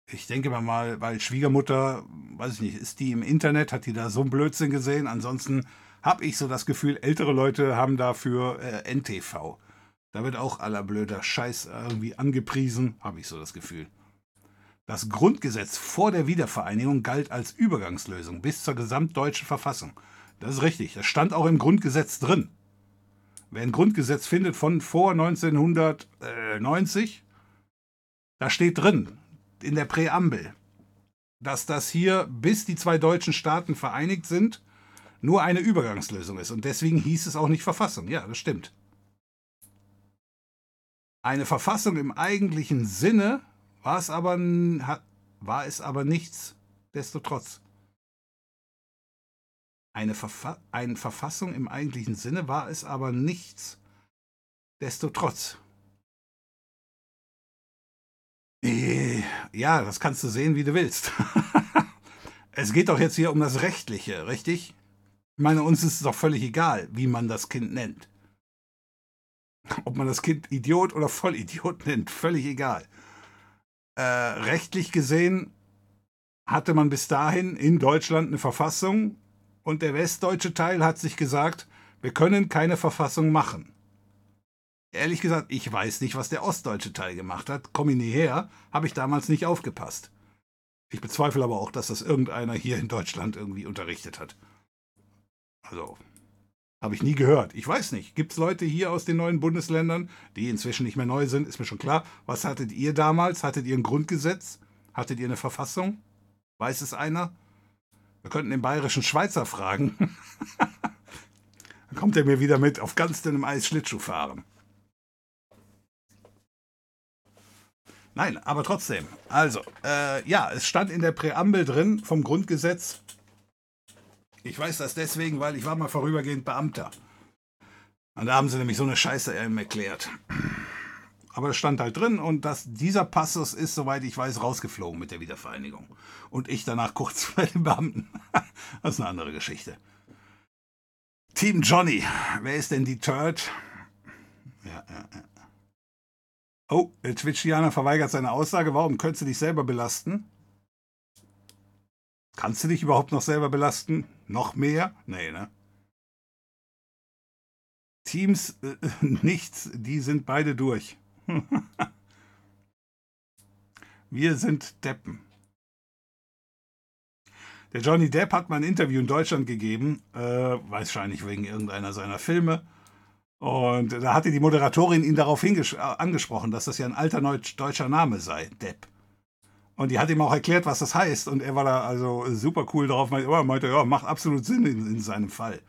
Ich denke mal, weil Schwiegermutter, weiß ich nicht, ist die im Internet, hat die da so einen Blödsinn gesehen. Ansonsten habe ich so das Gefühl, ältere Leute haben dafür äh, NTV. Da wird auch aller blöder Scheiß irgendwie angepriesen, habe ich so das Gefühl. Das Grundgesetz vor der Wiedervereinigung galt als Übergangslösung bis zur gesamtdeutschen Verfassung. Das ist richtig, das stand auch im Grundgesetz drin. Wer ein Grundgesetz findet von vor 1990, da steht drin, in der Präambel, dass das hier, bis die zwei deutschen Staaten vereinigt sind, nur eine Übergangslösung ist. Und deswegen hieß es auch nicht Verfassung. Ja, das stimmt. Eine Verfassung im eigentlichen Sinne war es aber, war es aber nichts destotrotz. Eine, Verfa eine Verfassung im eigentlichen Sinne war es aber nichts destotrotz. Äh, ja, das kannst du sehen, wie du willst. es geht doch jetzt hier um das Rechtliche, richtig? Ich meine, uns ist es doch völlig egal, wie man das Kind nennt. Ob man das Kind Idiot oder Vollidiot nennt, völlig egal. Äh, rechtlich gesehen hatte man bis dahin in Deutschland eine Verfassung und der westdeutsche Teil hat sich gesagt, wir können keine Verfassung machen. Ehrlich gesagt, ich weiß nicht, was der ostdeutsche Teil gemacht hat. Komm ich nie her, habe ich damals nicht aufgepasst. Ich bezweifle aber auch, dass das irgendeiner hier in Deutschland irgendwie unterrichtet hat. Also, habe ich nie gehört. Ich weiß nicht. Gibt es Leute hier aus den neuen Bundesländern, die inzwischen nicht mehr neu sind? Ist mir schon klar. Was hattet ihr damals? Hattet ihr ein Grundgesetz? Hattet ihr eine Verfassung? Weiß es einer? Wir könnten den bayerischen Schweizer fragen. Dann kommt er mir wieder mit auf ganz dünnem Eis Schlittschuh fahren. Nein, aber trotzdem. Also, äh, ja, es stand in der Präambel drin vom Grundgesetz, ich weiß das deswegen, weil ich war mal vorübergehend Beamter. Und da haben sie nämlich so eine Scheiße eben erklärt. Aber es stand halt drin und das, dieser Passus ist, soweit ich weiß, rausgeflogen mit der Wiedervereinigung. Und ich danach kurz bei den Beamten. Das ist eine andere Geschichte. Team Johnny. Wer ist denn die Turd? Ja, ja, ja. Oh, Twitchianer verweigert seine Aussage. Warum könntest du dich selber belasten? Kannst du dich überhaupt noch selber belasten? Noch mehr? Nee, ne? Teams äh, nichts, die sind beide durch. Wir sind Deppen. Der Johnny Depp hat mal ein Interview in Deutschland gegeben, äh, wahrscheinlich wegen irgendeiner seiner Filme. Und da hatte die Moderatorin ihn darauf angesprochen, dass das ja ein alter deutscher Name sei, Depp. Und die hat ihm auch erklärt, was das heißt. Und er war da also super cool drauf. Er meinte, ja, macht absolut Sinn in, in seinem Fall.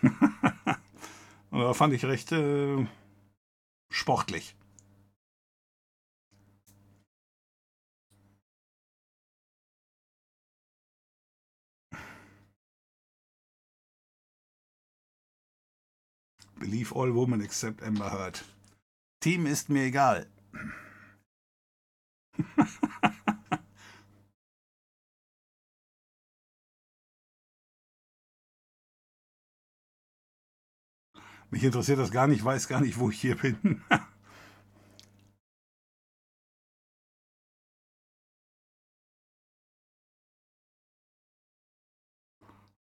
und da fand ich recht äh, sportlich. Believe all women except Amber Heard. Team ist mir egal. Mich interessiert das gar nicht, weiß gar nicht, wo ich hier bin.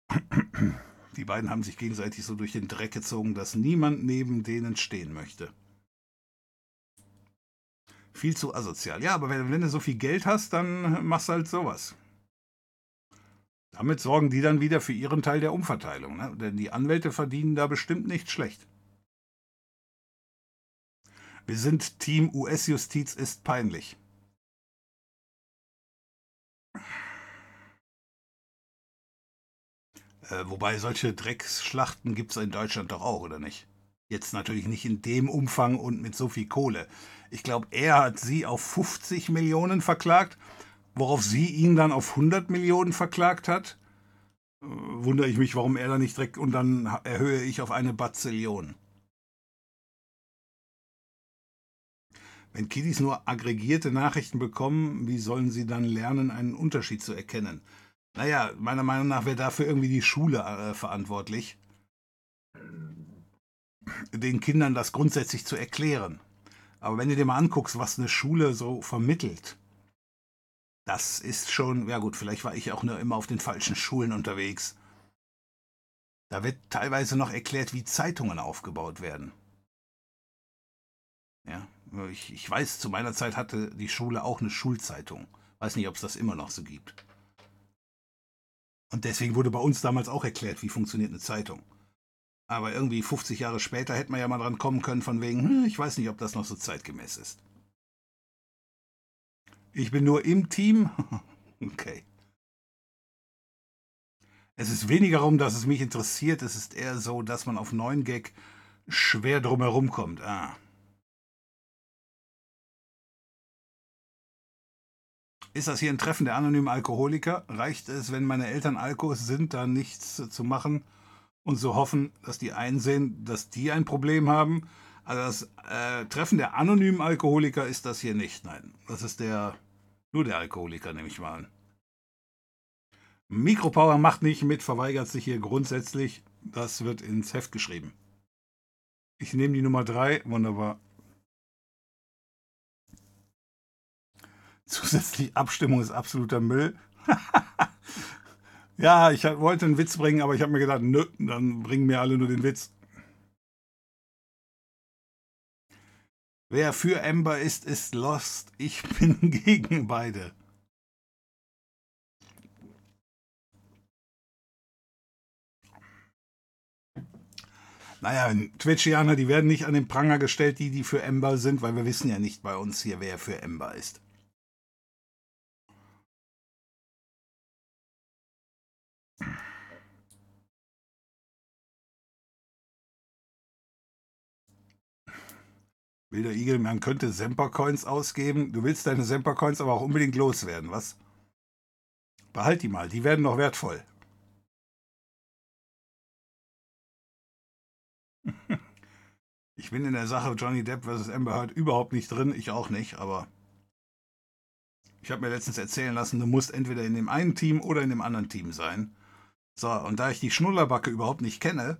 Die beiden haben sich gegenseitig so durch den Dreck gezogen, dass niemand neben denen stehen möchte. Viel zu asozial. Ja, aber wenn, wenn du so viel Geld hast, dann machst du halt sowas. Damit sorgen die dann wieder für ihren Teil der Umverteilung. Ne? Denn die Anwälte verdienen da bestimmt nicht schlecht. Wir sind Team US-Justiz ist peinlich. Äh, wobei solche Drecksschlachten gibt es in Deutschland doch auch, oder nicht? Jetzt natürlich nicht in dem Umfang und mit so viel Kohle. Ich glaube, er hat sie auf 50 Millionen verklagt worauf sie ihn dann auf 100 Millionen verklagt hat. wundere ich mich, warum er da nicht direkt und dann erhöhe ich auf eine Bazillion. Wenn Kiddies nur aggregierte Nachrichten bekommen, wie sollen sie dann lernen, einen Unterschied zu erkennen? Naja, meiner Meinung nach wäre dafür irgendwie die Schule äh, verantwortlich, den Kindern das grundsätzlich zu erklären. Aber wenn du dir mal anguckst, was eine Schule so vermittelt, das ist schon, ja gut, vielleicht war ich auch nur immer auf den falschen Schulen unterwegs. Da wird teilweise noch erklärt, wie Zeitungen aufgebaut werden. Ja, ich, ich weiß, zu meiner Zeit hatte die Schule auch eine Schulzeitung. Weiß nicht, ob es das immer noch so gibt. Und deswegen wurde bei uns damals auch erklärt, wie funktioniert eine Zeitung. Aber irgendwie 50 Jahre später hätte man ja mal dran kommen können, von wegen, hm, ich weiß nicht, ob das noch so zeitgemäß ist. Ich bin nur im Team. okay. Es ist weniger darum, dass es mich interessiert. Es ist eher so, dass man auf 9 Gag schwer drumherum kommt. Ah. Ist das hier ein Treffen der anonymen Alkoholiker? Reicht es, wenn meine Eltern Alkos sind, da nichts zu machen und so hoffen, dass die einsehen, dass die ein Problem haben? Also das äh, Treffen der anonymen Alkoholiker ist das hier nicht. Nein, das ist der nur der Alkoholiker, nehme ich mal an. Mikropower macht nicht mit, verweigert sich hier grundsätzlich. Das wird ins Heft geschrieben. Ich nehme die Nummer 3, wunderbar. Zusätzlich Abstimmung ist absoluter Müll. ja, ich wollte einen Witz bringen, aber ich habe mir gedacht, nö, dann bringen mir alle nur den Witz. Wer für Ember ist, ist lost. Ich bin gegen beide. Naja, Twitchianer, die werden nicht an den Pranger gestellt, die, die für Ember sind, weil wir wissen ja nicht bei uns hier, wer für Ember ist. Wilder Igel, man könnte Semper-Coins ausgeben. Du willst deine Semper-Coins aber auch unbedingt loswerden, was? Behalt die mal, die werden noch wertvoll. Ich bin in der Sache Johnny Depp vs. Amber Heard überhaupt nicht drin, ich auch nicht, aber ich habe mir letztens erzählen lassen, du musst entweder in dem einen Team oder in dem anderen Team sein. So, und da ich die Schnullerbacke überhaupt nicht kenne,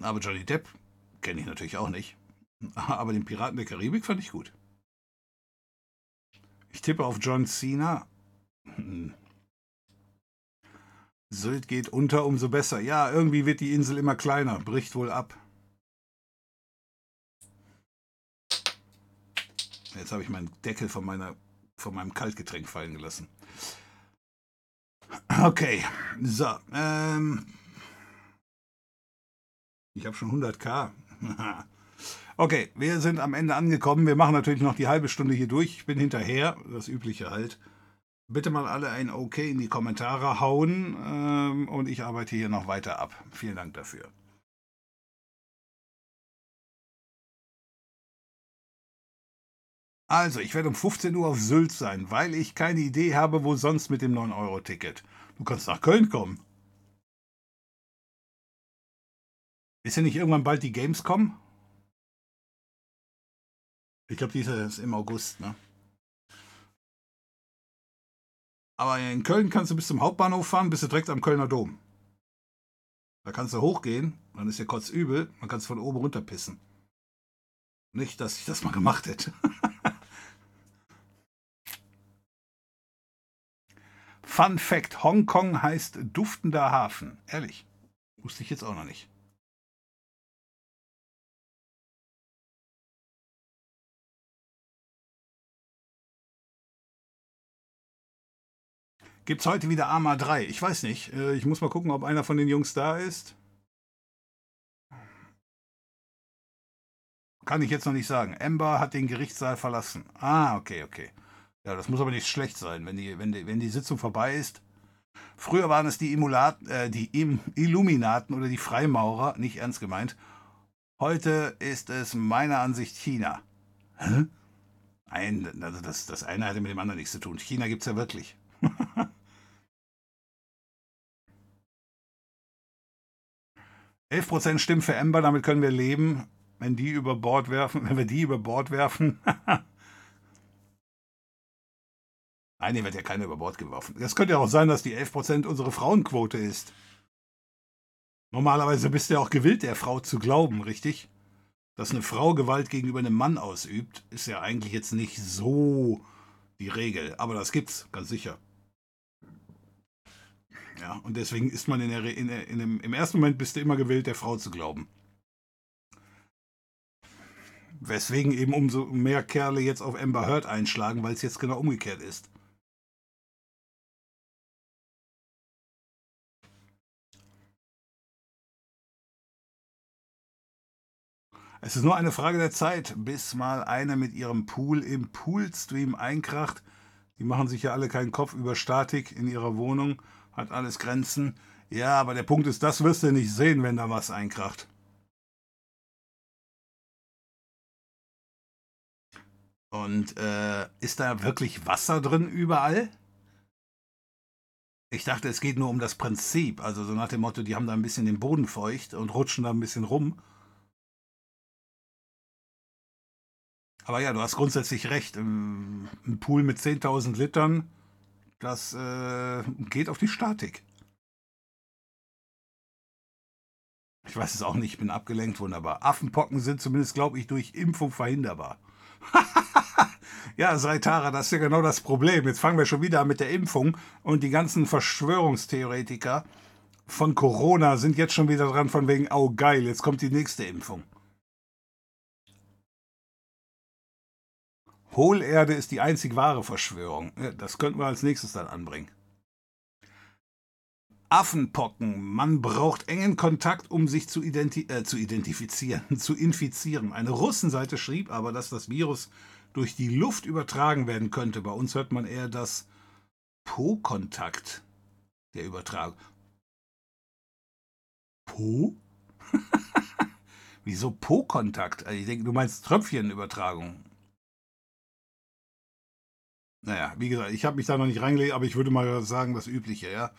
aber Johnny Depp kenne ich natürlich auch nicht, aber den Piraten der Karibik fand ich gut. Ich tippe auf John Cena. Hm. Sylt geht unter, umso besser. Ja, irgendwie wird die Insel immer kleiner, bricht wohl ab. Jetzt habe ich meinen Deckel von, meiner, von meinem Kaltgetränk fallen gelassen. Okay, so. Ähm, ich habe schon 100k. Okay, wir sind am Ende angekommen. Wir machen natürlich noch die halbe Stunde hier durch. Ich bin hinterher, das Übliche halt. Bitte mal alle ein OK in die Kommentare hauen ähm, und ich arbeite hier noch weiter ab. Vielen Dank dafür. Also, ich werde um 15 Uhr auf Sylt sein, weil ich keine Idee habe, wo sonst mit dem 9-Euro-Ticket. Du kannst nach Köln kommen. Ist ja nicht irgendwann bald die Gamescom? Ich glaube, dieser ist im August, ne? Aber in Köln kannst du bis zum Hauptbahnhof fahren, bist du direkt am Kölner Dom. Da kannst du hochgehen, dann ist ja kurz übel, man kann es von oben runter pissen. Nicht, dass ich das mal gemacht hätte. Fun Fact: Hongkong heißt duftender Hafen. Ehrlich. Wusste ich jetzt auch noch nicht. Gibt es heute wieder Arma 3? Ich weiß nicht. Äh, ich muss mal gucken, ob einer von den Jungs da ist. Kann ich jetzt noch nicht sagen. Amber hat den Gerichtssaal verlassen. Ah, okay, okay. Ja, das muss aber nicht schlecht sein, wenn die, wenn die, wenn die Sitzung vorbei ist. Früher waren es die, Emulat, äh, die Illuminaten oder die Freimaurer, nicht ernst gemeint. Heute ist es meiner Ansicht China. Hä? Ein, also das, das eine hatte mit dem anderen nichts zu tun. China gibt es ja wirklich. 11% stimmen für Amber, damit können wir leben, wenn die über Bord werfen, wenn wir die über Bord werfen. Nein, hier wird ja keiner über Bord geworfen. Das könnte ja auch sein, dass die 11% unsere Frauenquote ist. Normalerweise bist du ja auch gewillt, der Frau zu glauben, richtig? Dass eine Frau Gewalt gegenüber einem Mann ausübt, ist ja eigentlich jetzt nicht so die Regel. Aber das gibt's, ganz sicher. Ja, und deswegen ist man in der, in in dem, im ersten Moment bist du immer gewillt, der Frau zu glauben. Weswegen eben umso mehr Kerle jetzt auf Amber Heard einschlagen, weil es jetzt genau umgekehrt ist. Es ist nur eine Frage der Zeit, bis mal einer mit ihrem Pool im Poolstream einkracht. Die machen sich ja alle keinen Kopf über Statik in ihrer Wohnung, hat alles Grenzen. Ja, aber der Punkt ist, das wirst du nicht sehen, wenn da was einkracht. Und äh, ist da wirklich Wasser drin überall? Ich dachte, es geht nur um das Prinzip. Also so nach dem Motto, die haben da ein bisschen den Boden feucht und rutschen da ein bisschen rum. Aber ja, du hast grundsätzlich recht. Ein Pool mit 10.000 Litern, das äh, geht auf die Statik. Ich weiß es auch nicht, ich bin abgelenkt, wunderbar. Affenpocken sind zumindest, glaube ich, durch Impfung verhinderbar. ja, Saitara, das ist ja genau das Problem. Jetzt fangen wir schon wieder an mit der Impfung und die ganzen Verschwörungstheoretiker von Corona sind jetzt schon wieder dran von wegen, oh geil, jetzt kommt die nächste Impfung. Hohlerde ist die einzig wahre Verschwörung. Das könnten wir als nächstes dann anbringen. Affenpocken. Man braucht engen Kontakt, um sich zu, identi äh, zu identifizieren, zu infizieren. Eine Russenseite schrieb aber, dass das Virus durch die Luft übertragen werden könnte. Bei uns hört man eher das Po-Kontakt der Übertragung. Po? Wieso Po-Kontakt? Also ich denke, du meinst Tröpfchenübertragung. Naja, wie gesagt, ich habe mich da noch nicht reingelegt, aber ich würde mal sagen, das Übliche, ja.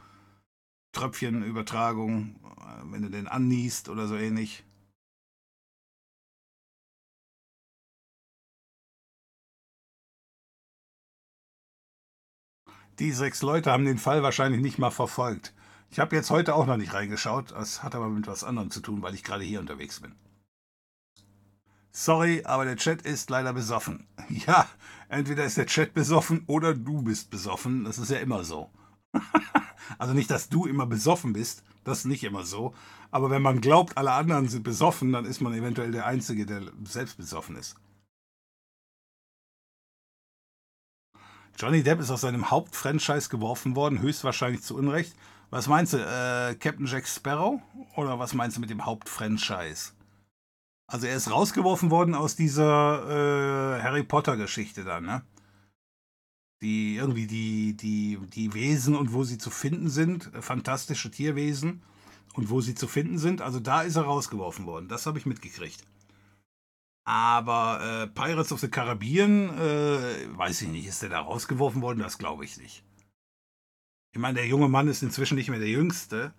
Tröpfchenübertragung, äh, wenn du den anniest oder so ähnlich. Die sechs Leute haben den Fall wahrscheinlich nicht mal verfolgt. Ich habe jetzt heute auch noch nicht reingeschaut. Das hat aber mit was anderem zu tun, weil ich gerade hier unterwegs bin. Sorry, aber der Chat ist leider besoffen. Ja, entweder ist der Chat besoffen oder du bist besoffen. Das ist ja immer so. also nicht, dass du immer besoffen bist. Das ist nicht immer so. Aber wenn man glaubt, alle anderen sind besoffen, dann ist man eventuell der Einzige, der selbst besoffen ist. Johnny Depp ist aus seinem Hauptfranchise geworfen worden, höchstwahrscheinlich zu Unrecht. Was meinst du, äh, Captain Jack Sparrow? Oder was meinst du mit dem Hauptfranchise? Also er ist rausgeworfen worden aus dieser äh, Harry Potter-Geschichte dann, ne? Die irgendwie die, die, die Wesen und wo sie zu finden sind, äh, fantastische Tierwesen und wo sie zu finden sind. Also da ist er rausgeworfen worden. Das habe ich mitgekriegt. Aber äh, Pirates of the Caribbean, äh, weiß ich nicht, ist der da rausgeworfen worden? Das glaube ich nicht. Ich meine, der junge Mann ist inzwischen nicht mehr der Jüngste.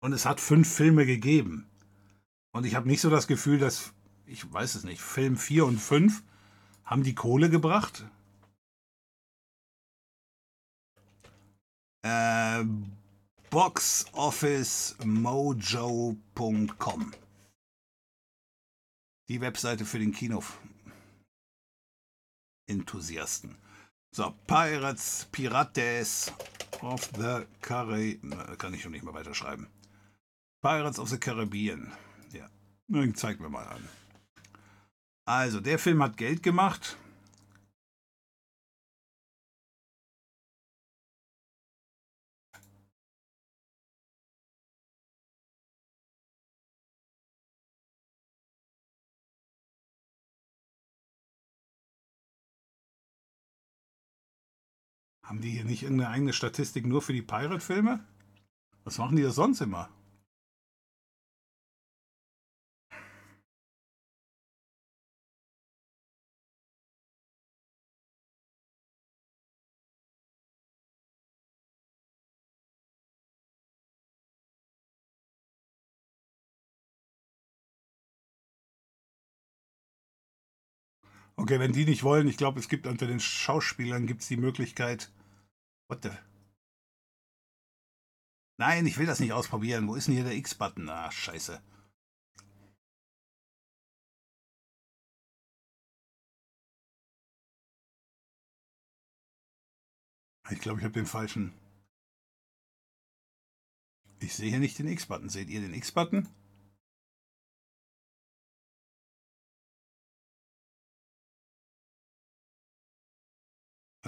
Und es hat fünf Filme gegeben. Und ich habe nicht so das Gefühl, dass, ich weiß es nicht, Film 4 und 5 haben die Kohle gebracht. Äh, boxofficemojo.com Die Webseite für den Kino-Enthusiasten. So, Pirates, Pirates of the Caribbean. Kann ich schon nicht mehr weiterschreiben. Pirates of the Caribbean. Zeig mir mal an. Also, der Film hat Geld gemacht. Haben die hier nicht irgendeine eigene Statistik nur für die Pirate-Filme? Was machen die da sonst immer? Okay, wenn die nicht wollen, ich glaube, es gibt unter den Schauspielern gibt's die Möglichkeit. What the? Nein, ich will das nicht ausprobieren. Wo ist denn hier der X-Button? Ah, scheiße. Ich glaube, ich habe den falschen. Ich sehe hier nicht den X-Button. Seht ihr den X-Button?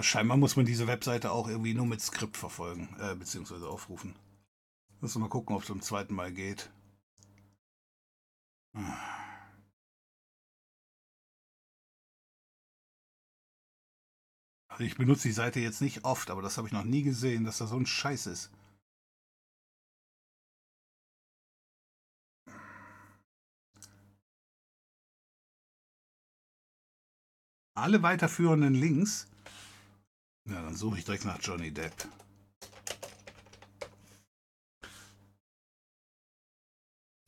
Scheinbar muss man diese Webseite auch irgendwie nur mit Skript verfolgen, äh, beziehungsweise aufrufen. Müssen wir mal gucken, ob es zum zweiten Mal geht. Also ich benutze die Seite jetzt nicht oft, aber das habe ich noch nie gesehen, dass da so ein Scheiß ist. Alle weiterführenden Links ja, dann suche ich direkt nach Johnny Depp.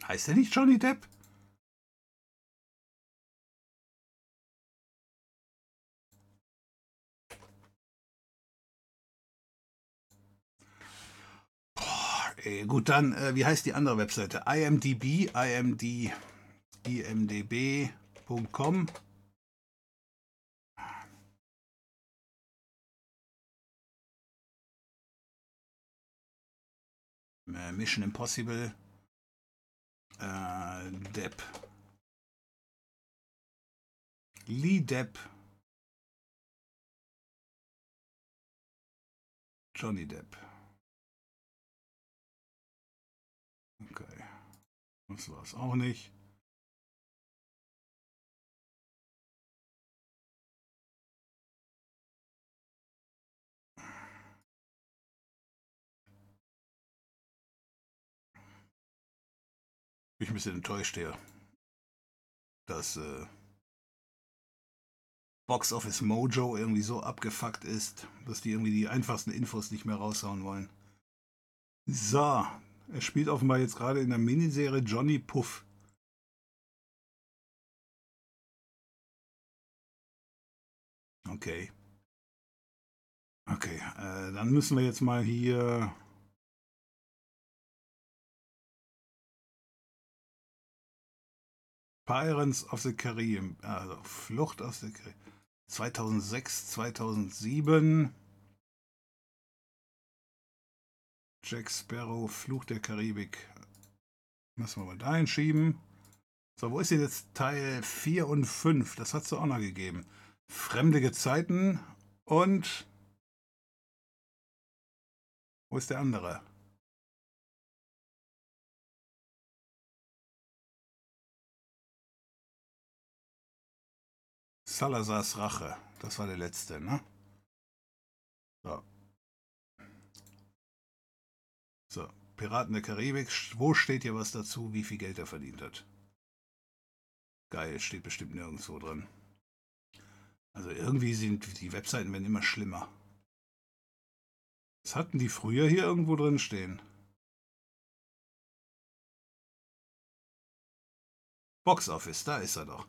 Heißt er nicht Johnny Depp? Gut, dann, äh, wie heißt die andere Webseite? IMDb, IMD, imdb.com. Mission Impossible. Äh, Depp. Lee Depp. Johnny Depp. Okay. Das war's auch nicht. Ich ein bisschen enttäuscht hier, dass äh, Box Office Mojo irgendwie so abgefuckt ist, dass die irgendwie die einfachsten Infos nicht mehr raushauen wollen. So, er spielt offenbar jetzt gerade in der Miniserie Johnny Puff. Okay. Okay, äh, dann müssen wir jetzt mal hier Pirates of the Caribbean, also Flucht aus der Karibik. 2006, 2007. Jack Sparrow, Fluch der Karibik. Müssen wir mal da hinschieben. So, wo ist denn jetzt Teil 4 und 5? Das hat es auch noch gegeben. Fremde Gezeiten und... Wo ist der andere? Salazars Rache. Das war der letzte, ne? So. So, Piraten der Karibik. Wo steht hier was dazu, wie viel Geld er verdient hat? Geil, steht bestimmt nirgendwo drin. Also irgendwie sind die Webseiten werden immer schlimmer. Was hatten die früher hier irgendwo drin stehen? Box Office, da ist er doch.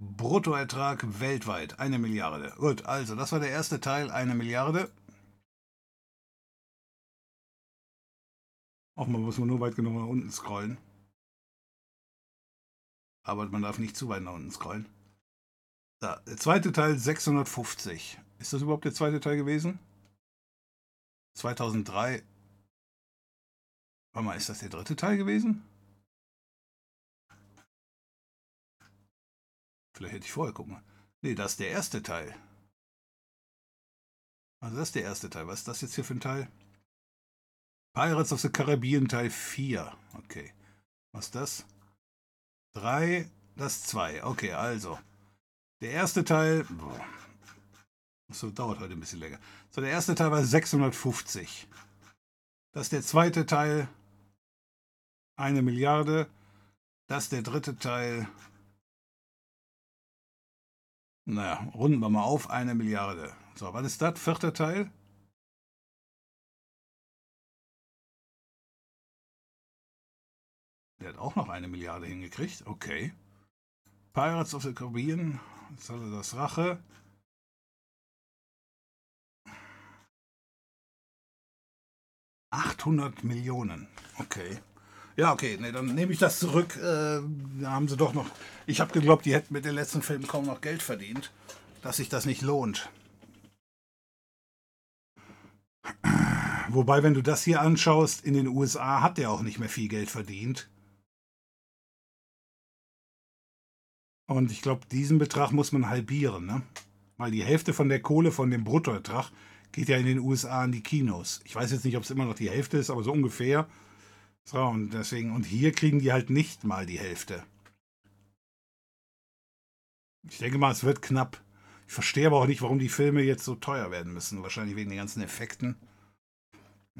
Bruttoertrag weltweit, eine Milliarde. Gut, also das war der erste Teil, eine Milliarde. Offenbar muss man nur weit genug nach unten scrollen. Aber man darf nicht zu weit nach unten scrollen. Da, der zweite Teil 650. Ist das überhaupt der zweite Teil gewesen? 2003. Warte mal, ist das der dritte Teil gewesen? Vielleicht hätte ich vorher gucken. Nee, das ist der erste Teil. Also das ist der erste Teil. Was ist das jetzt hier für ein Teil? Pirates of the Caribbean Teil 4. Okay. Was ist das? 3, das 2. Okay, also. Der erste Teil. Boah. So, dauert heute ein bisschen länger. So, der erste Teil war 650. Das ist der zweite Teil. Eine Milliarde. Das ist der dritte Teil. Naja, runden wir mal auf, eine Milliarde. So, was ist das? Vierter Teil? Der hat auch noch eine Milliarde hingekriegt. Okay. Pirates of the Caribbean das Rache. Achthundert Millionen. Okay. Ja, okay, nee, dann nehme ich das zurück. Äh, da haben sie doch noch. Ich habe geglaubt, die hätten mit den letzten Filmen kaum noch Geld verdient, dass sich das nicht lohnt. Wobei, wenn du das hier anschaust, in den USA hat der auch nicht mehr viel Geld verdient. Und ich glaube, diesen Betrag muss man halbieren, ne? Weil die Hälfte von der Kohle von dem Bruttoertrag geht ja in den USA an die Kinos. Ich weiß jetzt nicht, ob es immer noch die Hälfte ist, aber so ungefähr. So, und deswegen, und hier kriegen die halt nicht mal die Hälfte. Ich denke mal, es wird knapp. Ich verstehe aber auch nicht, warum die Filme jetzt so teuer werden müssen. Wahrscheinlich wegen den ganzen Effekten.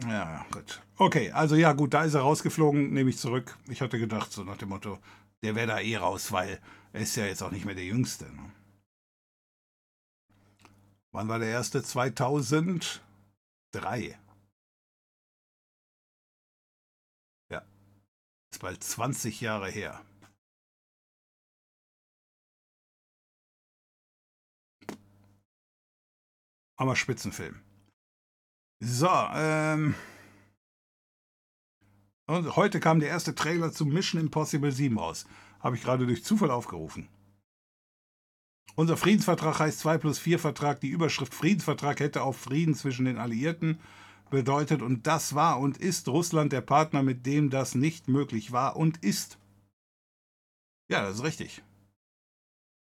Ja, gut. Okay, also ja, gut, da ist er rausgeflogen, nehme ich zurück. Ich hatte gedacht, so nach dem Motto, der wäre da eh raus, weil er ist ja jetzt auch nicht mehr der Jüngste. Ne? Wann war der erste? 2003. Ist bald 20 Jahre her. Aber Spitzenfilm. So, ähm. Und heute kam der erste Trailer zu Mission Impossible 7 raus. Habe ich gerade durch Zufall aufgerufen. Unser Friedensvertrag heißt 2 plus 4 Vertrag. Die Überschrift Friedensvertrag hätte auf Frieden zwischen den Alliierten bedeutet. Und das war und ist Russland der Partner, mit dem das nicht möglich war und ist. Ja, das ist richtig.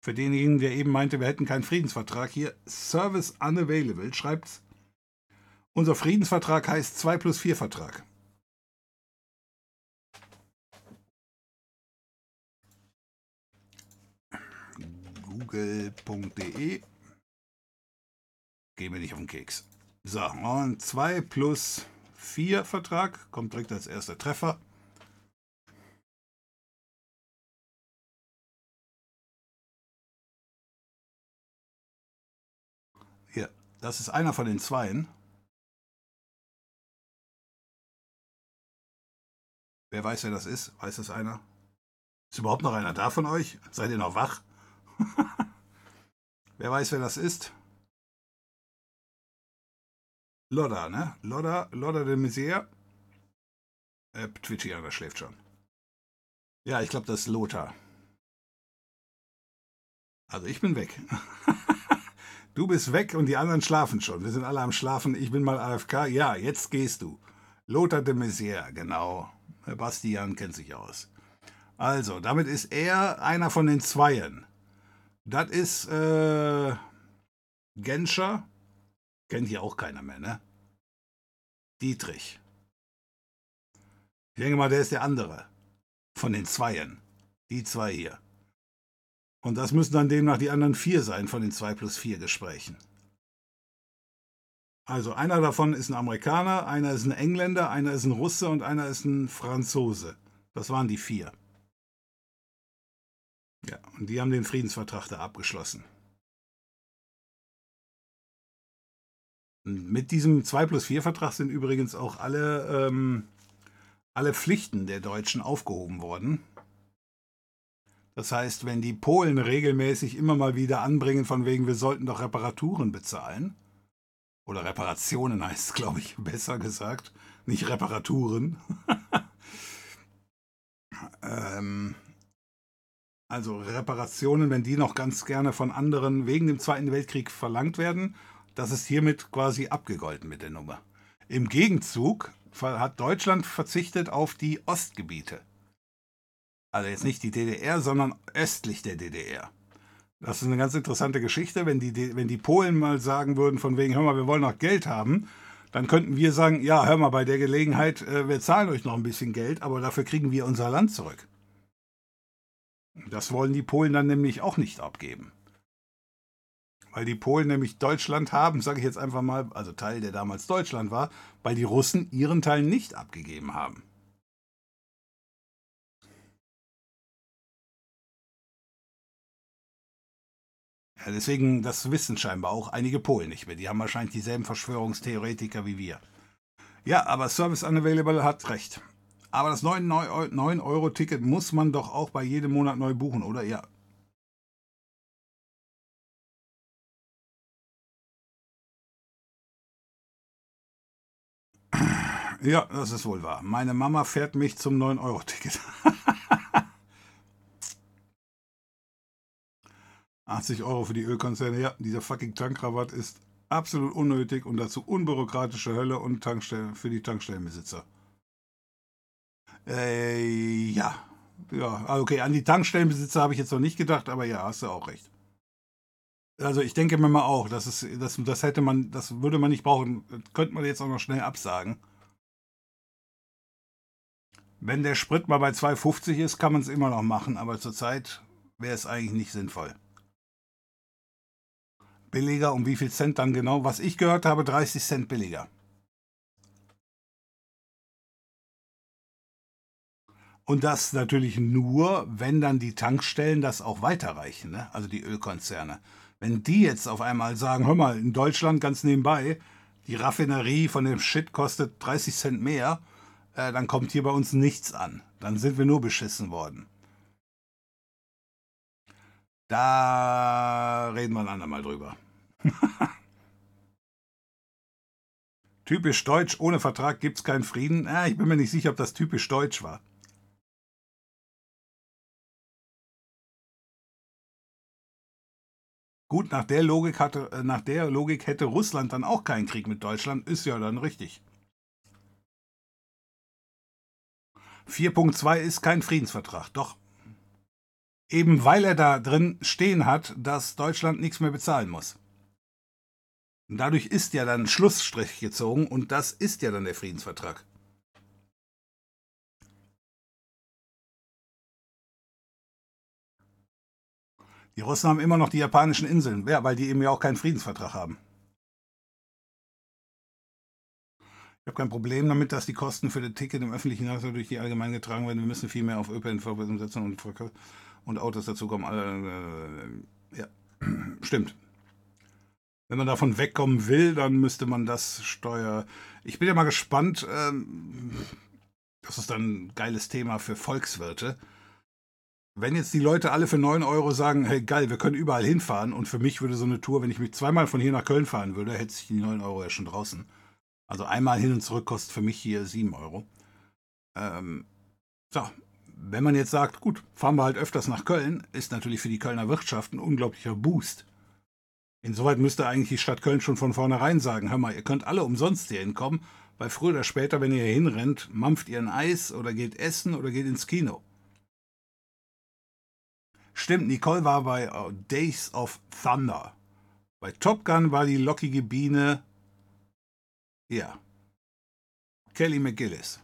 Für denjenigen, der eben meinte, wir hätten keinen Friedensvertrag, hier Service Unavailable schreibt, unser Friedensvertrag heißt 2 plus 4 Vertrag. google.de. Gehen wir nicht auf den Keks. So, und 2 plus 4 Vertrag kommt direkt als erster Treffer. Hier, das ist einer von den Zweien. Wer weiß, wer das ist? Weiß das einer? Ist überhaupt noch einer da von euch? Seid ihr noch wach? wer weiß, wer das ist? Lodda, ne? Lodda, Lodda de Maizière. Äh, Twitchianer schläft schon. Ja, ich glaube, das ist Lothar. Also ich bin weg. du bist weg und die anderen schlafen schon. Wir sind alle am Schlafen. Ich bin mal AFK. Ja, jetzt gehst du. Lothar de Maizière, genau. Bastian kennt sich aus. Also, damit ist er einer von den Zweien. Das ist äh, Genscher. Kennt hier auch keiner mehr, ne? Dietrich. Ich denke mal, der ist der andere. Von den Zweien. Die zwei hier. Und das müssen dann demnach die anderen vier sein von den 2 plus 4 Gesprächen. Also einer davon ist ein Amerikaner, einer ist ein Engländer, einer ist ein Russe und einer ist ein Franzose. Das waren die vier. Ja, und die haben den Friedensvertrag da abgeschlossen. Mit diesem 2 plus 4 Vertrag sind übrigens auch alle, ähm, alle Pflichten der Deutschen aufgehoben worden. Das heißt, wenn die Polen regelmäßig immer mal wieder anbringen, von wegen, wir sollten doch Reparaturen bezahlen, oder Reparationen heißt es, glaube ich, besser gesagt, nicht Reparaturen. ähm, also Reparationen, wenn die noch ganz gerne von anderen wegen dem Zweiten Weltkrieg verlangt werden, das ist hiermit quasi abgegolten mit der Nummer. Im Gegenzug hat Deutschland verzichtet auf die Ostgebiete. Also jetzt nicht die DDR, sondern östlich der DDR. Das ist eine ganz interessante Geschichte. Wenn die, wenn die Polen mal sagen würden, von wegen, hör mal, wir wollen noch Geld haben, dann könnten wir sagen, ja, hör mal, bei der Gelegenheit, äh, wir zahlen euch noch ein bisschen Geld, aber dafür kriegen wir unser Land zurück. Das wollen die Polen dann nämlich auch nicht abgeben. Weil die Polen nämlich Deutschland haben, sage ich jetzt einfach mal, also Teil, der damals Deutschland war, weil die Russen ihren Teil nicht abgegeben haben. Ja, deswegen, das wissen scheinbar auch einige Polen nicht mehr. Die haben wahrscheinlich dieselben Verschwörungstheoretiker wie wir. Ja, aber Service Unavailable hat recht. Aber das 9-Euro-Ticket muss man doch auch bei jedem Monat neu buchen, oder? Ja. Ja, das ist wohl wahr. Meine Mama fährt mich zum 9-Euro-Ticket. 80 Euro für die Ölkonzerne. Ja, dieser fucking Tankrabatt ist absolut unnötig und dazu unbürokratische Hölle und Tankstellen für die Tankstellenbesitzer. Äh, ja. Ja, okay, an die Tankstellenbesitzer habe ich jetzt noch nicht gedacht, aber ja, hast du auch recht. Also ich denke mir mal auch, das, ist, das, das hätte man, das würde man nicht brauchen. könnte man jetzt auch noch schnell absagen. Wenn der Sprit mal bei 2,50 ist, kann man es immer noch machen, aber zurzeit wäre es eigentlich nicht sinnvoll. Billiger, um wie viel Cent dann genau? Was ich gehört habe, 30 Cent billiger. Und das natürlich nur, wenn dann die Tankstellen das auch weiterreichen, ne? also die Ölkonzerne. Wenn die jetzt auf einmal sagen, hör mal, in Deutschland ganz nebenbei, die Raffinerie von dem Shit kostet 30 Cent mehr, äh, dann kommt hier bei uns nichts an. Dann sind wir nur beschissen worden. Da reden wir ein andermal drüber. typisch deutsch, ohne Vertrag gibt es keinen Frieden. Ja, ich bin mir nicht sicher, ob das typisch deutsch war. Gut, nach der Logik hatte, äh, nach der Logik hätte Russland dann auch keinen Krieg mit Deutschland, ist ja dann richtig. 4.2 ist kein Friedensvertrag, doch eben weil er da drin stehen hat, dass Deutschland nichts mehr bezahlen muss. Und dadurch ist ja dann Schlussstrich gezogen und das ist ja dann der Friedensvertrag. Die Russen haben immer noch die japanischen Inseln, ja, weil die eben ja auch keinen Friedensvertrag haben. Ich habe kein Problem damit, dass die Kosten für das Ticket im öffentlichen Nahverkehr durch die allgemein getragen werden. Wir müssen viel mehr auf ÖPNV setzen und, und Autos dazukommen. Äh, ja, stimmt. Wenn man davon wegkommen will, dann müsste man das Steuer. Ich bin ja mal gespannt. Ähm, das ist dann ein geiles Thema für Volkswirte. Wenn jetzt die Leute alle für 9 Euro sagen, hey geil, wir können überall hinfahren und für mich würde so eine Tour, wenn ich mich zweimal von hier nach Köln fahren würde, hätte sich die 9 Euro ja schon draußen. Also einmal hin und zurück kostet für mich hier 7 Euro. Ähm, so, wenn man jetzt sagt, gut, fahren wir halt öfters nach Köln, ist natürlich für die Kölner Wirtschaft ein unglaublicher Boost. Insoweit müsste eigentlich die Stadt Köln schon von vornherein sagen, hör mal, ihr könnt alle umsonst hier hinkommen, weil früher oder später, wenn ihr hier hinrennt, mampft ihr ein Eis oder geht essen oder geht ins Kino. Stimmt, Nicole war bei uh, Days of Thunder. Bei Top Gun war die lockige Biene ja. Kelly McGillis.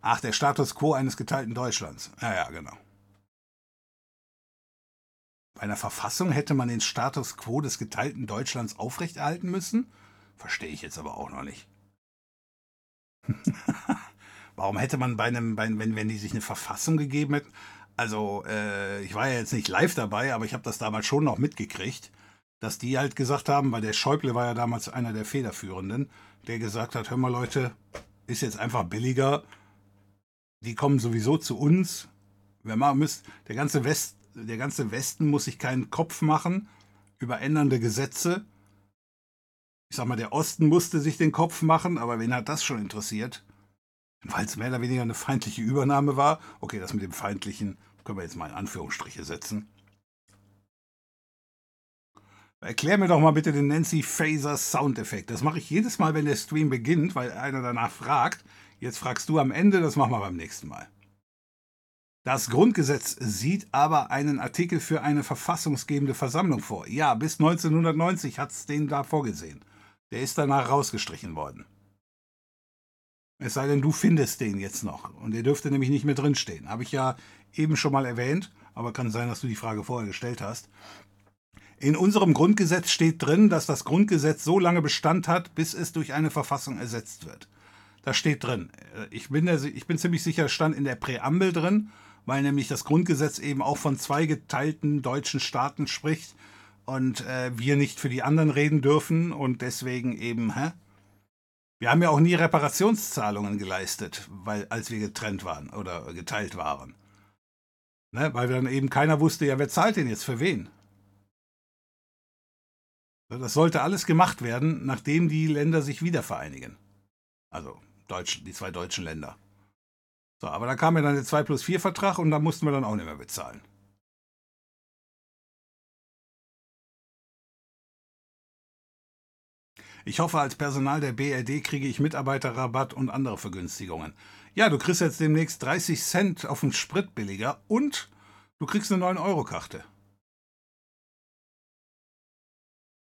Ach, der Status quo eines geteilten Deutschlands. Ja, ja, genau. Bei einer Verfassung hätte man den Status quo des geteilten Deutschlands aufrechterhalten müssen? Verstehe ich jetzt aber auch noch nicht. Warum hätte man bei einem, bei, wenn, wenn die sich eine Verfassung gegeben hätten, also äh, ich war ja jetzt nicht live dabei, aber ich habe das damals schon noch mitgekriegt, dass die halt gesagt haben, weil der Schäuble war ja damals einer der Federführenden, der gesagt hat, hör mal Leute, ist jetzt einfach billiger, die kommen sowieso zu uns. Wir müssen, der ganze West, der ganze Westen muss sich keinen Kopf machen über ändernde Gesetze. Ich sag mal, der Osten musste sich den Kopf machen, aber wen hat das schon interessiert? Weil es mehr oder weniger eine feindliche Übernahme war. Okay, das mit dem feindlichen können wir jetzt mal in Anführungsstriche setzen. Erklär mir doch mal bitte den Nancy Phaser Soundeffekt. Das mache ich jedes Mal, wenn der Stream beginnt, weil einer danach fragt. Jetzt fragst du am Ende, das machen wir beim nächsten Mal. Das Grundgesetz sieht aber einen Artikel für eine verfassungsgebende Versammlung vor. Ja, bis 1990 hat es den da vorgesehen. Der ist danach rausgestrichen worden. Es sei denn, du findest den jetzt noch. Und der dürfte nämlich nicht mehr drinstehen. Habe ich ja eben schon mal erwähnt, aber kann sein, dass du die Frage vorher gestellt hast. In unserem Grundgesetz steht drin, dass das Grundgesetz so lange Bestand hat, bis es durch eine Verfassung ersetzt wird. Das steht drin. Ich bin, der, ich bin ziemlich sicher, es stand in der Präambel drin, weil nämlich das Grundgesetz eben auch von zwei geteilten deutschen Staaten spricht und äh, wir nicht für die anderen reden dürfen und deswegen eben, hä? Wir haben ja auch nie Reparationszahlungen geleistet, weil als wir getrennt waren oder geteilt waren. Ne? Weil dann eben keiner wusste, ja, wer zahlt denn jetzt für wen? Das sollte alles gemacht werden, nachdem die Länder sich wieder vereinigen. Also Deutsch, die zwei deutschen Länder. So, aber da kam ja dann der 2 plus 4 Vertrag und da mussten wir dann auch nicht mehr bezahlen. Ich hoffe, als Personal der BRD kriege ich Mitarbeiterrabatt und andere Vergünstigungen. Ja, du kriegst jetzt demnächst 30 Cent auf den Sprit billiger und du kriegst eine 9-Euro-Karte.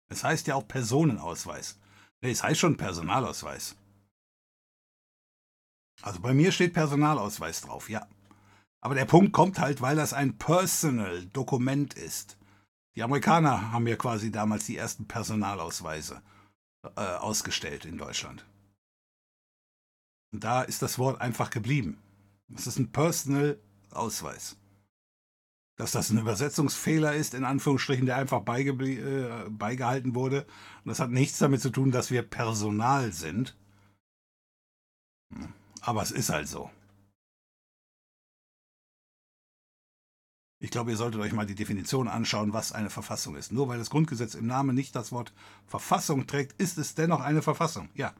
Es heißt ja auch Personenausweis. Nee, es heißt schon Personalausweis. Also bei mir steht Personalausweis drauf, ja. Aber der Punkt kommt halt, weil das ein Personal-Dokument ist. Die Amerikaner haben ja quasi damals die ersten Personalausweise äh, ausgestellt in Deutschland. Und da ist das Wort einfach geblieben. Es ist ein Personal-Ausweis. Dass das ein Übersetzungsfehler ist, in Anführungsstrichen, der einfach äh, beigehalten wurde. Und das hat nichts damit zu tun, dass wir Personal sind. Hm. Aber es ist halt so. Ich glaube, ihr solltet euch mal die Definition anschauen, was eine Verfassung ist. Nur weil das Grundgesetz im Namen nicht das Wort Verfassung trägt, ist es dennoch eine Verfassung. Ja.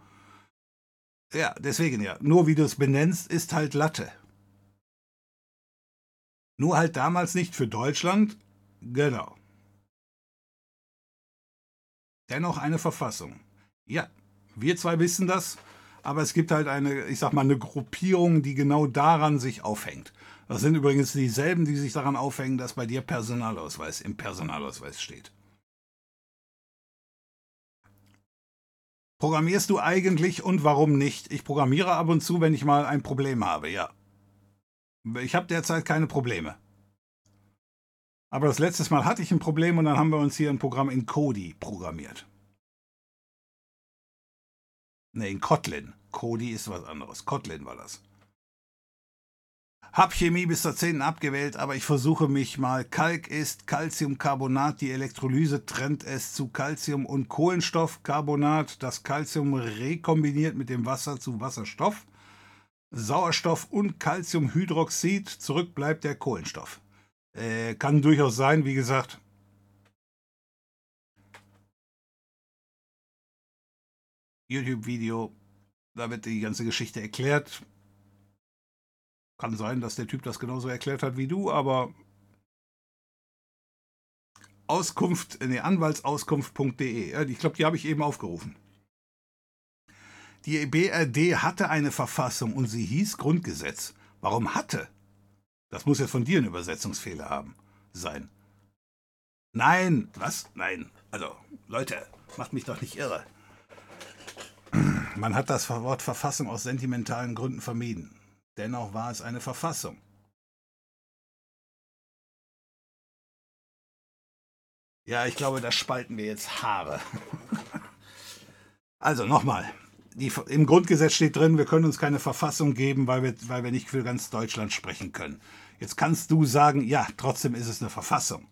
Ja, deswegen ja. Nur wie du es benennst, ist halt Latte. Nur halt damals nicht für Deutschland. Genau. Dennoch eine Verfassung. Ja, wir zwei wissen das, aber es gibt halt eine, ich sag mal, eine Gruppierung, die genau daran sich aufhängt. Das sind übrigens dieselben, die sich daran aufhängen, dass bei dir Personalausweis im Personalausweis steht. Programmierst du eigentlich und warum nicht? Ich programmiere ab und zu, wenn ich mal ein Problem habe, ja. Ich habe derzeit keine Probleme. Aber das letzte Mal hatte ich ein Problem und dann haben wir uns hier ein Programm in Kodi programmiert. Ne, in Kotlin. Kodi ist was anderes. Kotlin war das. Hab Chemie bis zur 10. abgewählt, aber ich versuche mich mal. Kalk ist Calciumcarbonat. Die Elektrolyse trennt es zu Calcium und Kohlenstoffcarbonat. Das Calcium rekombiniert mit dem Wasser zu Wasserstoff. Sauerstoff und Calciumhydroxid. Zurück bleibt der Kohlenstoff. Äh, kann durchaus sein, wie gesagt. YouTube-Video, da wird die ganze Geschichte erklärt. Kann sein, dass der Typ das genauso erklärt hat wie du, aber Auskunft, nee, Anwaltsauskunft.de. Ich glaube, die habe ich eben aufgerufen. Die BRD hatte eine Verfassung und sie hieß Grundgesetz. Warum hatte? Das muss jetzt von dir ein Übersetzungsfehler haben sein. Nein, was? Nein. Also, Leute, macht mich doch nicht irre. Man hat das Wort Verfassung aus sentimentalen Gründen vermieden. Dennoch war es eine Verfassung. Ja, ich glaube, da spalten wir jetzt Haare. also nochmal. Im Grundgesetz steht drin, wir können uns keine Verfassung geben, weil wir, weil wir nicht für ganz Deutschland sprechen können. Jetzt kannst du sagen, ja, trotzdem ist es eine Verfassung.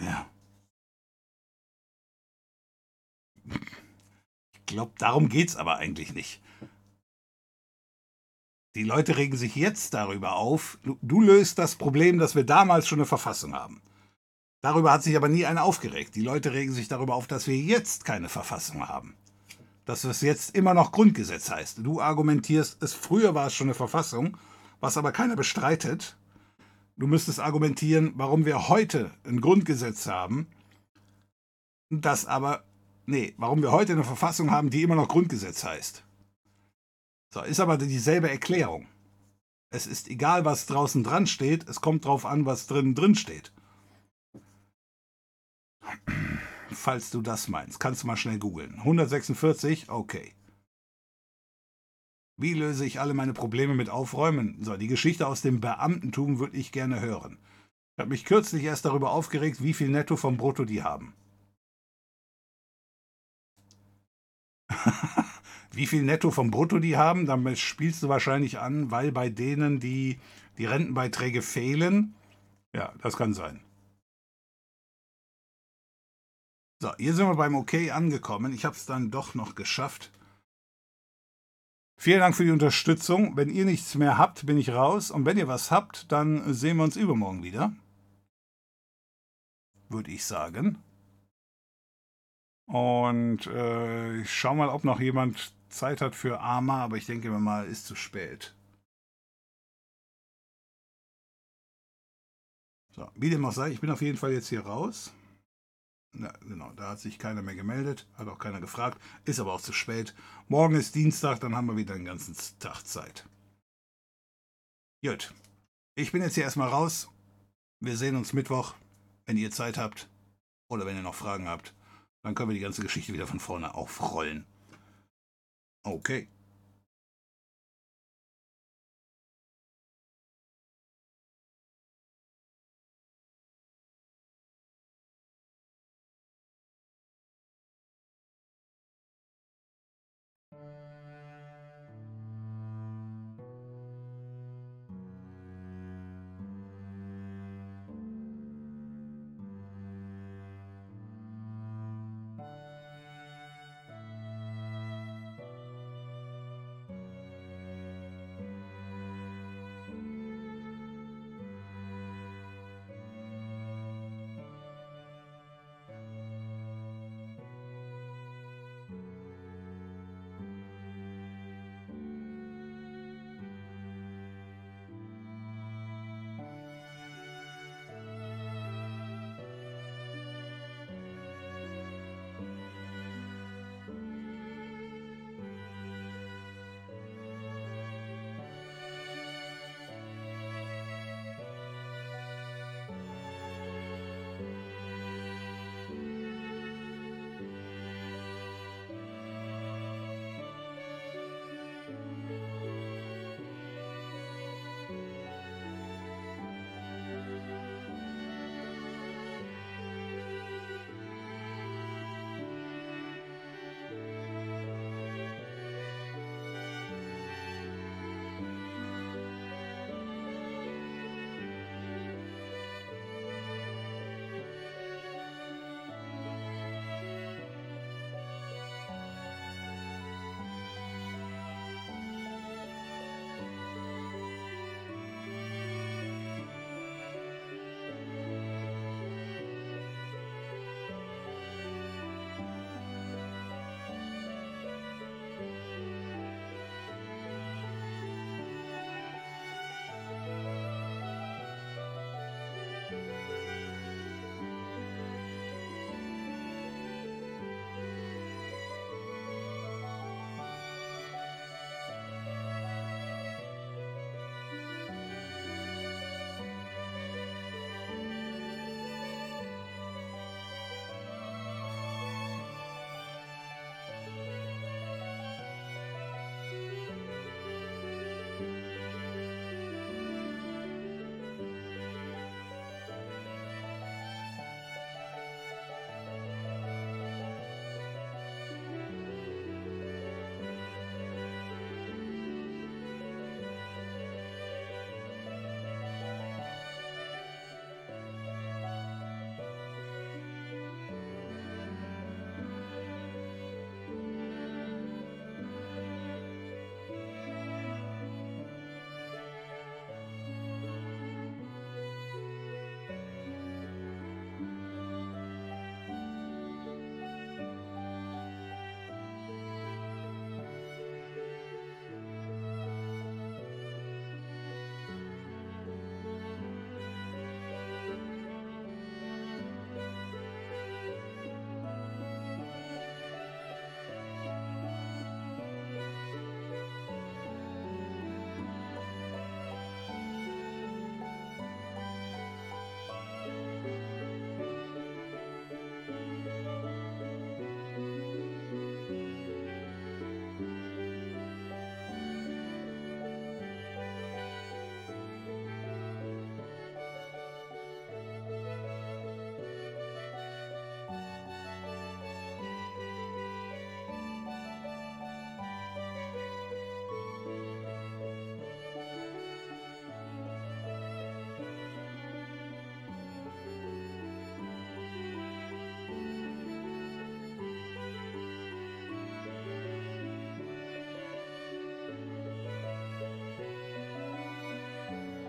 Ja. Ich glaube, darum geht es aber eigentlich nicht. Die Leute regen sich jetzt darüber auf. Du, löst das Problem, dass wir damals schon eine Verfassung haben. Darüber hat sich aber nie einer aufgeregt. Die Leute regen sich darüber auf, dass wir jetzt keine Verfassung haben. Dass es jetzt immer noch Grundgesetz heißt. Du argumentierst, es früher war es schon eine Verfassung, was aber keiner bestreitet. Du müsstest argumentieren, warum wir heute ein Grundgesetz haben, das aber, nee, warum wir heute eine Verfassung haben, die immer noch Grundgesetz heißt. So, ist aber dieselbe Erklärung. Es ist egal, was draußen dran steht, es kommt drauf an, was drinnen drin steht. Falls du das meinst, kannst du mal schnell googeln. 146, okay. Wie löse ich alle meine Probleme mit Aufräumen? So, die Geschichte aus dem Beamtentum würde ich gerne hören. Ich habe mich kürzlich erst darüber aufgeregt, wie viel Netto vom Brutto die haben. wie viel Netto vom Brutto die haben, damit spielst du wahrscheinlich an, weil bei denen die, die Rentenbeiträge fehlen. Ja, das kann sein. So, hier sind wir beim OK angekommen. Ich habe es dann doch noch geschafft. Vielen Dank für die Unterstützung. Wenn ihr nichts mehr habt, bin ich raus. Und wenn ihr was habt, dann sehen wir uns übermorgen wieder. Würde ich sagen. Und äh, ich schau mal, ob noch jemand Zeit hat für Arma, aber ich denke mal, ist zu spät. So, wie dem auch sei, ich bin auf jeden Fall jetzt hier raus. Ja, genau, da hat sich keiner mehr gemeldet, hat auch keiner gefragt, ist aber auch zu spät. Morgen ist Dienstag, dann haben wir wieder den ganzen Tag Zeit. Gut, ich bin jetzt hier erstmal raus. Wir sehen uns Mittwoch, wenn ihr Zeit habt oder wenn ihr noch Fragen habt. Dann können wir die ganze Geschichte wieder von vorne aufrollen. Okay.